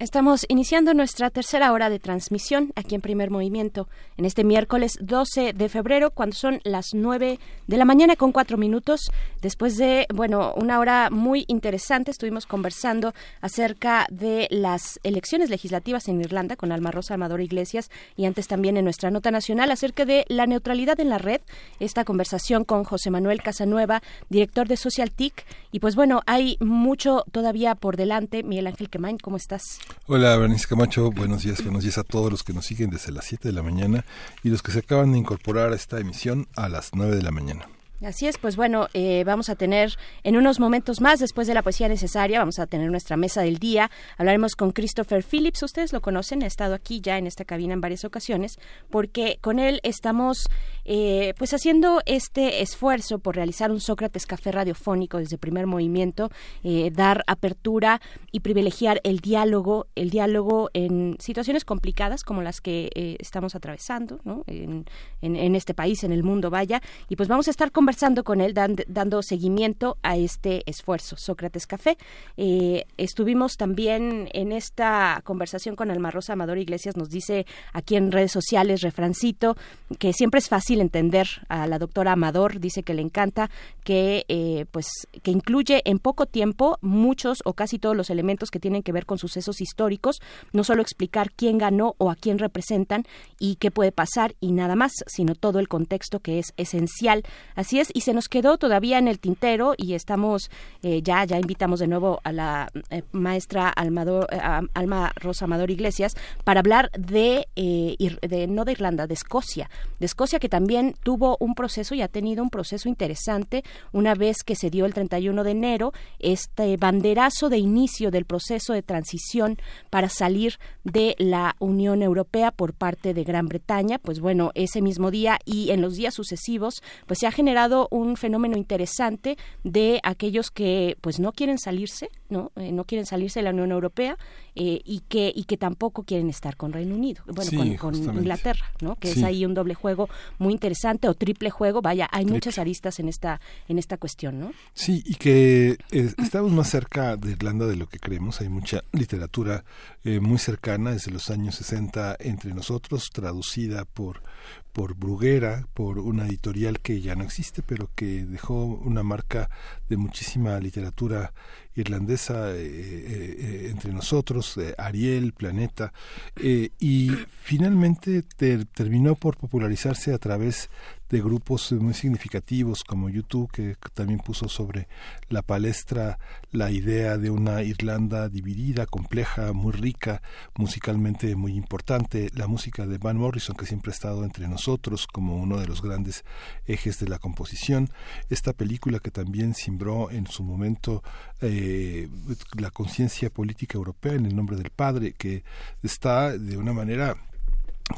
Estamos iniciando nuestra tercera hora de transmisión aquí en Primer Movimiento en este miércoles 12 de febrero cuando son las 9 de la mañana con cuatro minutos. Después de, bueno, una hora muy interesante estuvimos conversando acerca de las elecciones legislativas en Irlanda con Alma Rosa Amador Iglesias y antes también en nuestra nota nacional acerca de la neutralidad en la red. Esta conversación con José Manuel Casanueva, director de Social TIC. Y pues bueno, hay mucho todavía por delante. Miguel Ángel Quemain, ¿cómo estás? Hola, Bernice Camacho. Buenos días, buenos días a todos los que nos siguen desde las 7 de la mañana y los que se acaban de incorporar a esta emisión a las 9 de la mañana. Así es, pues bueno, eh, vamos a tener en unos momentos más, después de la poesía necesaria, vamos a tener nuestra mesa del día. Hablaremos con Christopher Phillips, ustedes lo conocen, ha estado aquí ya en esta cabina en varias ocasiones, porque con él estamos eh, pues haciendo este esfuerzo por realizar un Sócrates Café radiofónico desde primer movimiento, eh, dar apertura y privilegiar el diálogo, el diálogo en situaciones complicadas como las que estamos atravesando ¿no? en, en, este país, en el mundo, vaya, y pues vamos a estar conversando conversando con él, dan- dando seguimiento a este esfuerzo. Sócrates Café. Eh, estuvimos también en esta conversación con Alma Rosa Amador Iglesias, nos dice aquí en redes sociales, refrancito, que siempre es fácil entender a la doctora Amador, dice que le encanta, que eh, pues que incluye en poco tiempo muchos o casi todos los elementos que tienen que ver con sucesos históricos, no solo explicar quién ganó o a quién representan y qué puede pasar y nada más, sino todo el contexto que es esencial. Así y se nos quedó todavía en el tintero y estamos eh, ya ya invitamos de nuevo a la eh, maestra Almador, eh, Alma Rosa Amador Iglesias para hablar de, de no de Irlanda, de Escocia, de Escocia que también tuvo un proceso y ha tenido un proceso interesante una vez que se dio el 31 de enero este banderazo de inicio del proceso de transición para salir de la Unión Europea por parte de Gran Bretaña, pues bueno, ese mismo día y en los días sucesivos, pues se ha generado un fenómeno interesante de aquellos que pues no quieren salirse, ¿no? Eh, no quieren salirse de la Unión Europea eh, y que y que tampoco quieren estar con Reino Unido, bueno, Sí, con. Inglaterra, ¿no? Que Sí. es ahí un doble juego muy interesante o triple juego, vaya, hay muchas aristas en esta en esta cuestión, ¿no? Sí, y que eh, estamos más cerca de Irlanda de lo que creemos. Hay mucha literatura eh, muy cercana desde los años 60 entre nosotros, traducida por por Bruguera, por una editorial que ya no existe, pero que dejó una marca de muchísima literatura irlandesa eh, eh, eh, entre nosotros, Ariel, Planeta, y finalmente ter- terminó por popularizarse a través de grupos muy significativos como YouTube, que también puso sobre la palestra la idea de una Irlanda dividida, compleja, muy rica, musicalmente muy importante, la música de Van Morrison, que siempre ha estado entre nosotros como uno de los grandes ejes de la composición, esta película que también simbró en su momento eh, la conciencia política europea en el nombre del padre, que está de una manera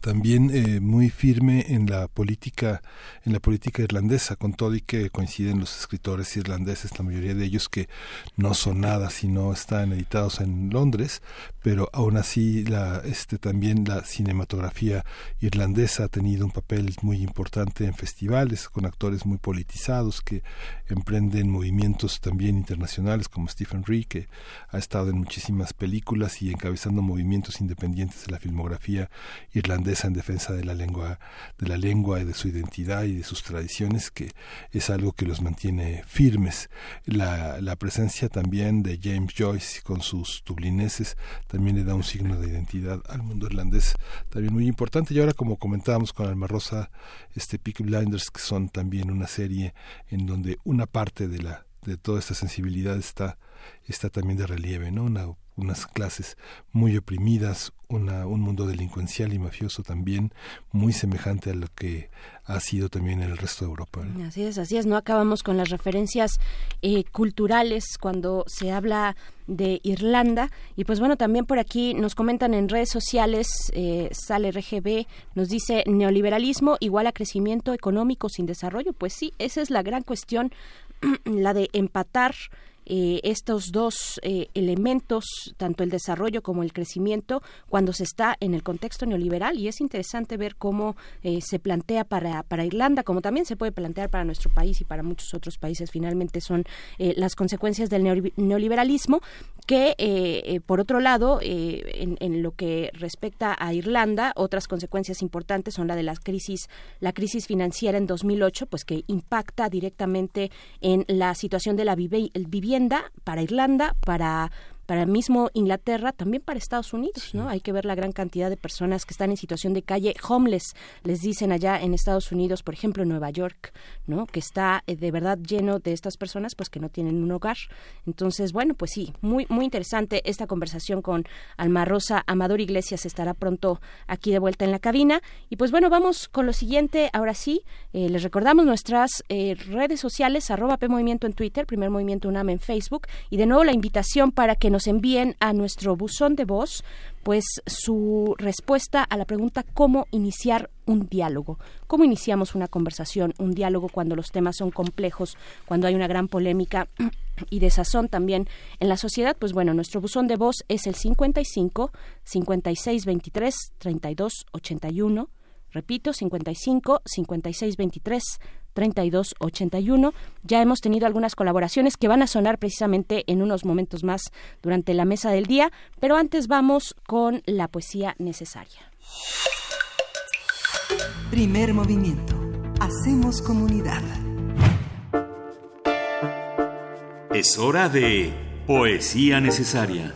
también eh, muy firme en la política en la política irlandesa. Con todo y que coinciden los escritores irlandeses la mayoría de ellos que no son nada si no están editados en Londres pero aún así la este también la cinematografía irlandesa ha tenido un papel muy importante en festivales con actores muy politizados que emprenden movimientos también internacionales como Stephen Ree que ha estado en muchísimas películas y encabezando movimientos independientes de la filmografía irlandesa en defensa de la lengua de la lengua y de su identidad y de sus tradiciones que es algo que los mantiene firmes. La, la presencia también de James Joyce con sus dublineses también le da un signo de identidad al mundo irlandés también muy importante. Y ahora como comentábamos con Alma Rosa este Peaky Blinders que son también una serie en donde una parte de la de toda esta sensibilidad está está también de relieve no una unas clases muy oprimidas, una, un mundo delincuencial y mafioso también muy semejante a lo que ha sido también en el resto de Europa. ¿no? Así es, así es. No acabamos con las referencias eh, culturales cuando se habla de Irlanda. Y pues bueno, también por aquí nos comentan en redes sociales, eh, sale RGB, nos dice neoliberalismo igual a crecimiento económico sin desarrollo. Pues sí, esa es la gran cuestión, (clears throat) la de empatar eh, estos dos eh, elementos, tanto el desarrollo como el crecimiento, cuando se está en el contexto neoliberal. Y es interesante ver cómo eh, se plantea para, para Irlanda, como también se puede plantear para nuestro país y para muchos otros países. Finalmente son eh, las consecuencias del neoli- neoliberalismo que, eh, eh, por otro lado, en, en lo que respecta a Irlanda, otras consecuencias importantes son la de la crisis, la crisis financiera en 2008, pues que impacta directamente en la situación de la vive- para Irlanda, para para mismo Inglaterra, también para Estados Unidos, ¿no? Hay que ver la gran cantidad de personas que están en situación de calle, homeless, les dicen allá en Estados Unidos, por ejemplo, en Nueva York, ¿no? Que está eh, de verdad lleno de estas personas, pues que no tienen un hogar. Entonces, bueno, pues sí, muy muy interesante esta conversación con Alma Rosa Amador Iglesias estará pronto aquí de vuelta en la cabina y pues bueno, vamos con lo siguiente. Ahora sí, eh, les recordamos nuestras eh, redes sociales arroba P Movimiento en Twitter, Primer Movimiento UNAM en Facebook y de nuevo la invitación para que nos envíen a nuestro buzón de voz pues su respuesta a la pregunta cómo iniciar un diálogo, cómo iniciamos una conversación, un diálogo cuando los temas son complejos, cuando hay una gran polémica y desazón también en la sociedad, pues bueno, nuestro buzón de voz es el 55 56 23 32 81 Repito, 55 56 23 3281. Ya hemos tenido algunas colaboraciones que van a sonar precisamente en unos momentos más durante la mesa del día, pero antes vamos con la poesía necesaria. Primer movimiento. Hacemos comunidad. Es hora de poesía necesaria.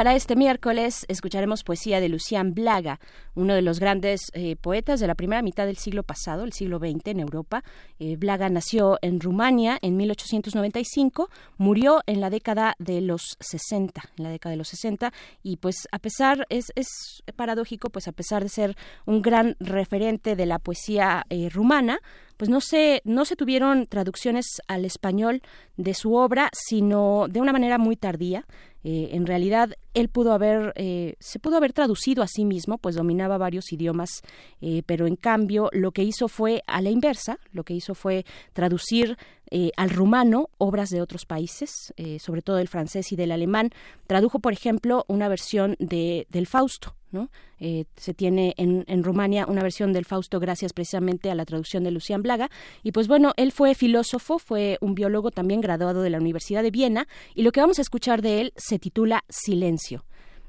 Para este miércoles escucharemos poesía de Lucián Blaga, uno de los grandes eh, poetas de la primera mitad del siglo pasado, el siglo XX en Europa. Eh, Blaga nació en Rumania en 1895, murió en la década de los 60, en la década de los 60, y pues a pesar, es, es paradójico, pues a pesar de ser un gran referente de la poesía eh, rumana, pues no se, no se tuvieron traducciones al español de su obra, sino de una manera muy tardía. En realidad, él pudo haber, eh, se pudo haber traducido a sí mismo, pues dominaba varios idiomas, eh, pero en cambio lo que hizo fue a la inversa, lo que hizo fue traducir eh, al rumano obras de otros países, eh, sobre todo del francés y del alemán. Tradujo, por ejemplo, una versión de, del Fausto. ¿no? Se tiene en, en Rumania una versión del Fausto gracias precisamente a la traducción de Lucián Blaga. Y pues bueno, él fue filósofo, fue un biólogo también graduado de la Universidad de Viena y lo que vamos a escuchar de él se titula Silencio.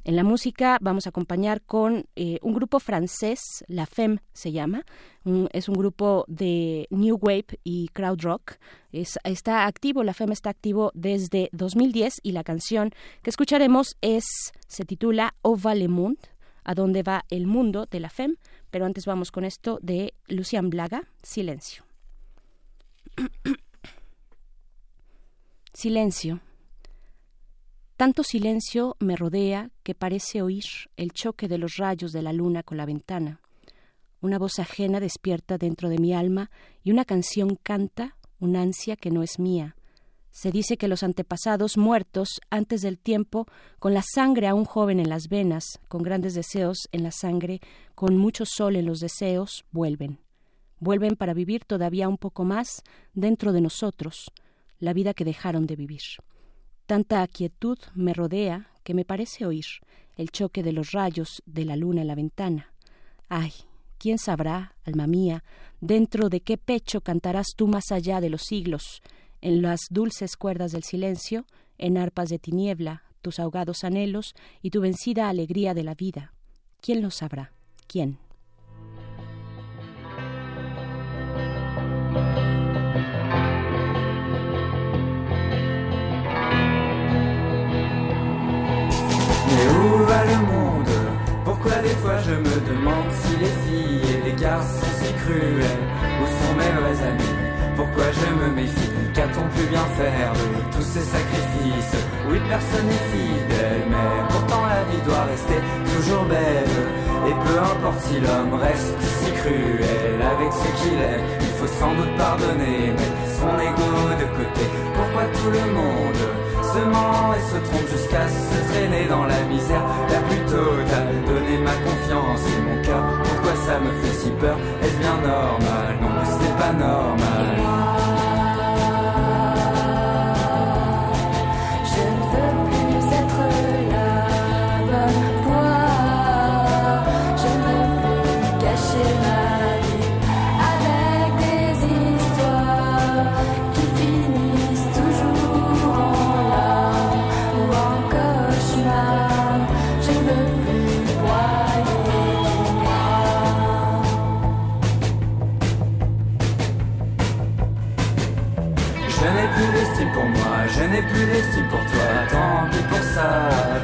En la música vamos a acompañar con eh, un grupo francés, la FEM se llama, es un grupo de New Wave y Crowd Rock. Es- está activo, la FEM está activo desde 2010 y la canción que escucharemos es, se titula Au va le monde, a dónde va el mundo de la FEM, pero antes vamos con esto de Lucian Blaga, Silencio. (coughs) Silencio. Tanto silencio me rodea que parece oír el choque de los rayos de la luna con la ventana. Una voz ajena despierta dentro de mi alma y una canción canta un ansia que no es mía. Se dice que los antepasados muertos antes del tiempo, con la sangre aún joven en las venas, con grandes deseos en la sangre, con mucho sol en los deseos, vuelven. Vuelven para vivir todavía un poco más dentro de nosotros, la vida que dejaron de vivir. Tanta quietud me rodea que me parece oír el choque de los rayos de la luna en la ventana. Ay, ¿quién sabrá, alma mía, dentro de qué pecho cantarás tú más allá de los siglos, en las dulces cuerdas del silencio, en arpas de tiniebla, tus ahogados anhelos y tu vencida alegría de la vida? ¿Quién lo sabrá? ¿Quién? Je me demande si les filles et les garçons si cruels Où sont mes vrais amis Pourquoi je me méfie? Qu'a-t-on pu bien faire de tous ces sacrifices? Oui, personne n'est fidèle, mais pourtant la vie doit rester toujours belle. Et peu importe si l'homme reste si cruel avec ce qu'il est, il faut sans doute pardonner, mettre son ego de côté. Pourquoi tout le monde se ment et se trompe jusqu'à se traîner dans la misère. La plus totale Donner ma confiance et mon cœur, pourquoi ça me fait si peur? Est-ce bien normal? Non, ce n'est pas normal.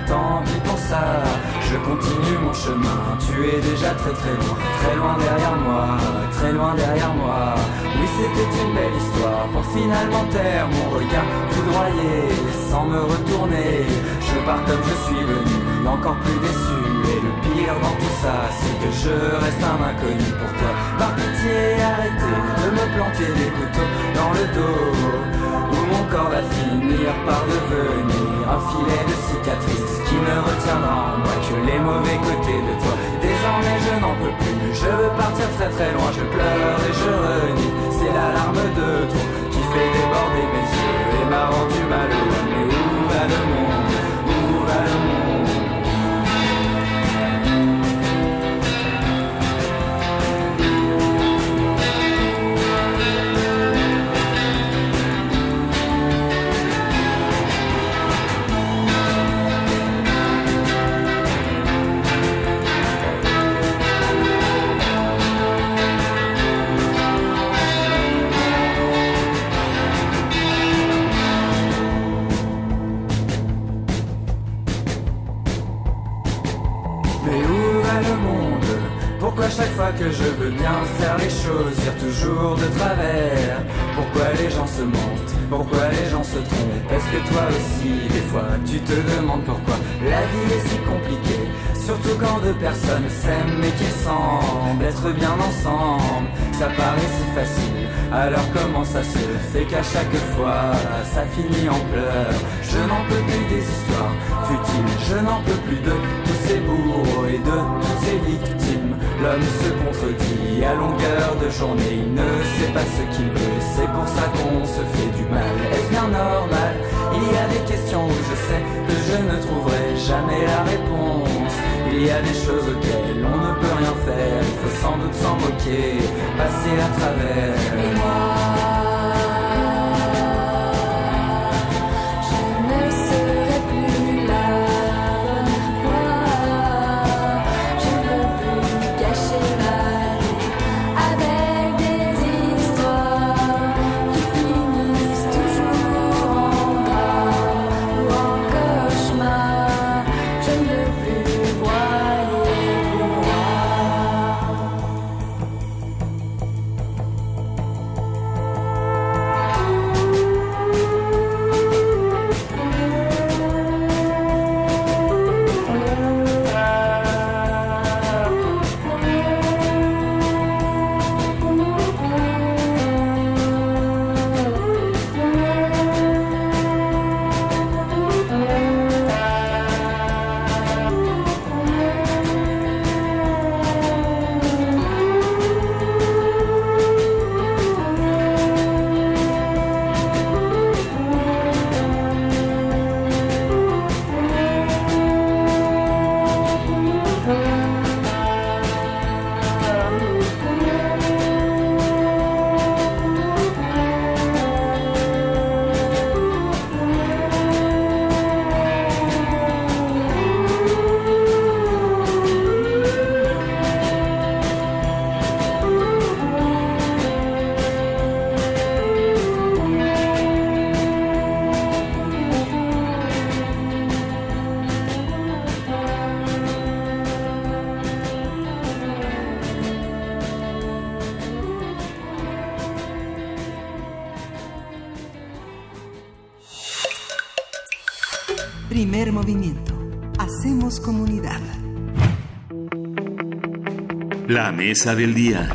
Tant pis pour ça. Je continue mon chemin, tu es déjà très très loin, très loin derrière moi, très loin derrière moi. Oui, c'était une belle histoire pour finalement taire mon regard foudroyé, sans me retourner. Je pars comme je suis venu, encore plus déçu. Et le pire dans tout ça, c'est que je reste un inconnu pour toi. Par pitié, arrêtez de me planter des couteaux dans le dos. Où mon corps va finir par devenir un filet de cicatrices qui ne retiendra en moi que les mauvais côtés de toi. Désormais je n'en peux plus, je veux partir très très loin, je pleure et je renie. C'est l'alarme de trop qui fait déborder mes yeux et m'a rendu malheureux. Mais où va le monde? Que je veux bien faire les choses, dire toujours de travers. Pourquoi les gens se mentent? Pourquoi les gens se trompent? Est-ce que toi aussi, des fois, tu te demandes pourquoi la vie est si compliquée? Surtout quand deux personnes s'aiment et qui semblent être bien ensemble. Ça paraît si facile, alors comment ça se fait qu'à chaque fois ça finit en pleurs Je n'en peux plus des histoires futiles, je n'en peux plus de tous ces bourreaux et de toutes ces victimes. L'homme se contredit à longueur de journée, il ne sait pas ce qu'il veut, c'est pour ça qu'on se fait du mal. Est-ce bien normal? Il y a des questions où je sais que je ne trouverai jamais la réponse. Il y a des choses auxquelles on ne peut rien faire, il faut sans doute s'en moquer, passer à travers. Mesa del día.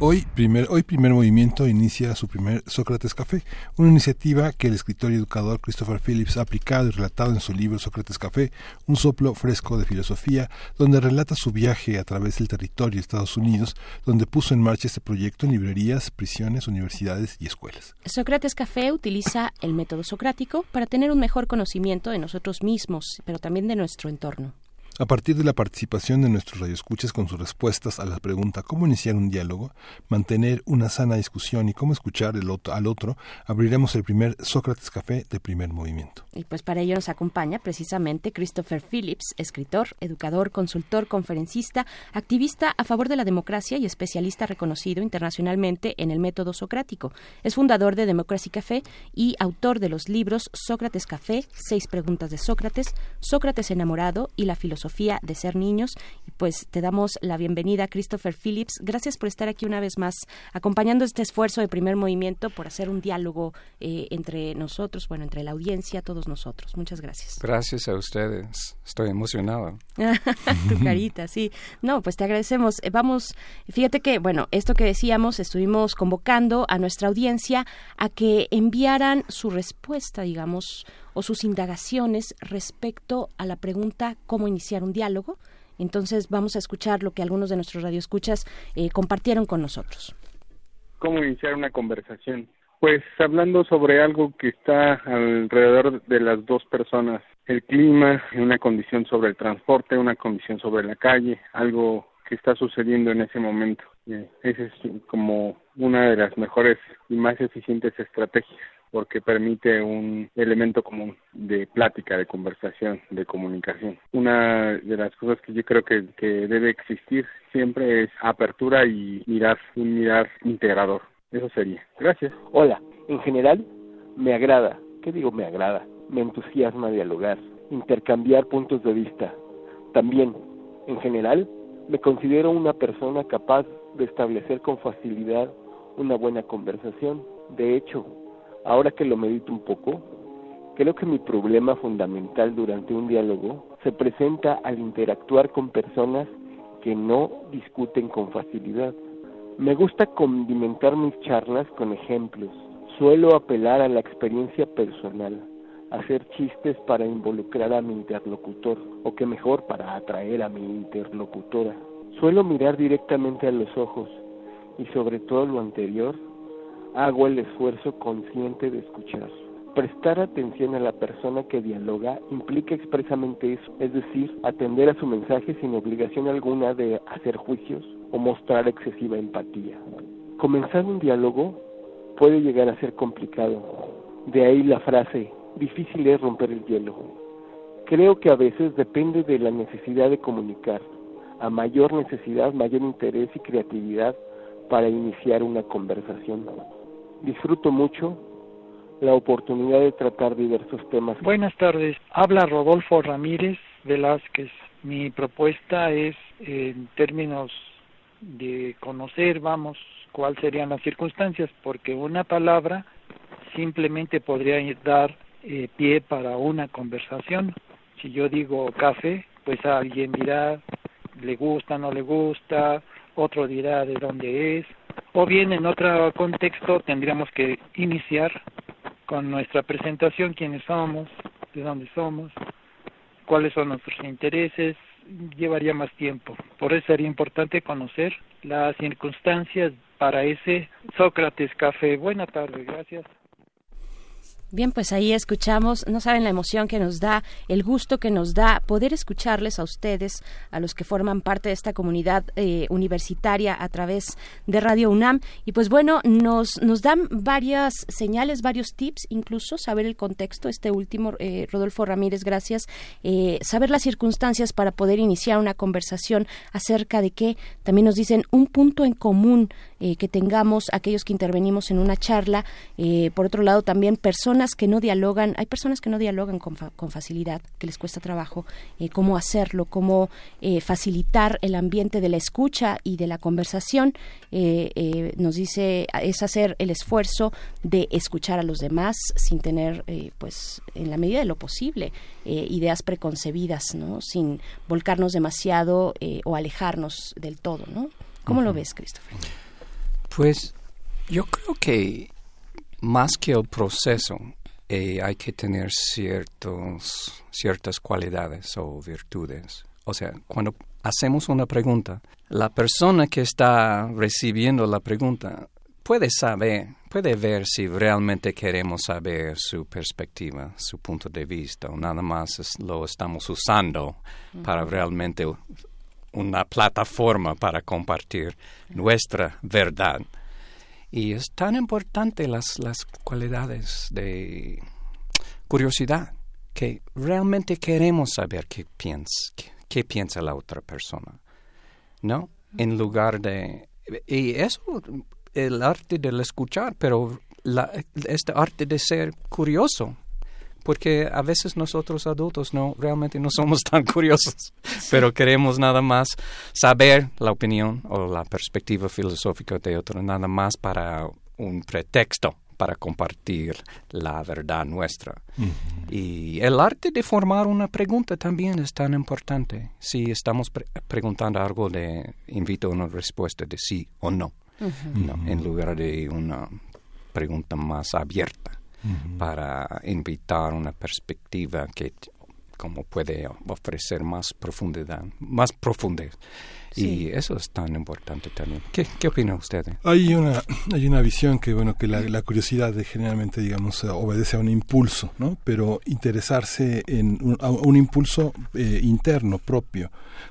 Hoy primer, hoy primer movimiento inicia su primer Sócrates Café, una iniciativa que el escritor y educador Christopher Phillips ha aplicado y relatado en su libro Sócrates Café, un soplo fresco de filosofía, donde relata su viaje a través del territorio de Estados Unidos, donde puso en marcha este proyecto en librerías, prisiones, universidades y escuelas. Sócrates Café utiliza el método socrático para tener un mejor conocimiento de nosotros mismos, pero también de nuestro entorno. A partir de la participación de nuestros radioescuchas con sus respuestas a la pregunta cómo iniciar un diálogo, mantener una sana discusión y cómo escuchar el otro, al otro, abriremos el primer Sócrates Café de primer movimiento. Y pues para ello nos acompaña precisamente Christopher Phillips, escritor, educador, consultor, conferencista, activista a favor de la democracia y especialista reconocido internacionalmente en el método socrático. Es fundador de Democracy Café y autor de los libros Sócrates Café, Seis preguntas de Sócrates, Sócrates enamorado y la filosofía de ser niños. Y pues te damos la bienvenida, Christopher Phillips. Gracias por estar aquí una vez más, acompañando este esfuerzo de primer movimiento por hacer un diálogo eh, entre nosotros, bueno, entre la audiencia, todos nosotros. Muchas gracias. Gracias a ustedes. Estoy emocionado. (laughs) tu carita, sí. No, pues te agradecemos. Eh, Vamos, fíjate que, bueno, esto que decíamos, estuvimos convocando a nuestra audiencia a que enviaran su respuesta, digamos, o sus indagaciones respecto a la pregunta cómo iniciar un diálogo. Entonces vamos a escuchar lo que algunos de nuestros radioescuchas eh, compartieron con nosotros. ¿Cómo iniciar una conversación? Pues hablando sobre algo que está alrededor de las dos personas, el clima, una condición sobre el transporte, una condición sobre la calle, algo que está sucediendo en ese momento. Eh, Esa es como una de las mejores y más eficientes estrategias porque permite un elemento común de plática, de conversación, de comunicación. Una de las cosas que yo creo que, debe existir siempre es apertura y mirar, un mirar integrador. Eso sería. Gracias. Hola, en general me agrada, ¿qué digo me agrada? Me entusiasma dialogar, intercambiar puntos de vista. También, en general, Me considero una persona capaz de establecer con facilidad una buena conversación. De hecho, ahora que lo medito un poco, creo que mi problema fundamental durante un diálogo se presenta al interactuar con personas que no discuten con facilidad. Me gusta condimentar mis charlas con ejemplos. Suelo apelar a la experiencia personal, hacer chistes para involucrar a mi interlocutor, o que mejor para atraer a mi interlocutora. Suelo mirar directamente a los ojos y sobre todo lo anterior, hago el esfuerzo consciente de escuchar. Prestar atención a la persona que dialoga implica expresamente eso, es decir, atender a su mensaje sin obligación alguna de hacer juicios o mostrar excesiva empatía. Comenzar un diálogo puede llegar a ser complicado. De ahí la frase, difícil es romper el hielo. Creo que a veces depende de la necesidad de comunicar. A mayor necesidad, mayor interés y creatividad para iniciar una conversación. Disfruto mucho la oportunidad de tratar diversos temas. Buenas tardes, habla Rodolfo Ramírez Velázquez. Mi propuesta es, en términos de conocer, vamos, cuáles serían las circunstancias, porque una palabra simplemente podría dar eh, pie para una conversación. Si yo digo café, pues alguien dirá le gusta, no le gusta, otro dirá de dónde es, o bien en otro contexto tendríamos que iniciar con nuestra presentación, quiénes somos, de dónde somos, cuáles son nuestros intereses, llevaría más tiempo. Por eso sería importante conocer las circunstancias para ese Sócrates Café. Buena tarde, gracias. Bien, pues ahí escuchamos, no saben la emoción que nos da, el gusto que nos da poder escucharles a ustedes, a los que forman parte de esta comunidad eh, universitaria a través de Radio UNAM. Y pues bueno, nos, nos dan varias señales, varios tips, incluso saber el contexto, este último, eh, Rodolfo Ramírez, gracias, eh, saber las circunstancias para poder iniciar una conversación acerca de que también nos dicen un punto en común eh, que tengamos aquellos que intervenimos en una charla. Eh, por otro lado, también personas que no dialogan, hay personas que no dialogan con, fa- con facilidad, que les cuesta trabajo, eh, cómo hacerlo, cómo facilitar el ambiente de la escucha y de la conversación. Nos dice, es hacer el esfuerzo de escuchar a los demás sin tener, pues, en la medida de lo posible, ideas preconcebidas, ¿no? Sin volcarnos demasiado o alejarnos del todo, ¿no? ¿Cómo lo ves, Christopher? Pues yo creo que más que el proceso, eh, hay que tener ciertos, ciertas cualidades o virtudes. O sea, cuando hacemos una pregunta, la persona que está recibiendo la pregunta puede saber, puede ver si realmente queremos saber su perspectiva, su punto de vista, o nada más lo estamos usando para realmente una plataforma para compartir nuestra verdad. Y es tan importante las, las cualidades de curiosidad que realmente queremos saber qué piensa, qué, piensa la otra persona. ¿No? En lugar de... Y eso, el arte del escuchar, pero este arte de ser curioso. Porque a veces nosotros adultos no realmente no somos tan (laughs) curiosos, pero queremos nada más saber la opinión o la perspectiva filosófica de otro, nada más para un pretexto para compartir la verdad nuestra. Y el arte de formar una pregunta también es tan importante. Si estamos pre- preguntando algo, de invito a una respuesta de sí o no, en lugar de una pregunta más abierta para invitar una perspectiva que como puede ofrecer más profundidad, más profundez. Sí. Y eso es tan importante también. ¿Qué, qué opina usted? Hay una, hay una visión que, bueno, que la, la curiosidad de, generalmente, digamos, obedece a un impulso, ¿no? Pero interesarse en un, a un impulso eh, interno, propio,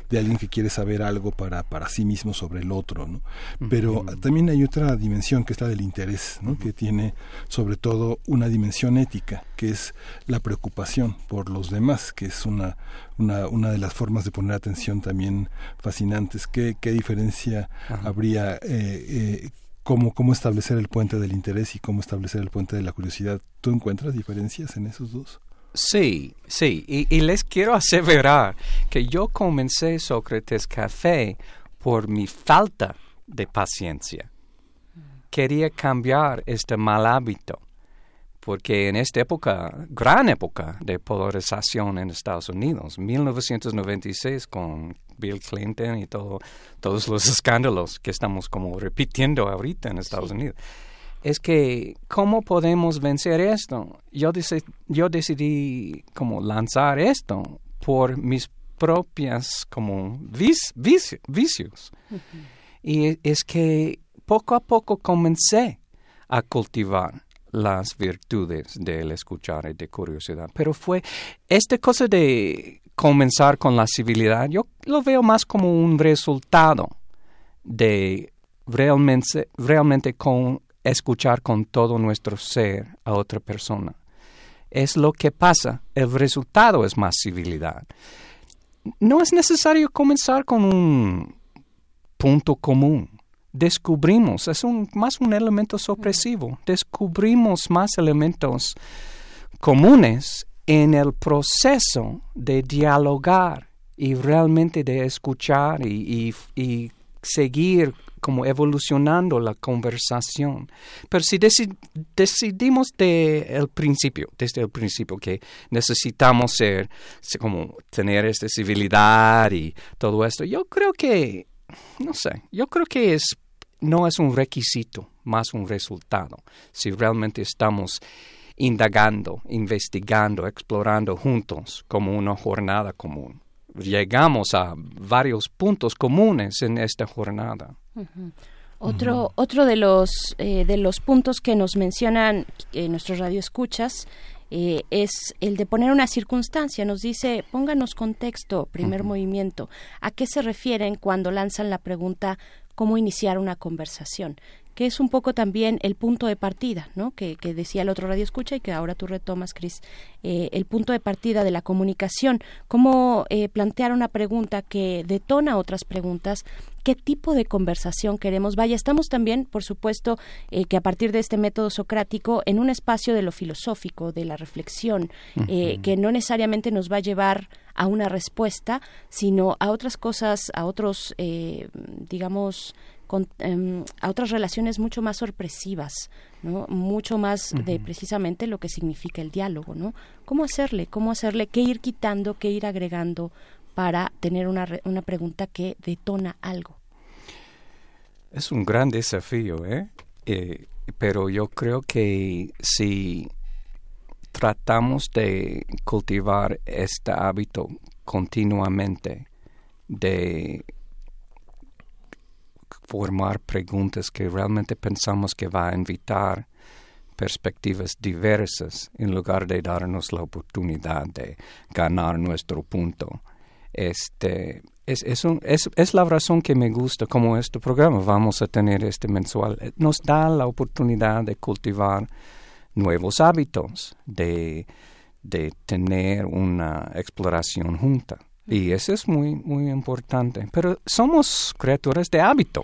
de alguien que quiere saber algo para, para sí mismo sobre el otro, ¿no? Pero también hay otra dimensión que es la del interés, ¿no? Que tiene, sobre todo, una dimensión ética, que es la preocupación por los demás, que es una, una, una de las formas de poner atención también fascinantes. ¿Qué, qué diferencia Ajá. habría? Eh, eh, cómo, ¿Cómo establecer el puente del interés y cómo establecer el puente de la curiosidad? ¿Tú encuentras diferencias en esos dos? Sí, sí, y, y les quiero (laughs) aseverar que yo comencé Sócrates Café por mi falta de paciencia. Quería cambiar este mal hábito, porque en esta época, gran época de polarización en Estados Unidos, 1996 con Bill Clinton y todo, todos los escándalos que estamos como repitiendo ahorita en Estados Unidos, es que ¿cómo podemos vencer esto? Yo, deci- yo decidí como lanzar esto por mis propias como vic- vici- vicios. Y es que poco a poco comencé a cultivar las virtudes del escuchar y de curiosidad. Pero fue esta cosa de comenzar con la civilidad, yo lo veo más como un resultado de realmente, realmente con escuchar con todo nuestro ser a otra persona. Es lo que pasa, el resultado es más civilidad. No es necesario comenzar con un punto común. Descubrimos, es un, más un elemento sorpresivo, descubrimos más elementos comunes en el proceso de dialogar y realmente de escuchar y, y- y seguir como evolucionando la conversación. Pero si deci- decidimos desde el principio, desde el principio que necesitamos ser, se- como tener esta civilidad y todo esto, yo creo que, no sé, yo creo que es, no es un requisito, más un resultado. Si realmente estamos indagando, investigando, explorando juntos como una jornada común. Llegamos a varios puntos comunes en esta jornada. Otro, otro de los eh, de los puntos que nos mencionan eh, nuestros radioescuchas eh, es el de poner una circunstancia. Nos dice, pónganos contexto, primer movimiento. ¿A qué se refieren cuando lanzan la pregunta cómo iniciar una conversación? Que es un poco también el punto de partida, ¿no? Que, que decía el otro radio escucha y que ahora tú retomas, Cris, eh, el punto de partida de la comunicación. Cómo eh, plantear una pregunta que detona otras preguntas qué tipo de conversación queremos. Vaya, estamos también, por supuesto, eh, que a partir de este método socrático, en un espacio de lo filosófico, de la reflexión, eh, que no necesariamente nos va a llevar a una respuesta, sino a otras cosas, a otros, eh, digamos, con- em, a otras relaciones mucho más sorpresivas, ¿no? Mucho más de precisamente lo que significa el diálogo, ¿no? ¿Cómo hacerle? ¿Cómo hacerle? ¿Qué ir quitando? ¿Qué ir agregando para tener una, una pregunta que detona algo? Es un gran desafío, ¿eh? Eh, pero yo creo que si tratamos de cultivar este hábito continuamente de formar preguntas que realmente pensamos que va a invitar perspectivas diversas en lugar de darnos la oportunidad de ganar nuestro punto. Este, es, es, un- es, es la razón que me gusta como este programa. Vamos a tener este mensual. Eh, Nos da la oportunidad de cultivar nuevos hábitos, de, de tener una exploración junta. Y eso es muy, muy importante. Pero somos criaturas de hábito.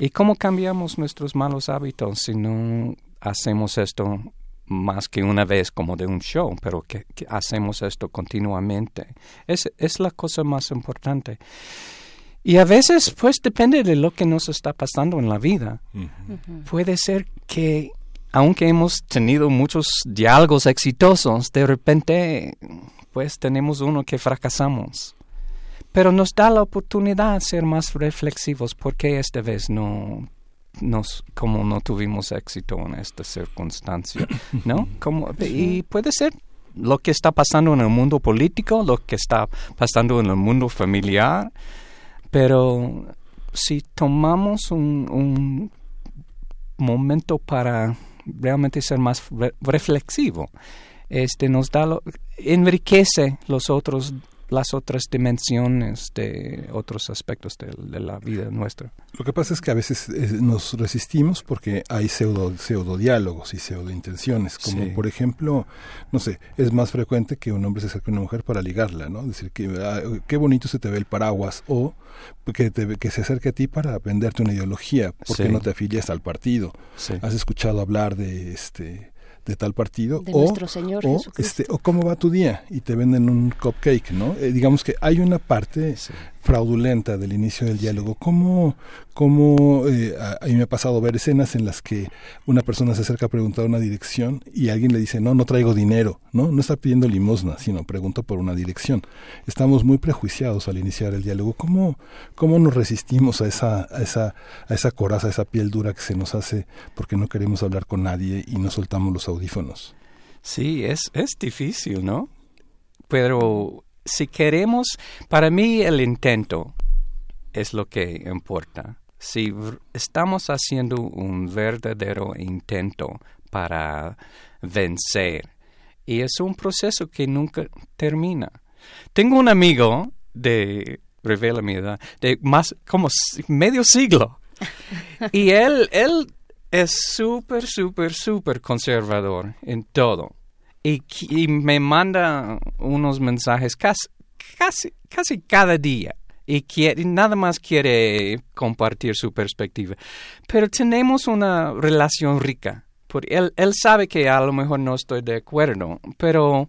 ¿Y cómo cambiamos nuestros malos hábitos si no hacemos esto más que una vez como de un show, pero que, que hacemos esto continuamente? Es, es la cosa más importante. Y a veces, pues depende de lo que nos está pasando en la vida. Puede ser que, aunque hemos tenido muchos diálogos exitosos, de repente, pues tenemos uno que fracasamos. Pero nos da la oportunidad de ser más reflexivos porque esta vez no nos como no tuvimos éxito en esta circunstancia, (coughs) ¿no? Como, y puede ser lo que está pasando en el mundo político, lo que está pasando en el mundo familiar, pero si tomamos un, un momento para realmente ser más re- reflexivo, este nos da lo, enriquece los otros las otras dimensiones de otros aspectos de, de la vida nuestra. Lo que pasa es que a veces eh, nos resistimos porque hay pseudo, pseudo diálogos y pseudo intenciones, como Sí. por ejemplo, no sé, es más frecuente que un hombre se acerque a una mujer para ligarla, ¿no? Decir que ah, qué bonito se te ve el paraguas o que, te- que se acerque a ti para venderte una ideología, porque Sí. no te afilias al partido. Sí. Has escuchado hablar de este de tal partido De o, nuestro Señor o, este, o cómo va tu día y te venden un cupcake, ¿no? Eh, digamos que hay una parte fraudulenta del inicio del diálogo. ¿Cómo, cómo eh, a, a mí me ha pasado ver escenas en las que una persona se acerca a preguntar una dirección y alguien le dice, no, no traigo dinero, ¿no? No está pidiendo limosna, sino pregunto por una dirección. Estamos muy prejuiciados al iniciar el diálogo. ¿Cómo, cómo nos resistimos a esa, a esa, a esa coraza, a esa piel dura que se nos hace porque no queremos hablar con nadie y no soltamos los audífonos? Sí, es, es difícil, ¿no? Pero si queremos, para mí el intento es lo que importa. Si estamos haciendo un verdadero intento para vencer, y es un proceso que nunca termina. Tengo un amigo de, revela mi edad, de más, como medio siglo. (laughs) Y él, él es súper, súper, súper conservador en todo. Y, me manda unos mensajes casi, casi, casi cada día. Y quiere, nada más quiere compartir su perspectiva. Pero tenemos una relación rica. Porque él, él sabe que a lo mejor no estoy de acuerdo, pero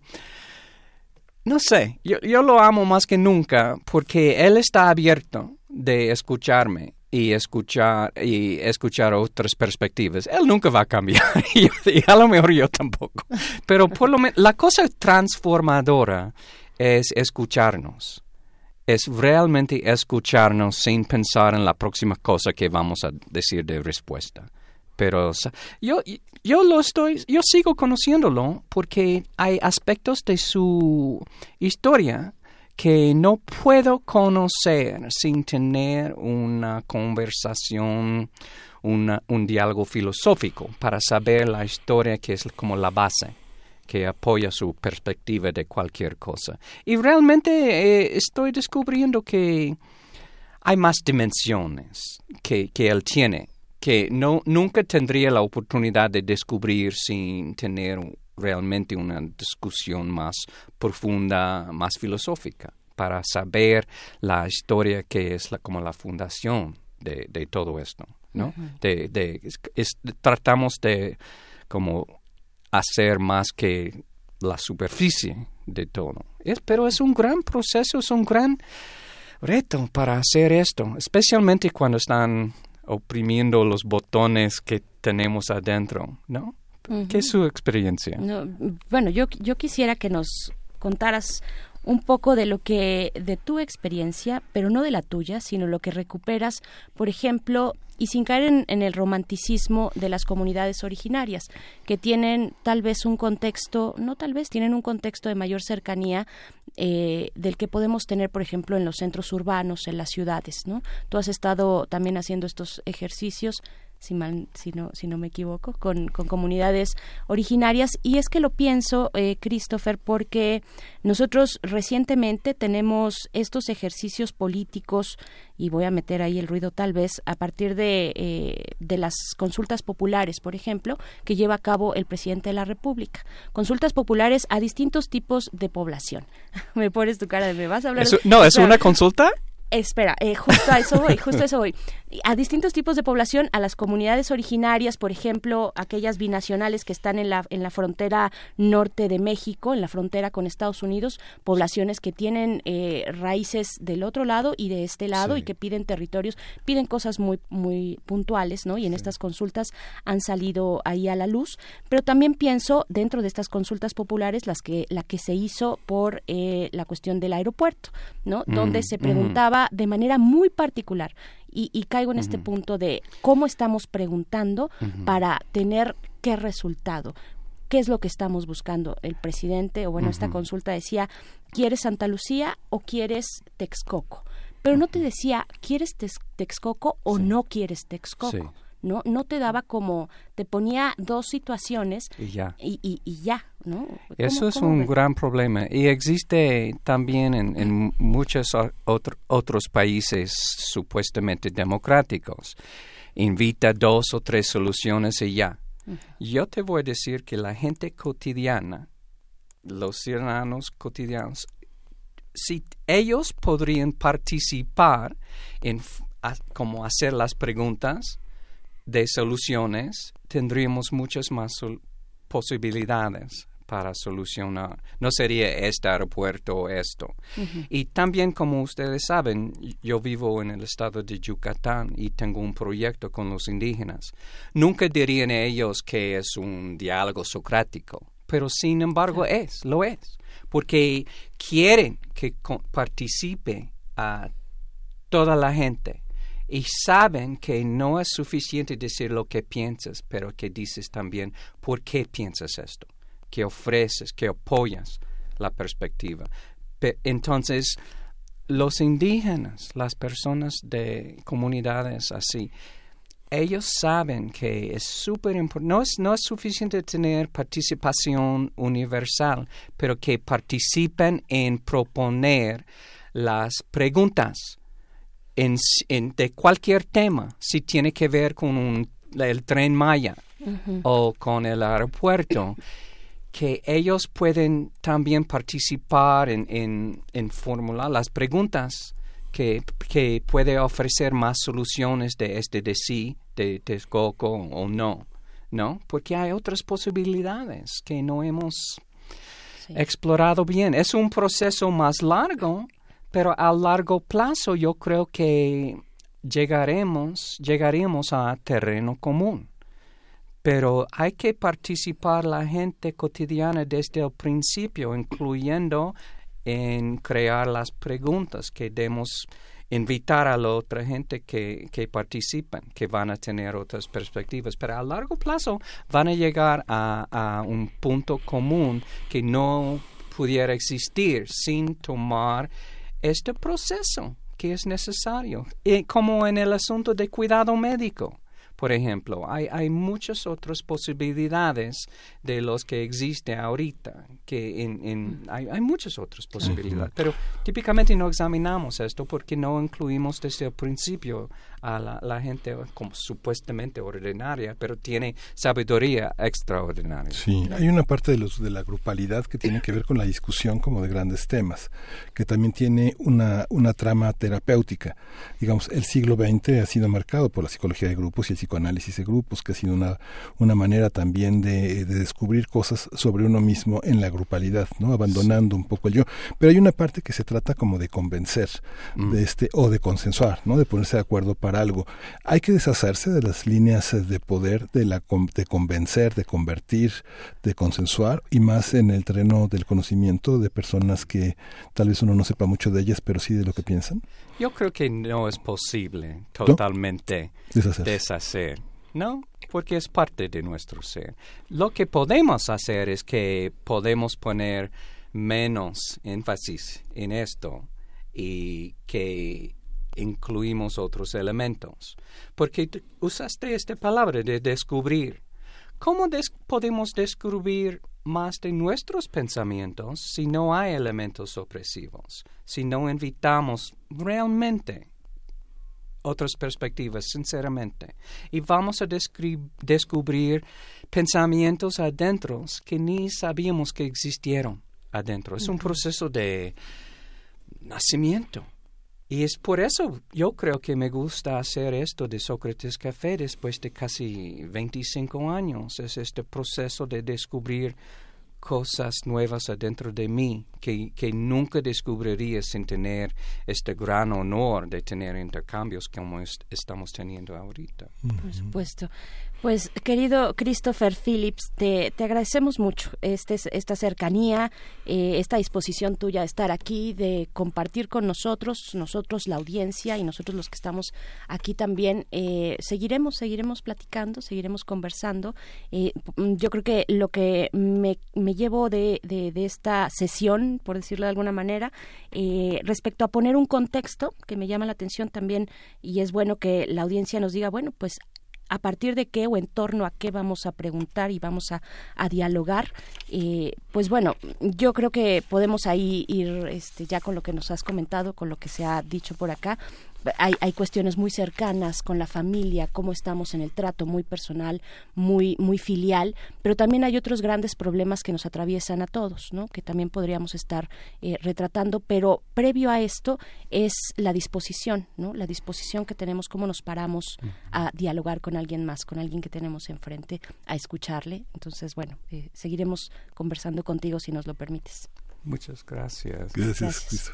no sé, yo, yo lo amo más que nunca porque él está abierto de escucharme y escuchar y escuchar otras perspectivas. Él nunca va a cambiar (laughs) y, a lo mejor yo tampoco. Pero por lo menos la cosa transformadora es escucharnos. Es realmente escucharnos sin pensar en la próxima cosa que vamos a decir de respuesta. Pero yo, yo lo estoy, yo sigo conociéndolo porque hay aspectos de su historia que no puedo conocer sin tener una conversación, un diálogo filosófico para saber la historia que es como la base que apoya su perspectiva de cualquier cosa. Y realmente eh, estoy descubriendo que hay más dimensiones que, que él tiene, que no, nunca tendría la oportunidad de descubrir sin tener realmente una discusión más profunda, más filosófica, para saber la historia que es la, como la fundación de, de todo esto. ¿no? De, de- es- es- tratamos de como hacer más que la superficie de todo. Es, pero es un gran proceso, es un gran reto para hacer esto, especialmente cuando están oprimiendo los botones que tenemos adentro, ¿no? ¿Qué es su experiencia? No, bueno, yo, yo quisiera que nos contaras un poco de lo que, de tu experiencia, pero no de la tuya, sino lo que recuperas, por ejemplo, y sin caer en, en el romanticismo de las comunidades originarias, que tienen tal vez un contexto, no tal vez, tienen un contexto de mayor cercanía eh, del que podemos tener, por ejemplo, en los centros urbanos, en las ciudades, ¿no? Tú has estado también haciendo estos ejercicios si, mal, si, no, si no me equivoco, con, con comunidades originarias. Y es que lo pienso, eh, Christopher, porque nosotros recientemente tenemos estos ejercicios políticos, y voy a meter ahí el ruido tal vez, a partir de, eh, de las consultas populares, por ejemplo, que lleva a cabo el presidente de la República. Consultas populares a distintos tipos de población. (laughs) me pones tu cara de me vas a hablar. Eso- no, ¿es una consulta? Espera, eh, justo a eso voy, justo a eso voy. A distintos tipos de población, a las comunidades originarias, por ejemplo, aquellas binacionales que están en la, en la frontera norte de México, en la frontera con Estados Unidos, poblaciones que tienen eh, raíces del otro lado y de este lado Sí. y que piden territorios, piden cosas muy, muy puntuales, ¿no? Y en estas consultas han salido ahí a la luz. Pero también pienso, dentro de estas consultas populares, las que, la que se hizo por eh, la cuestión del aeropuerto, ¿no? Mm, Donde se ujú. De manera muy particular y, y caigo en este punto de cómo estamos preguntando para tener qué resultado. ¿Qué es lo que estamos buscando? El presidente, o bueno, esta consulta decía, ¿quieres Santa Lucía o quieres Texcoco? Pero no te decía, ¿quieres Tex- Texcoco o no quieres Texcoco? Sí. No, no te daba como, te ponía dos situaciones Y ya. y, y- y ya, ¿no? Eso ¿Cómo- es un ves? gran problema y existe también en, en muchos otro- otros países supuestamente democráticos. Invita dos o tres soluciones y ya. Yo te voy a decir que la gente cotidiana, los ciudadanos cotidianos, si ellos podrían participar en a- como hacer las preguntas de soluciones, tendríamos muchas más posibilidades para solucionar. No sería este aeropuerto o esto. Y también, como ustedes saben, yo vivo en el estado de Yucatán y tengo un proyecto con los indígenas. Nunca dirían ellos que es un diálogo socrático, pero sin embargo es, lo es, porque quieren que participe a toda la gente y saben que no es suficiente decir lo que piensas, pero que dices también por qué piensas esto, que ofreces, que apoyas la perspectiva. Pe- entonces, los indígenas, las personas de comunidades así, ellos saben que es súper importante, no es, no es suficiente tener participación universal, pero que participen en proponer las preguntas en, en- de cualquier tema, si tiene que ver con un- el tren Maya o con el aeropuerto, (coughs) que ellos pueden también participar en, en, en formular las preguntas que, que puede ofrecer más soluciones de este de sí, de Texcoco o no, ¿no? Porque hay otras posibilidades que no hemos explorado bien. Es un proceso más largo, pero a largo plazo yo creo que llegaremos, llegaremos a terreno común. Pero hay que participar la gente cotidiana desde el principio, incluyendo en crear las preguntas que demos invitar a la otra gente que, que participen, que van a tener otras perspectivas, pero a largo plazo van a llegar a, a un punto común que no pudiera existir sin tomar este proceso que es necesario, Y como en el asunto de cuidado médico. Por ejemplo, hay, hay muchas otras posibilidades de los que existe ahorita, que en, en- hay, hay muchas otras posibilidades, pero típicamente no examinamos esto porque no incluimos desde el principio a la, la gente como supuestamente ordinaria, pero tiene sabiduría extraordinaria. Sí, hay una parte de, los, de la grupalidad que tiene que ver con la discusión como de grandes temas, que también tiene una, una trama terapéutica. Digamos, el siglo XX ha sido marcado por la psicología de grupos y el psicoanálisis de grupos, que ha sido una, una manera también de, de descubrir cosas sobre uno mismo en la grupalidad, ¿no? abandonando un poco el yo. Pero hay una parte que se trata como de convencer, de este, o de consensuar, ¿no? de ponerse de acuerdo para algo. Hay que deshacerse de las líneas de poder, de, la, de convencer, de convertir, de consensuar, y más en el terreno del conocimiento de personas que tal vez uno no sepa mucho de ellas, pero sí de lo que piensan. Yo creo que no es posible totalmente deshacer, ¿no? Porque es parte de nuestro ser. Lo que podemos hacer es que podemos poner menos énfasis en esto y que incluimos otros elementos. Porque usaste esta palabra de descubrir. ¿Cómo podemos descubrir más de nuestros pensamientos si no hay elementos opresivos? Si no invitamos realmente otras perspectivas, sinceramente. Y vamos a descubrir pensamientos adentro que ni sabíamos que existieron adentro. Es un proceso de nacimiento. Y es por eso yo creo que me gusta hacer esto de Sócrates Café después de casi 25 años. Es este proceso de descubrir cosas nuevas adentro de mí que, que nunca descubriría sin tener este gran honor de tener intercambios como es- estamos teniendo ahorita. Por supuesto. Pues querido Christopher Phillips, te, te agradecemos mucho este, esta cercanía, eh, esta disposición tuya de estar aquí, de compartir con nosotros, nosotros la audiencia y nosotros los que estamos aquí también. Eh, seguiremos, seguiremos platicando, seguiremos conversando. Eh, p- yo creo que lo que me, me llevo de, de, de esta sesión, por decirlo de alguna manera, eh, respecto a poner un contexto que me llama la atención también y es bueno que la audiencia nos diga, bueno, pues a partir de qué o en torno a qué vamos a preguntar y vamos a, a dialogar. Eh, pues bueno, yo creo que podemos ahí ir este, ya con lo que nos has comentado, con lo que se ha dicho por acá. Hay, hay cuestiones muy cercanas con la familia, cómo estamos en el trato muy personal, muy, muy filial, pero también hay otros grandes problemas que nos atraviesan a todos, ¿no? que también podríamos estar eh, retratando, pero previo a esto es la disposición, ¿no? la disposición que tenemos, cómo nos paramos a dialogar con alguien más, con alguien que tenemos enfrente, a escucharle. Entonces, bueno, eh, seguiremos conversando contigo si nos lo permites. Muchas gracias. Gracias, Cristo.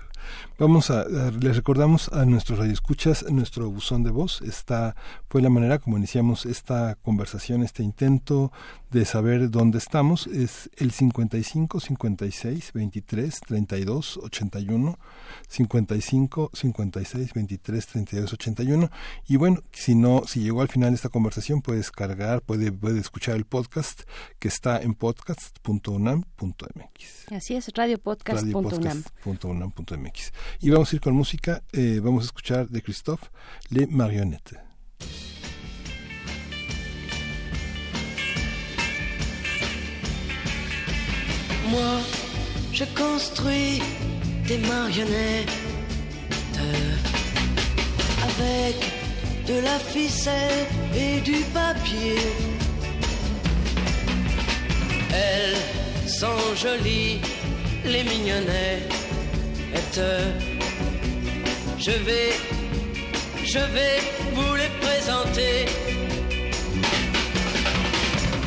Vamos a, a- les recordamos a nuestros radioescuchas nuestro buzón de voz. Esta fue la manera como iniciamos esta conversación, este intento de saber dónde estamos. Es el 55 56 23 32 81 55 56 23 32 81 y bueno, si no si llegó al final de esta conversación puede descargar, puede puede escuchar el podcast que está en podcast.unam.mx. Así es, radiopodcast.unam. radiopodcast.unam.mx. Y vamos a ir con música, eh, vamos a escuchar de Christophe Les Marionnettes. Moi, je construis des marionnettes avec de la ficelle et du papier. Elles sont jolies, les mignonnettes. Je vais, je vais vous les présenter.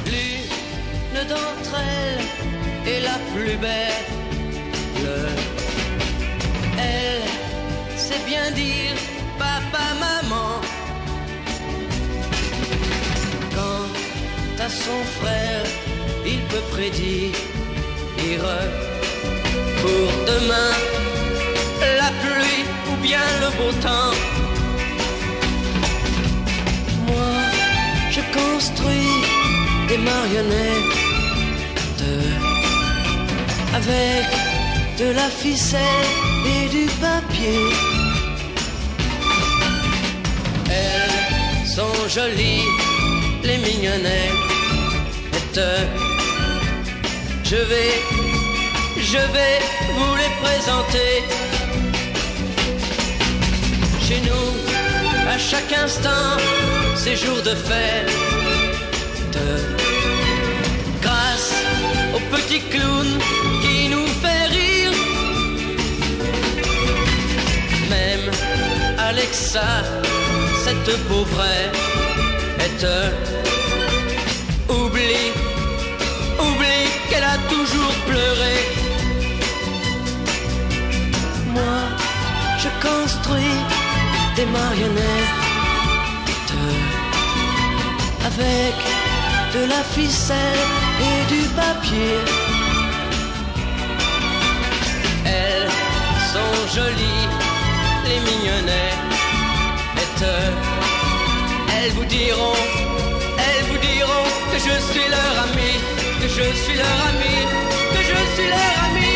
L'une d'entre elles est la plus belle. Elle sait bien dire papa, maman. Quant à son frère, il peut prédire pour demain la pluie ou bien le beau temps. Moi, je construis des marionnettes avec de la ficelle et du papier. Elles sont jolies, les mignonnettes. Je vais, je vais vous les présenter. Chez nous, à chaque instant, c'est jour de fête. Grâce au petit clown qui nous fait rire. Même Alexa, cette pauvrette, oublie, oublie qu'elle a toujours pleuré. Moi, je construis des marionnettes avec de la ficelle et du papier. Elles sont jolies, les mignonnettes. Elles vous diront, elles vous diront que je suis leur ami, que je suis leur ami, que je suis leur ami,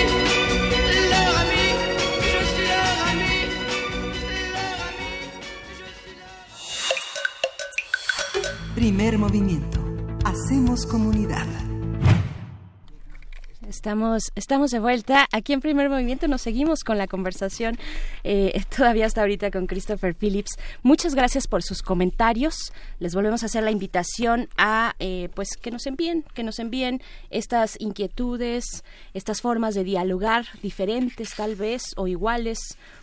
Primer movimiento. Hacemos comunidad. Estamos, estamos de vuelta. Aquí en Primer Movimiento nos seguimos con la conversación, eh, (laughs) todavía hasta ahorita con Christopher Phillips. Muchas gracias por sus comentarios. Les volvemos a hacer la invitación a eh, pues que nos envíen, que nos envíen estas inquietudes, estas formas de dialogar diferentes tal vez o iguales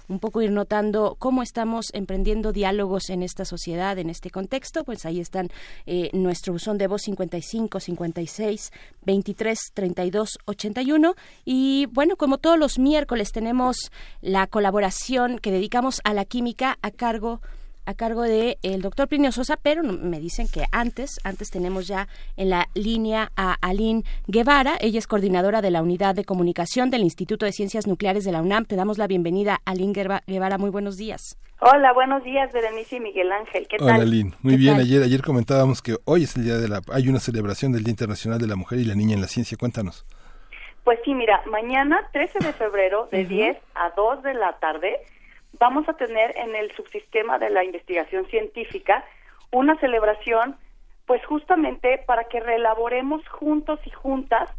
un poco ir notando cómo estamos emprendiendo diálogos en esta sociedad, en este contexto, pues ahí están eh, nuestro buzón de voz 55 56 23 32 81 y bueno, como todos los miércoles tenemos la colaboración que dedicamos a la química a cargo a cargo de el doctor Plinio Sosa, pero no- me dicen que antes, antes tenemos ya en la línea a Aline Guevara, ella es coordinadora de la Unidad de Comunicación del Instituto de Ciencias Nucleares de la UNAM. Te damos la bienvenida, Aline Gueva- Guevara, muy buenos días. Hola, buenos días, Berenice y Miguel Ángel. ¿Qué Hola, tal? Lynn. Muy ¿Qué bien. tal? Ayer, ayer comentábamos que hoy es el día de la, hay una celebración del Día Internacional de la Mujer y la Niña en la Ciencia. Cuéntanos. Pues sí, mira, mañana 13 de febrero de 10 a 2 de la tarde vamos a tener en el subsistema de la investigación científica una celebración pues justamente para que reelaboremos juntos y juntas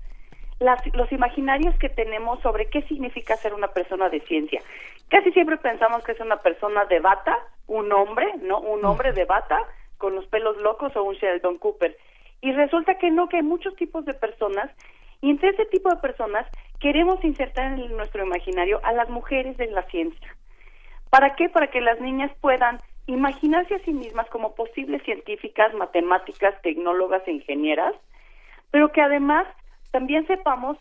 las- los imaginarios que tenemos sobre qué significa ser una persona de ciencia. Casi siempre pensamos que es una persona de bata, un hombre, ¿no? Un hombre de bata con los pelos locos o un Sheldon Cooper. Y resulta que no, que hay muchos tipos de personas y entre ese tipo de personas queremos insertar en nuestro imaginario a las mujeres de la ciencia. ¿Para qué? Para que las niñas puedan imaginarse a sí mismas como posibles científicas, matemáticas, tecnólogas e ingenieras, pero que además también sepamos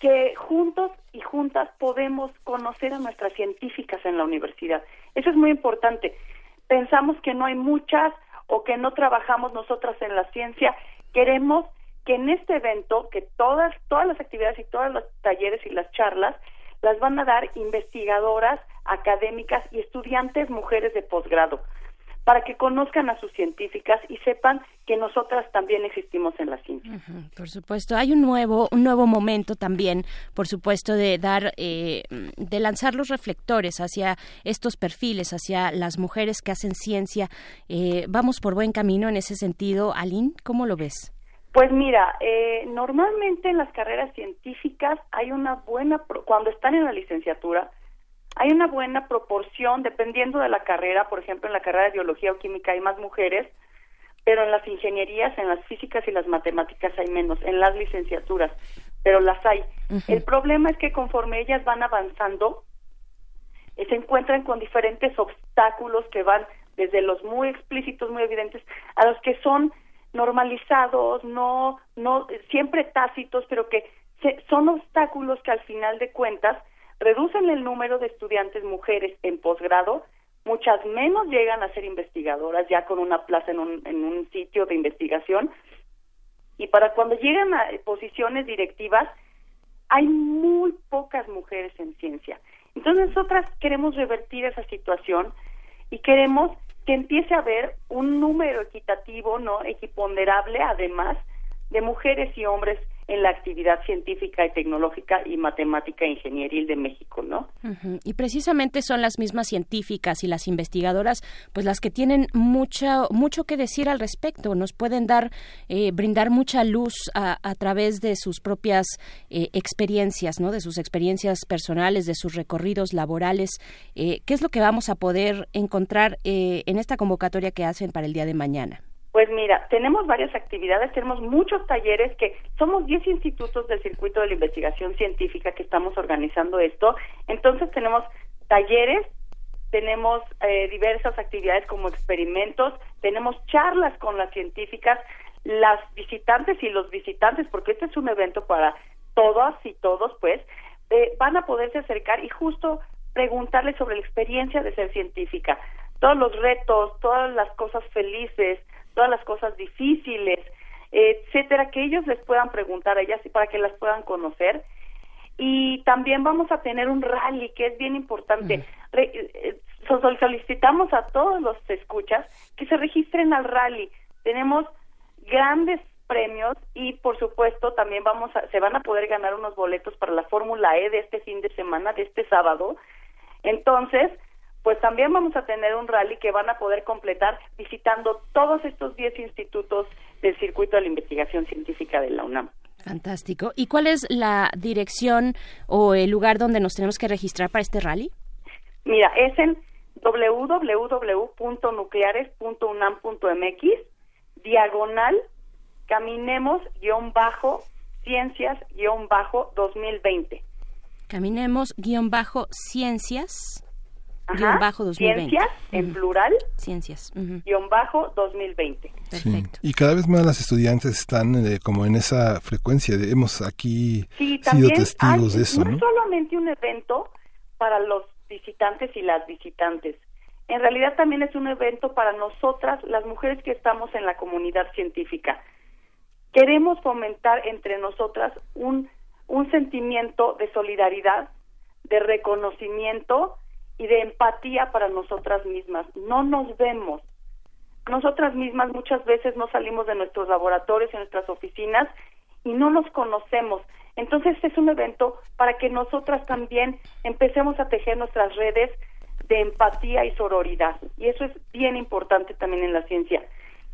que juntos y juntas podemos conocer a nuestras científicas en la universidad. Eso es muy importante. Pensamos que no hay muchas o que no trabajamos nosotras en la ciencia. Queremos que en este evento, que todas, todas las actividades y todos los talleres y las charlas las van a dar investigadoras, académicas y estudiantes mujeres de posgrado, para que conozcan a sus científicas y sepan que nosotras también existimos en la ciencia. Por supuesto, hay un nuevo, un nuevo momento también, por supuesto, de dar, eh, de lanzar los reflectores hacia estos perfiles, hacia las mujeres que hacen ciencia. Eh, vamos por buen camino en ese sentido. Aline, ¿cómo lo ves? Pues mira, eh, normalmente en las carreras científicas hay una buena, pro- cuando están en la licenciatura, hay una buena proporción, dependiendo de la carrera, por ejemplo, en la carrera de biología o química hay más mujeres, pero en las ingenierías, en las físicas y las matemáticas hay menos, en las licenciaturas, pero las hay. El problema es que conforme ellas van avanzando, eh, se encuentran con diferentes obstáculos que van desde los muy explícitos, muy evidentes, a los que son normalizados, no, no, siempre tácitos, pero que se- son obstáculos que al final de cuentas reducen el número de estudiantes mujeres en posgrado, muchas menos llegan a ser investigadoras ya con una plaza en un, en un sitio de investigación, y para cuando llegan a posiciones directivas, hay muy pocas mujeres en ciencia. Entonces nosotras queremos revertir esa situación y queremos que empiece a haber un número equitativo, no equiponderable, además de mujeres y hombres en la actividad científica y tecnológica y matemática e ingenieril de México, ¿no? Y precisamente son las mismas científicas y las investigadoras, pues las que tienen mucho mucho que decir al respecto. Nos pueden dar, eh, brindar mucha luz a, a través de sus propias eh, experiencias, ¿no? De sus experiencias personales, de sus recorridos laborales. Eh, ¿Qué es lo que vamos a poder encontrar eh, en esta convocatoria que hacen para el día de mañana? Pues mira, tenemos varias actividades, tenemos muchos talleres que somos 10 institutos del circuito de la investigación científica que estamos organizando esto. Entonces tenemos talleres, tenemos eh, diversas actividades como experimentos, tenemos charlas con las científicas, las visitantes y los visitantes, porque este es un evento para todas y todos, pues, eh, van a poderse acercar y justo preguntarles sobre la experiencia de ser científica, todos los retos, todas las cosas felices, todas las cosas difíciles, etcétera, que ellos les puedan preguntar a ellas y para que las puedan conocer. Y también vamos a tener un rally que es bien importante. Re- eh, so- solicitamos a todos los escuchas que se registren al rally. Tenemos grandes premios y por supuesto también vamos a, se van a poder ganar unos boletos para la Fórmula E de este fin de semana, de este sábado. Entonces, pues también vamos a tener un rally que van a poder completar visitando todos estos 10 institutos del circuito de la investigación científica de la UNAM. Fantástico. ¿Y cuál es la dirección o el lugar donde nos tenemos que registrar para este rally? Mira, es en www.nucleares.unam.mx, diagonal, caminemos, guion bajo, ciencias, guion bajo, 2020. Caminemos guion bajo ciencias guion bajo 2020. Ciencias, en plural, Ciencias. ujú. guion bajo, 2020. Sí. Y cada vez más las estudiantes están eh, como en esa frecuencia. de- hemos aquí Sí, sido testigos hay- de eso, no ¿no? es solamente un evento para los visitantes y las visitantes. En realidad también es un evento para nosotras, las mujeres que estamos en la comunidad científica. Queremos fomentar entre nosotras un, un sentimiento de solidaridad, de reconocimiento y de empatía para nosotras mismas. No nos vemos. Nosotras mismas muchas veces no salimos de nuestros laboratorios, en nuestras oficinas y no nos conocemos. Entonces es un evento para que nosotras también empecemos a tejer nuestras redes de empatía y sororidad. Y eso es bien importante también en la ciencia.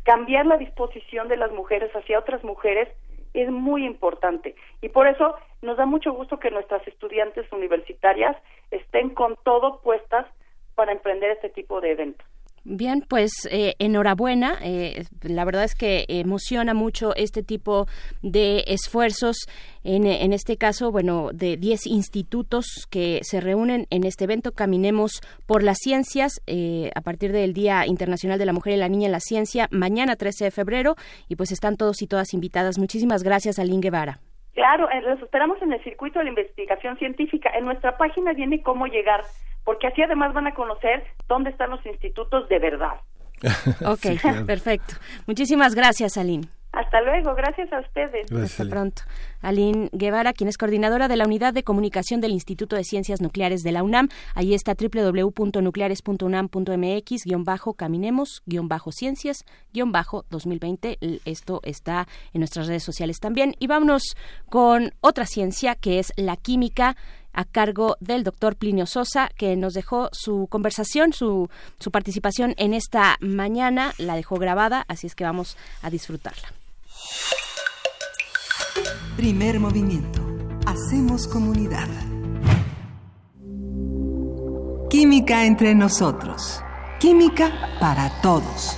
Cambiar la disposición de las mujeres hacia otras mujeres es muy importante. Y por eso nos da mucho gusto que nuestras estudiantes universitarias estén con todo puestas para emprender este tipo de eventos. Bien, pues eh, enhorabuena. Eh, la verdad es que emociona mucho este tipo de esfuerzos. En, en este caso, bueno, de 10 institutos que se reúnen en este evento, Caminemos por las Ciencias, eh, a partir del Día Internacional de la Mujer y la Niña en la Ciencia, mañana 13 de febrero, y pues están todos y todas invitadas. Muchísimas gracias, Aline Guevara. Claro, eh, los esperamos en el circuito de la investigación científica. En nuestra página viene cómo llegar, porque así además van a conocer dónde están los institutos de verdad. (laughs) Ok, perfecto. Muchísimas gracias, Aline. Hasta luego, gracias a ustedes. Hasta pronto. Aline Guevara, quien es coordinadora de la Unidad de Comunicación del Instituto de Ciencias Nucleares de la UNAM. Ahí está www.nucleares.unam.mx, guion bajo, caminemos, guion bajo, ciencias, guion bajo, 2020. Esto está en nuestras redes sociales también. Y vámonos con otra ciencia que es la química a cargo del doctor Plinio Sosa, que nos dejó su conversación, su, su participación en esta mañana, la dejó grabada, así es que vamos a disfrutarla. Primer movimiento. Hacemos comunidad. Química entre nosotros. Química para todos.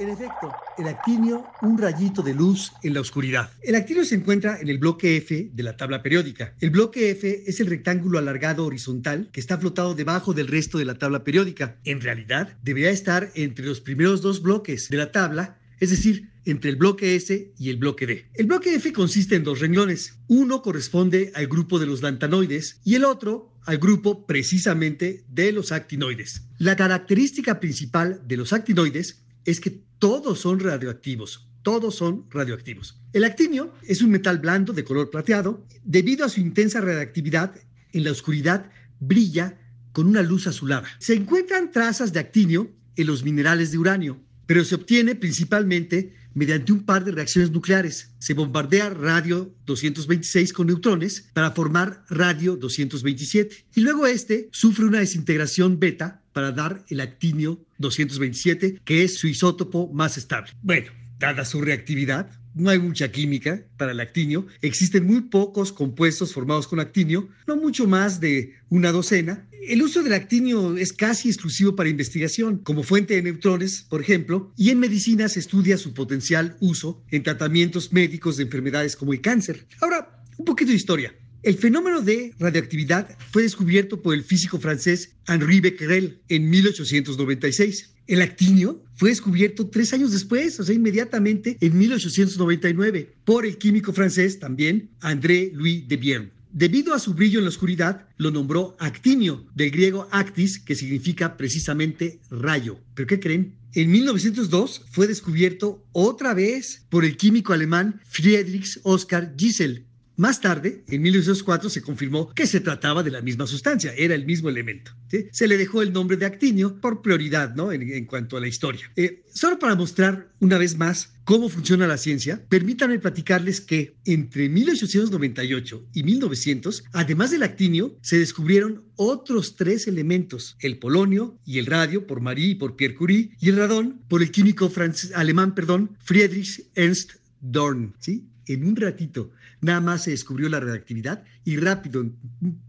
En efecto, el actinio, un rayito de luz en la oscuridad. El actinio se encuentra en el bloque F de la tabla periódica. El bloque F es el rectángulo alargado horizontal que está flotado debajo del resto de la tabla periódica. En realidad, debería estar entre los primeros dos bloques de la tabla, es decir, entre el bloque S y el bloque D. El bloque F consiste en dos renglones. Uno corresponde al grupo de los lantanoides y el otro al grupo precisamente de los actinoides. La característica principal de los actinoides es que todos son radioactivos, todos son radioactivos. El actinio es un metal blando de color plateado. Debido a su intensa radioactividad, en la oscuridad brilla con una luz azulada. Se encuentran trazas de actinio en los minerales de uranio, pero se obtiene principalmente mediante un par de reacciones nucleares. Se bombardea radio 226 con neutrones para formar radio 227 y luego este sufre una desintegración beta para dar el actinio 227, que es su isótopo más estable. Bueno, dada su reactividad, no hay mucha química para el actinio, existen muy pocos compuestos formados con actinio, no mucho más de una docena. El uso del actinio es casi exclusivo para investigación, como fuente de neutrones, por ejemplo, y en medicina se estudia su potencial uso en tratamientos médicos de enfermedades como el cáncer. Ahora, un poquito de historia. El fenómeno de radioactividad fue descubierto por el físico francés Henri Becquerel en 1896. El actinio fue descubierto tres años después, o sea, inmediatamente en 1899, por el químico francés también André Louis de Bierne. Debido a su brillo en la oscuridad, lo nombró actinio, del griego actis, que significa precisamente rayo. ¿Pero qué creen? En 1902 fue descubierto otra vez por el químico alemán Friedrich Oskar Gisel, más tarde, en 1904, se confirmó que se trataba de la misma sustancia, era el mismo elemento. Se le dejó el nombre de actinio por prioridad ¿no? en, cuanto a la historia. Eh, solo para mostrar una vez más cómo funciona la ciencia, permítanme platicarles que entre 1898 y 1900, además del actinio, se descubrieron otros tres elementos, el polonio y el radio por Marie y por Pierre Curie, y el radón por el químico alemán perdón, Friedrich Ernst Dorn. ¿sí? En un ratito nada más se descubrió la radioactividad y rápido, en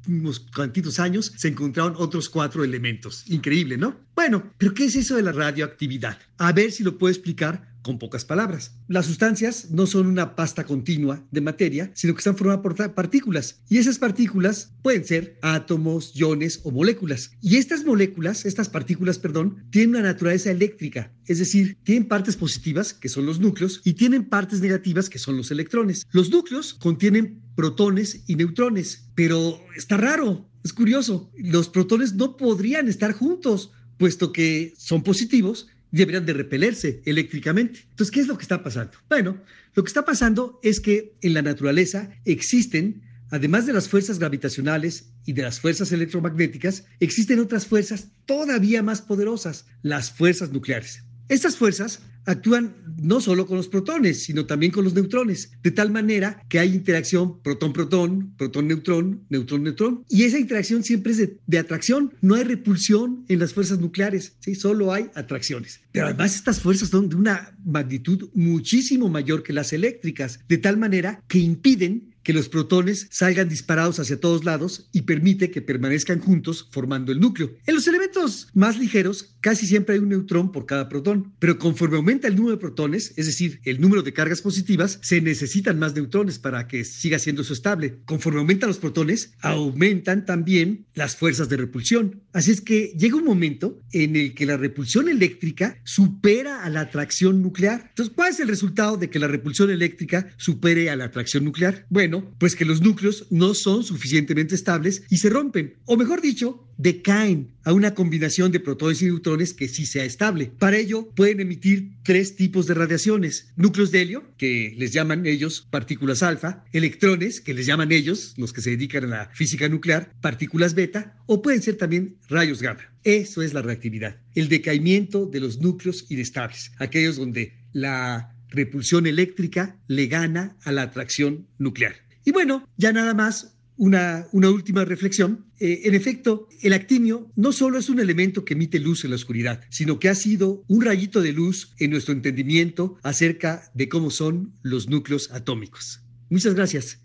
unos cuantitos años, se encontraron otros cuatro elementos. Increíble, ¿no? Bueno, pero ¿qué es eso de la radioactividad? A ver si lo puedo explicar con pocas palabras. Las sustancias no son una pasta continua de materia, sino que están formadas por partículas. Y esas partículas pueden ser átomos, iones o moléculas. Y estas moléculas, estas partículas, perdón, tienen una naturaleza eléctrica. Es decir, tienen partes positivas, que son los núcleos, y tienen partes negativas, que son los electrones. Los núcleos contienen protones y neutrones, pero está raro, es curioso. Los protones no podrían estar juntos, puesto que son positivos deberían de repelerse eléctricamente. Entonces, ¿qué es lo que está pasando? Bueno, lo que está pasando es que en la naturaleza existen, además de las fuerzas gravitacionales y de las fuerzas electromagnéticas, existen otras fuerzas todavía más poderosas, las fuerzas nucleares. Estas fuerzas actúan no solo con los protones, sino también con los neutrones, de tal manera que hay interacción protón-protón, protón-neutrón, neutrón-neutrón, y esa interacción siempre es de, de atracción, no hay repulsión en las fuerzas nucleares, ¿sí? solo hay atracciones. Pero además estas fuerzas son de una magnitud muchísimo mayor que las eléctricas, de tal manera que impiden que los protones salgan disparados hacia todos lados y permite que permanezcan juntos formando el núcleo. En los elementos más ligeros casi siempre hay un neutrón por cada protón, pero conforme aumenta el número de protones, es decir, el número de cargas positivas, se necesitan más neutrones para que siga siendo eso estable. Conforme aumentan los protones, aumentan también las fuerzas de repulsión. Así es que llega un momento en el que la repulsión eléctrica supera a la atracción nuclear. Entonces, ¿cuál es el resultado de que la repulsión eléctrica supere a la atracción nuclear? Bueno, pues que los núcleos no son suficientemente estables y se rompen, o mejor dicho, decaen a una combinación de protones y neutrones que sí sea estable. Para ello pueden emitir tres tipos de radiaciones. Núcleos de helio, que les llaman ellos partículas alfa, electrones, que les llaman ellos, los que se dedican a la física nuclear, partículas beta, o pueden ser también rayos gamma. Eso es la reactividad, el decaimiento de los núcleos inestables, aquellos donde la repulsión eléctrica le gana a la atracción nuclear. Y bueno, ya nada más una, una última reflexión. Eh, en efecto, el actinio no solo es un elemento que emite luz en la oscuridad, sino que ha sido un rayito de luz en nuestro entendimiento acerca de cómo son los núcleos atómicos. Muchas gracias.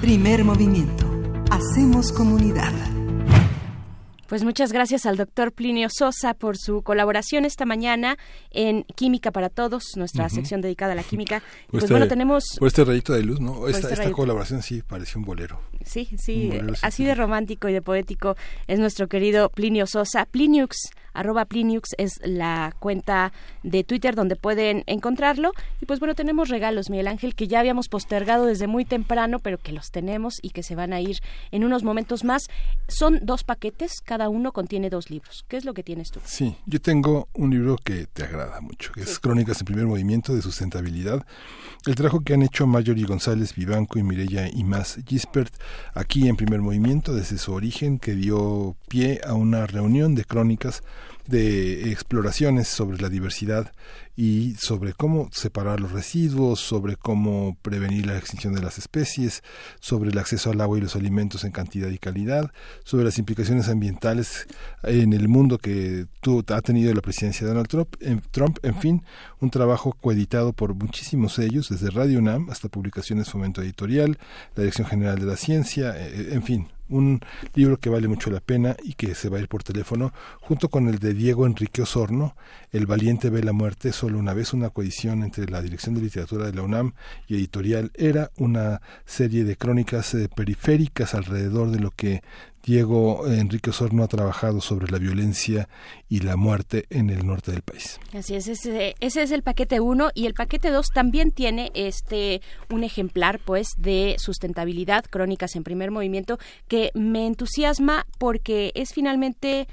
Primer movimiento. Hacemos comunidad. Pues muchas gracias al doctor Plinio Sosa por su colaboración esta mañana en Química para Todos, nuestra sección dedicada a la química. (laughs) Pues este- bueno, tenemos... Por este rayito de luz, ¿no? Esta, este esta colaboración sí parecía un bolero. Sí, sí, bolero así de romántico y de poético es nuestro querido Plinio Sosa. Pliniux, arroba Pliniux es la cuenta de Twitter donde pueden encontrarlo. Y pues bueno, tenemos regalos, Miguel Ángel, que ya habíamos postergado desde muy temprano, pero que los tenemos y que se van a ir en unos momentos más. Son dos paquetes, cada uno contiene dos libros. ¿Qué es lo que tienes tú? Sí, yo tengo un libro que te agrada mucho, que es Crónicas en primer movimiento de sustentabilidad. El trabajo que han hecho Marjorie González Vivanco y Mireya Imaz Gispert aquí en primer movimiento desde su origen que dio pie a una reunión de crónicas de exploraciones sobre la diversidad y sobre cómo separar los residuos, sobre cómo prevenir la extinción de las especies, sobre el acceso al agua y los alimentos en cantidad y calidad, sobre las implicaciones ambientales en el mundo que ha tenido la presidencia de Donald Trump, en, Trump, en fin, un trabajo coeditado por muchísimos sellos, desde Radio UNAM hasta publicaciones Fomento Editorial, la Dirección General de la Ciencia, eh, en fin, un libro que vale mucho la pena y que se va a ir por teléfono, junto con el de Diego Enrique Osorno, El valiente ve la muerte solo una vez, una coedición entre la Dirección de Literatura de la UNAM y Editorial. Era, una serie de crónicas eh, periféricas alrededor de lo que Diego Enrique Osorno ha trabajado sobre la violencia y la muerte en el norte del país. Así es, ese, ese es el paquete 1 y el paquete 2 también tiene este un ejemplar pues de sustentabilidad, crónicas en primer movimiento que me entusiasma porque es finalmente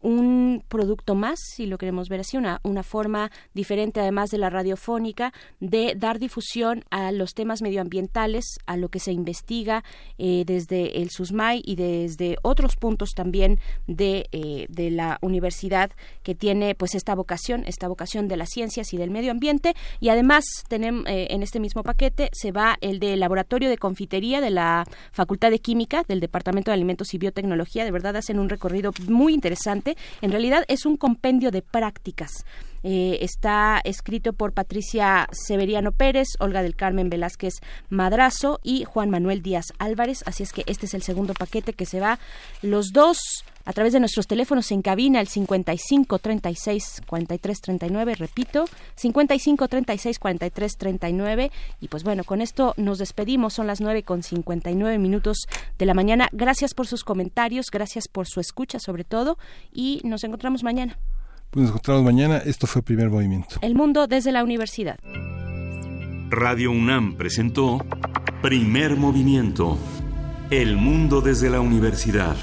un producto más, si lo queremos ver así, una, una forma diferente, además de la radiofónica, de dar difusión a los temas medioambientales, a lo que se investiga eh, desde el SUSMAI y desde otros puntos también de, eh, de la universidad que tiene pues esta vocación, esta vocación de las ciencias y del medio ambiente. Y además tenemos eh, en este mismo paquete se va el de laboratorio de confitería de la Facultad de Química del Departamento de Alimentos y Biotecnología. De verdad hacen un recorrido muy interesante. En realidad es un compendio de prácticas. Eh, está escrito por Patricia Severiano Pérez, Olga del Carmen Velázquez Madrazo y Juan Manuel Díaz Álvarez. Así es que este es el segundo paquete que se va los dos a través de nuestros teléfonos en cabina, el 55 36 43 39, repito, 55 36 43 39. Y pues bueno, con esto nos despedimos, son las 9 con 59 minutos de la mañana. Gracias por sus comentarios, gracias por su escucha sobre todo y nos encontramos mañana. Pues nos encontramos mañana. Esto fue Primer Movimiento. El mundo desde la universidad. Radio UNAM presentó Primer Movimiento. El mundo desde la universidad.